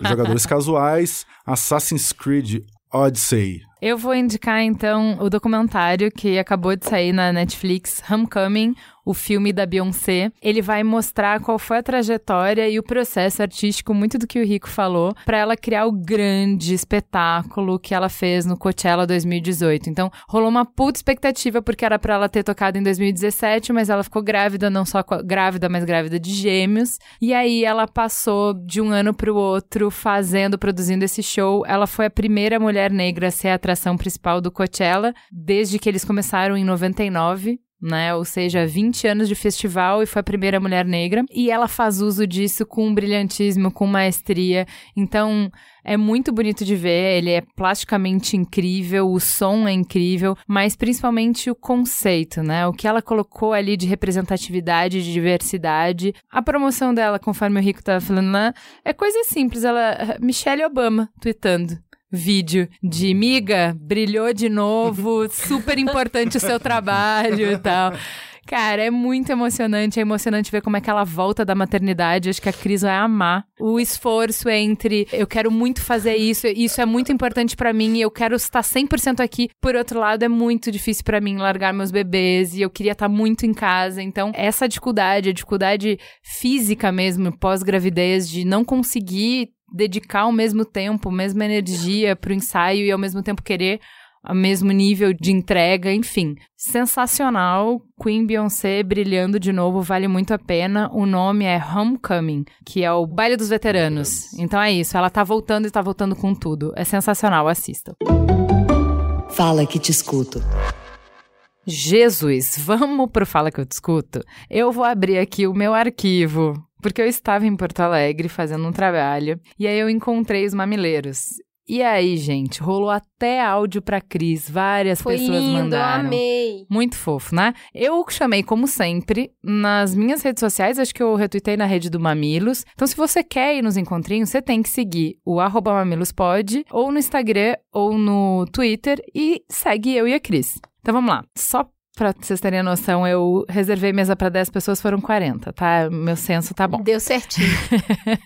[SPEAKER 7] jogadores casuais, Assassin's Creed Odyssey.
[SPEAKER 3] Eu vou indicar então o documentário que acabou de sair na Netflix, Homecoming, o filme da Beyoncé. Ele vai mostrar qual foi a trajetória e o processo artístico, muito do que o Rico falou, para ela criar o grande espetáculo que ela fez no Coachella 2018. Então, rolou uma puta expectativa porque era para ela ter tocado em 2017, mas ela ficou grávida, não só grávida, mas grávida de gêmeos. E aí ela passou de um ano pro outro fazendo, produzindo esse show. Ela foi a primeira mulher negra a ser a atração principal do Coachella desde que eles começaram em 99. Né? Ou seja, 20 anos de festival e foi a primeira mulher negra. E ela faz uso disso com brilhantismo, com maestria. Então, é muito bonito de ver, ele é plasticamente incrível, o som é incrível, mas principalmente o conceito, né? O que ela colocou ali de representatividade, de diversidade. A promoção dela, conforme o Rico tava falando lá, é coisa simples. Ela, Michelle Obama tweetando. Vídeo de miga, brilhou de novo, super importante o seu trabalho e tal. Cara, é muito emocionante. É emocionante ver como é que ela volta da maternidade. Acho que a Cris vai amar. O esforço entre eu quero muito fazer isso, isso é muito importante pra mim e eu quero estar 100% aqui. Por outro lado, é muito difícil pra mim largar meus bebês e eu queria estar muito em casa. Então, essa dificuldade, a dificuldade física mesmo, pós-gravidez, de não conseguir dedicar o mesmo tempo, a mesma energia pro ensaio e ao mesmo tempo querer o mesmo nível de entrega, enfim. Sensacional. Queen Beyoncé brilhando de novo, vale muito a pena. O nome é Homecoming, que é o baile dos veteranos. Então é isso, ela tá voltando e tá voltando com tudo. É sensacional, assistam.
[SPEAKER 4] Fala que te escuto.
[SPEAKER 3] Jesus, vamos pro Fala que eu discuto? Eu vou abrir aqui o meu arquivo, porque eu estava em Porto Alegre fazendo um trabalho e aí eu encontrei os mamileiros. E aí, gente, rolou até áudio pra Cris, várias
[SPEAKER 2] Foi
[SPEAKER 3] pessoas
[SPEAKER 2] lindo,
[SPEAKER 3] mandaram.
[SPEAKER 2] amei.
[SPEAKER 3] Muito fofo, né? Eu chamei, como sempre, nas minhas redes sociais, acho que eu retuitei na rede do Mamilos. Então, se você quer ir nos encontrinhos, você tem que seguir o arroba mamilospod, ou no Instagram, ou no Twitter, e segue eu e a Cris. Então, vamos lá. Só pra vocês terem a noção, eu reservei mesa pra 10 pessoas, foram 40, tá? Meu senso tá bom.
[SPEAKER 2] Deu certinho.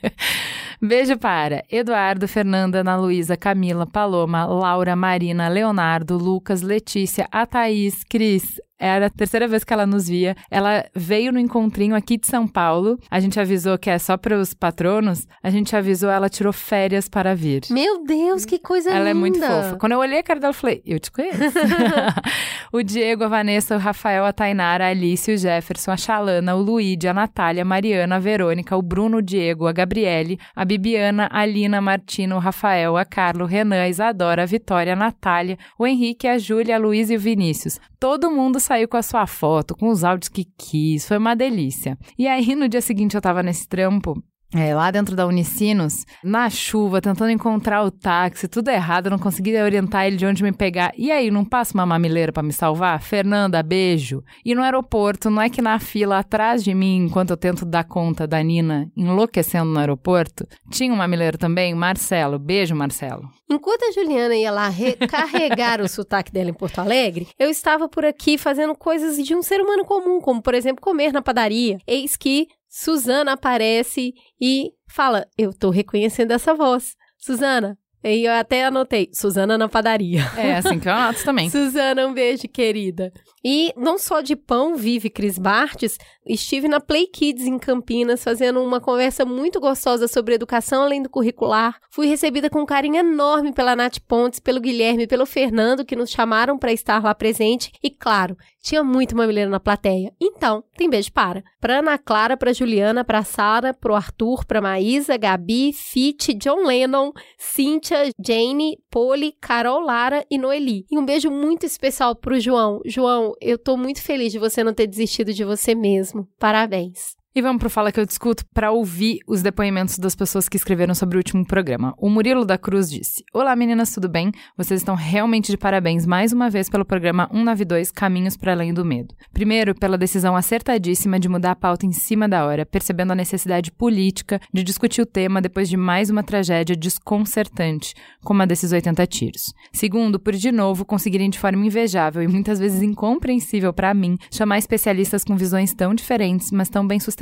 [SPEAKER 3] Beijo para Eduardo, Fernanda, Ana Luísa, Camila, Paloma, Laura, Marina, Leonardo, Lucas, Letícia, a Thaís, Cris. Era a terceira vez que ela nos via. Ela veio no encontrinho aqui de São Paulo. A gente avisou que é só para os patronos. A gente avisou, ela tirou férias para vir.
[SPEAKER 2] Meu Deus, que coisa linda.
[SPEAKER 3] Ela é muito fofa. Quando eu olhei a cara dela, eu falei, eu te conheço. o Diego, a Vanessa, o Rafael, a Tainara, a Alice, o Jefferson, a Chalana, o Luíde, a Natália, a Mariana, a Verônica, o Bruno, o Diego, a Gabriele, a Bibiana, a Lina, a Martina, o Rafael, a Carlo, o Renan, a Isadora, a Vitória, a Natália, o Henrique, a Júlia, a Luísa e o Vinícius. Todo mundo saiu com a sua foto, com os áudios que quis, foi uma delícia. E aí, no dia seguinte, eu tava nesse trampo é, lá dentro da Unicinos, na chuva, tentando encontrar o táxi, tudo errado, eu não conseguia orientar ele de onde me pegar. E aí, não passa uma mamileira para me salvar? Fernanda, beijo. E no aeroporto, não é que na fila atrás de mim, enquanto eu tento dar conta da Nina enlouquecendo no aeroporto, tinha um mamileiro também, Marcelo. Beijo, Marcelo.
[SPEAKER 2] Enquanto a Juliana ia lá recarregar o sotaque dela em Porto Alegre, eu estava por aqui fazendo coisas de um ser humano comum, como, por exemplo, comer na padaria. Eis que Suzana aparece e fala: Eu tô reconhecendo essa voz. Suzana. E eu até anotei, Suzana na padaria.
[SPEAKER 3] É assim que eu anoto também.
[SPEAKER 2] Suzana, um beijo, querida. E não só de pão vive Cris Bartes, estive na Play Kids em Campinas fazendo uma conversa muito gostosa sobre educação além do curricular. Fui recebida com um carinho enorme pela Nath Pontes, pelo Guilherme pelo Fernando, que nos chamaram para estar lá presente. E claro, tinha muito mamileiro na plateia. Então, tem beijo para. Pra Ana Clara, pra Juliana, pra Sara, pro Arthur, pra Maísa, Gabi, Fit, John Lennon, Cíntia, Jane, Poli, Carol Lara e Noeli. E um beijo muito especial pro João. João, eu tô muito feliz de você não ter desistido de você mesmo. Parabéns.
[SPEAKER 3] E vamos pro Fala que eu discuto para ouvir os depoimentos das pessoas que escreveram sobre o último programa. O Murilo da Cruz disse: Olá meninas, tudo bem? Vocês estão realmente de parabéns mais uma vez pelo programa 192 Caminhos para Além do Medo. Primeiro, pela decisão acertadíssima de mudar a pauta em cima da hora, percebendo a necessidade política de discutir o tema depois de mais uma tragédia desconcertante, como a desses 80 tiros. Segundo, por de novo conseguirem de forma invejável e muitas vezes incompreensível para mim chamar especialistas com visões tão diferentes, mas tão bem sustentadas,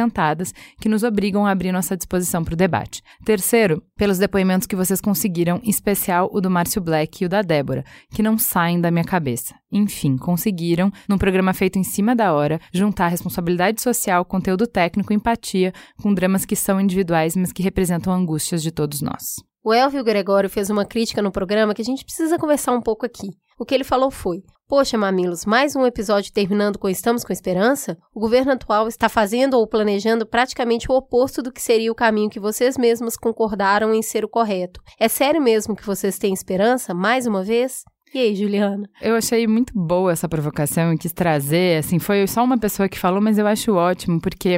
[SPEAKER 3] que nos obrigam a abrir nossa disposição para o debate. Terceiro, pelos depoimentos que vocês conseguiram, em especial o do Márcio Black e o da Débora, que não saem da minha cabeça. Enfim, conseguiram, num programa feito em cima da hora, juntar responsabilidade social, conteúdo técnico, empatia, com dramas que são individuais, mas que representam angústias de todos nós.
[SPEAKER 2] O Elvio Gregório fez uma crítica no programa que a gente precisa conversar um pouco aqui. O que ele falou foi: Poxa, mamilos, mais um episódio terminando com Estamos com Esperança? O governo atual está fazendo ou planejando praticamente o oposto do que seria o caminho que vocês mesmos concordaram em ser o correto. É sério mesmo que vocês têm esperança, mais uma vez? E aí, Juliana?
[SPEAKER 3] Eu achei muito boa essa provocação e quis trazer, assim, foi só uma pessoa que falou, mas eu acho ótimo, porque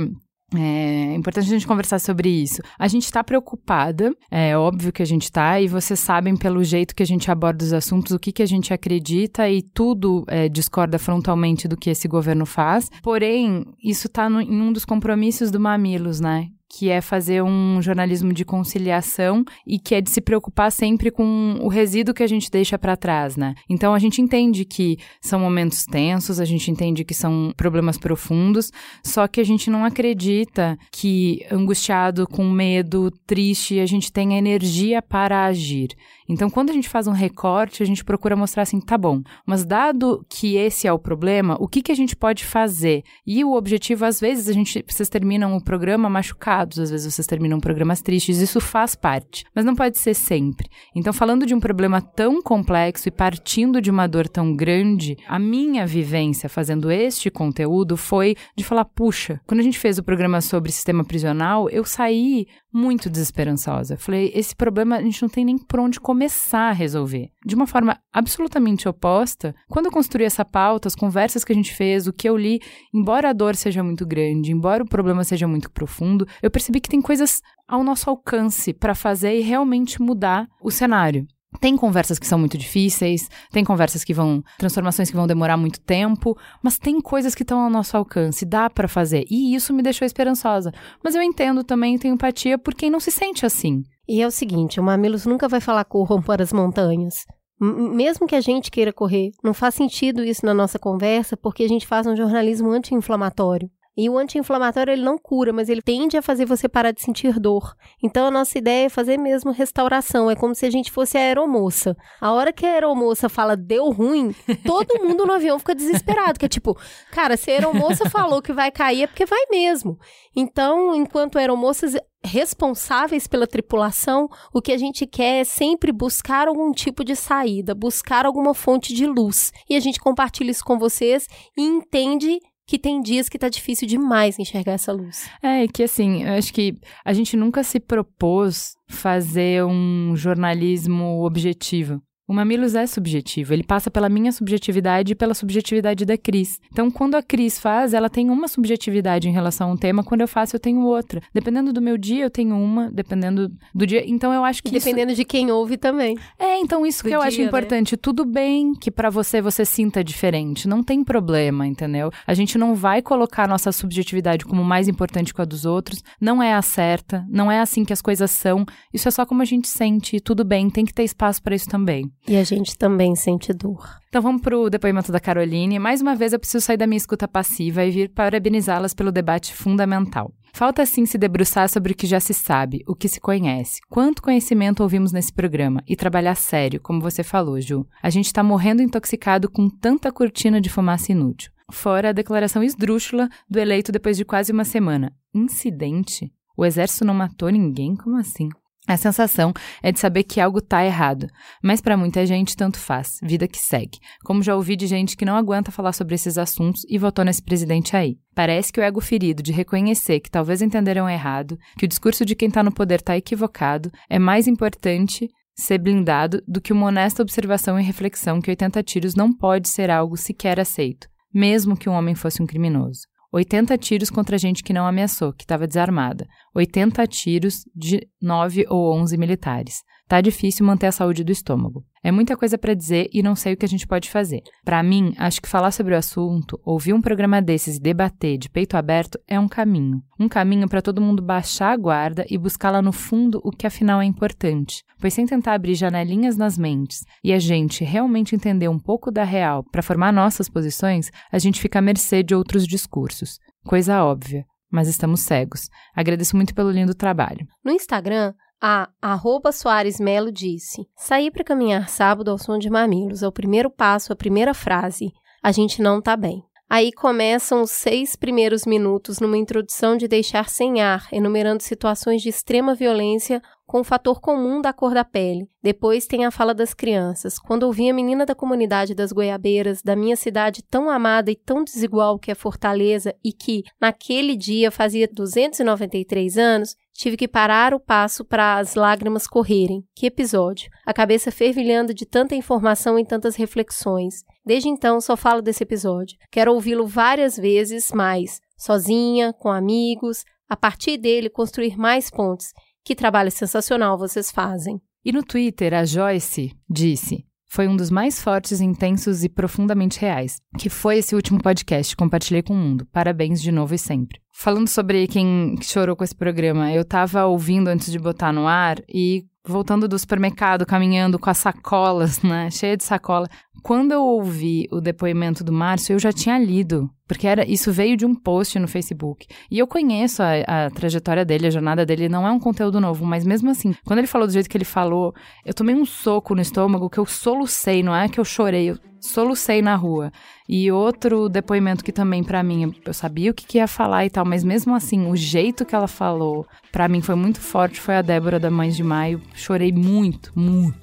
[SPEAKER 3] é importante a gente conversar sobre isso. A gente está preocupada, é óbvio que a gente está, e vocês sabem pelo jeito que a gente aborda os assuntos, o que, que a gente acredita e tudo é, discorda frontalmente do que esse governo faz. Porém, isso está em um dos compromissos do Mamilos, né? Que é fazer um jornalismo de conciliação e que é de se preocupar sempre com o resíduo que a gente deixa para trás, né? Então a gente entende que são momentos tensos, a gente entende que são problemas profundos, só que a gente não acredita que angustiado, com medo, triste, a gente tenha energia para agir. Então, quando a gente faz um recorte, a gente procura mostrar assim, tá bom, mas dado que esse é o problema, o que, que a gente pode fazer? E o objetivo, às vezes, a gente, vocês terminam o programa machucados, às vezes vocês terminam programas tristes, isso faz parte, mas não pode ser sempre. Então, falando de um problema tão complexo e partindo de uma dor tão grande, a minha vivência fazendo este conteúdo foi de falar, puxa, quando a gente fez o programa sobre sistema prisional, eu saí muito desesperançosa. Falei, esse problema a gente não tem nem por onde começar a resolver. De uma forma absolutamente oposta, quando eu construí essa pauta, as conversas que a gente fez, o que eu li, embora a dor seja muito grande, embora o problema seja muito profundo, eu percebi que tem coisas ao nosso alcance para fazer e realmente mudar o cenário. Tem conversas que são muito difíceis, tem conversas que vão, transformações que vão demorar muito tempo, mas tem coisas que estão ao nosso alcance, dá para fazer. E isso me deixou esperançosa. Mas eu entendo também, tenho empatia por quem não se sente assim.
[SPEAKER 2] E é o seguinte, o Mamilos nunca vai falar corram as montanhas. Mesmo que a gente queira correr, não faz sentido isso na nossa conversa, porque a gente faz um jornalismo anti-inflamatório. E o anti-inflamatório ele não cura, mas ele tende a fazer você parar de sentir dor. Então a nossa ideia é fazer mesmo restauração. É como se a gente fosse a aeromoça. A hora que a aeromoça fala deu ruim, todo mundo no avião fica desesperado. Que é tipo, cara, se a aeromoça falou que vai cair é porque vai mesmo. Então, enquanto aeromoças responsáveis pela tripulação, o que a gente quer é sempre buscar algum tipo de saída, buscar alguma fonte de luz. E a gente compartilha isso com vocês e entende que tem dias que tá difícil demais enxergar essa luz.
[SPEAKER 3] É, que assim, eu acho que a gente nunca se propôs fazer um jornalismo objetivo. O Mamilos é subjetivo, ele passa pela minha subjetividade e pela subjetividade da Cris. Então, quando a Cris faz, ela tem uma subjetividade em relação a um tema, quando eu faço, eu tenho outra. Dependendo do meu dia, eu tenho uma, dependendo do dia. Então, eu acho que.
[SPEAKER 2] E dependendo
[SPEAKER 3] isso...
[SPEAKER 2] de quem ouve também.
[SPEAKER 3] É, então isso
[SPEAKER 2] do
[SPEAKER 3] que eu
[SPEAKER 2] dia,
[SPEAKER 3] acho importante. Né? Tudo bem que para você você sinta diferente, não tem problema, entendeu? A gente não vai colocar a nossa subjetividade como mais importante que a dos outros, não é a certa, não é assim que as coisas são. Isso é só como a gente sente, e tudo bem, tem que ter espaço para isso também.
[SPEAKER 2] E a gente também sente dor.
[SPEAKER 3] Então vamos para o depoimento da Caroline. Mais uma vez eu preciso sair da minha escuta passiva e vir parabenizá-las pelo debate fundamental. Falta sim se debruçar sobre o que já se sabe, o que se conhece, quanto conhecimento ouvimos nesse programa e trabalhar sério, como você falou, Ju. A gente está morrendo intoxicado com tanta cortina de fumaça inútil. Fora a declaração esdrúxula do eleito depois de quase uma semana. Incidente? O exército não matou ninguém? Como assim? A sensação é de saber que algo tá errado, mas para muita gente tanto faz, vida que segue. Como já ouvi de gente que não aguenta falar sobre esses assuntos e votou nesse presidente aí. Parece que o ego ferido de reconhecer que talvez entenderam errado, que o discurso de quem tá no poder tá equivocado, é mais importante ser blindado do que uma honesta observação e reflexão que 80 tiros não pode ser algo sequer aceito, mesmo que um homem fosse um criminoso. 80 tiros contra gente que não ameaçou, que estava desarmada. 80 tiros de 9 ou 11 militares. Tá difícil manter a saúde do estômago. É muita coisa para dizer e não sei o que a gente pode fazer. Para mim, acho que falar sobre o assunto, ouvir um programa desses e debater de peito aberto é um caminho. Um caminho para todo mundo baixar a guarda e buscar lá no fundo o que afinal é importante. Pois sem tentar abrir janelinhas nas mentes e a gente realmente entender um pouco da real para formar nossas posições, a gente fica à mercê de outros discursos. Coisa óbvia, mas estamos cegos. Agradeço muito pelo lindo trabalho.
[SPEAKER 2] No Instagram, a arroba Soares Melo disse: Sair para caminhar sábado ao som de mamilos é o primeiro passo, a primeira frase. A gente não tá bem. Aí começam os seis primeiros minutos numa introdução de deixar sem ar, enumerando situações de extrema violência com o fator comum da cor da pele. Depois tem a fala das crianças. Quando ouvi a menina da comunidade das Goiabeiras, da minha cidade tão amada e tão desigual que é Fortaleza e que, naquele dia, fazia 293 anos, tive que parar o passo para as lágrimas correrem. Que episódio! A cabeça fervilhando de tanta informação e tantas reflexões. Desde então só falo desse episódio. Quero ouvi-lo várias vezes mais, sozinha, com amigos, a partir dele construir mais pontes que trabalho sensacional vocês fazem.
[SPEAKER 3] E no Twitter, a Joyce disse: foi um dos mais fortes, intensos e profundamente reais, que foi esse último podcast. Compartilhei com o mundo. Parabéns de novo e sempre. Falando sobre quem chorou com esse programa, eu tava ouvindo antes de botar no ar e voltando do supermercado, caminhando com as sacolas, né? Cheia de sacola. Quando eu ouvi o depoimento do Márcio, eu já tinha lido, porque era isso veio de um post no Facebook. E eu conheço a, a, trajetória dele, a jornada dele, não é um conteúdo novo, mas mesmo assim, quando ele falou do jeito que ele falou, eu tomei um soco no estômago que eu solucei, não é que eu chorei, eu solucei na rua. E outro depoimento que também para mim, eu sabia o que, que ia falar e tal, mas mesmo assim, o jeito que ela falou, para mim foi muito forte, foi a Débora da Mães de Maio. Chorei muito, muito.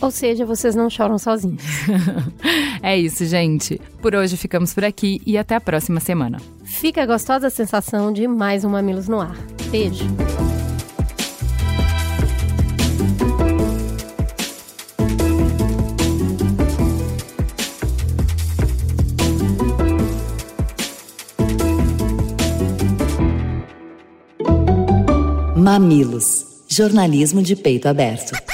[SPEAKER 2] Ou seja, vocês não choram sozinhos.
[SPEAKER 3] é isso, gente. Por hoje ficamos por aqui e até a próxima semana.
[SPEAKER 2] Fica a gostosa sensação de mais um Mamilos no Ar. Beijo.
[SPEAKER 4] Mamilos, jornalismo de peito aberto.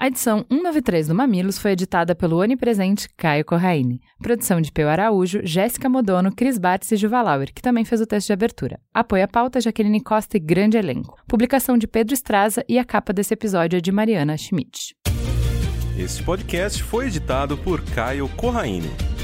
[SPEAKER 3] A edição 193 do Mamilos foi editada pelo onipresente Caio Corraine. Produção de Peu Araújo, Jéssica Modono, Cris Bates e Juvalauer, que também fez o texto de abertura. Apoio à pauta Jaqueline Costa e grande elenco. Publicação de Pedro Estraza e a capa desse episódio é de Mariana Schmidt.
[SPEAKER 11] Este podcast foi editado por Caio Corraine.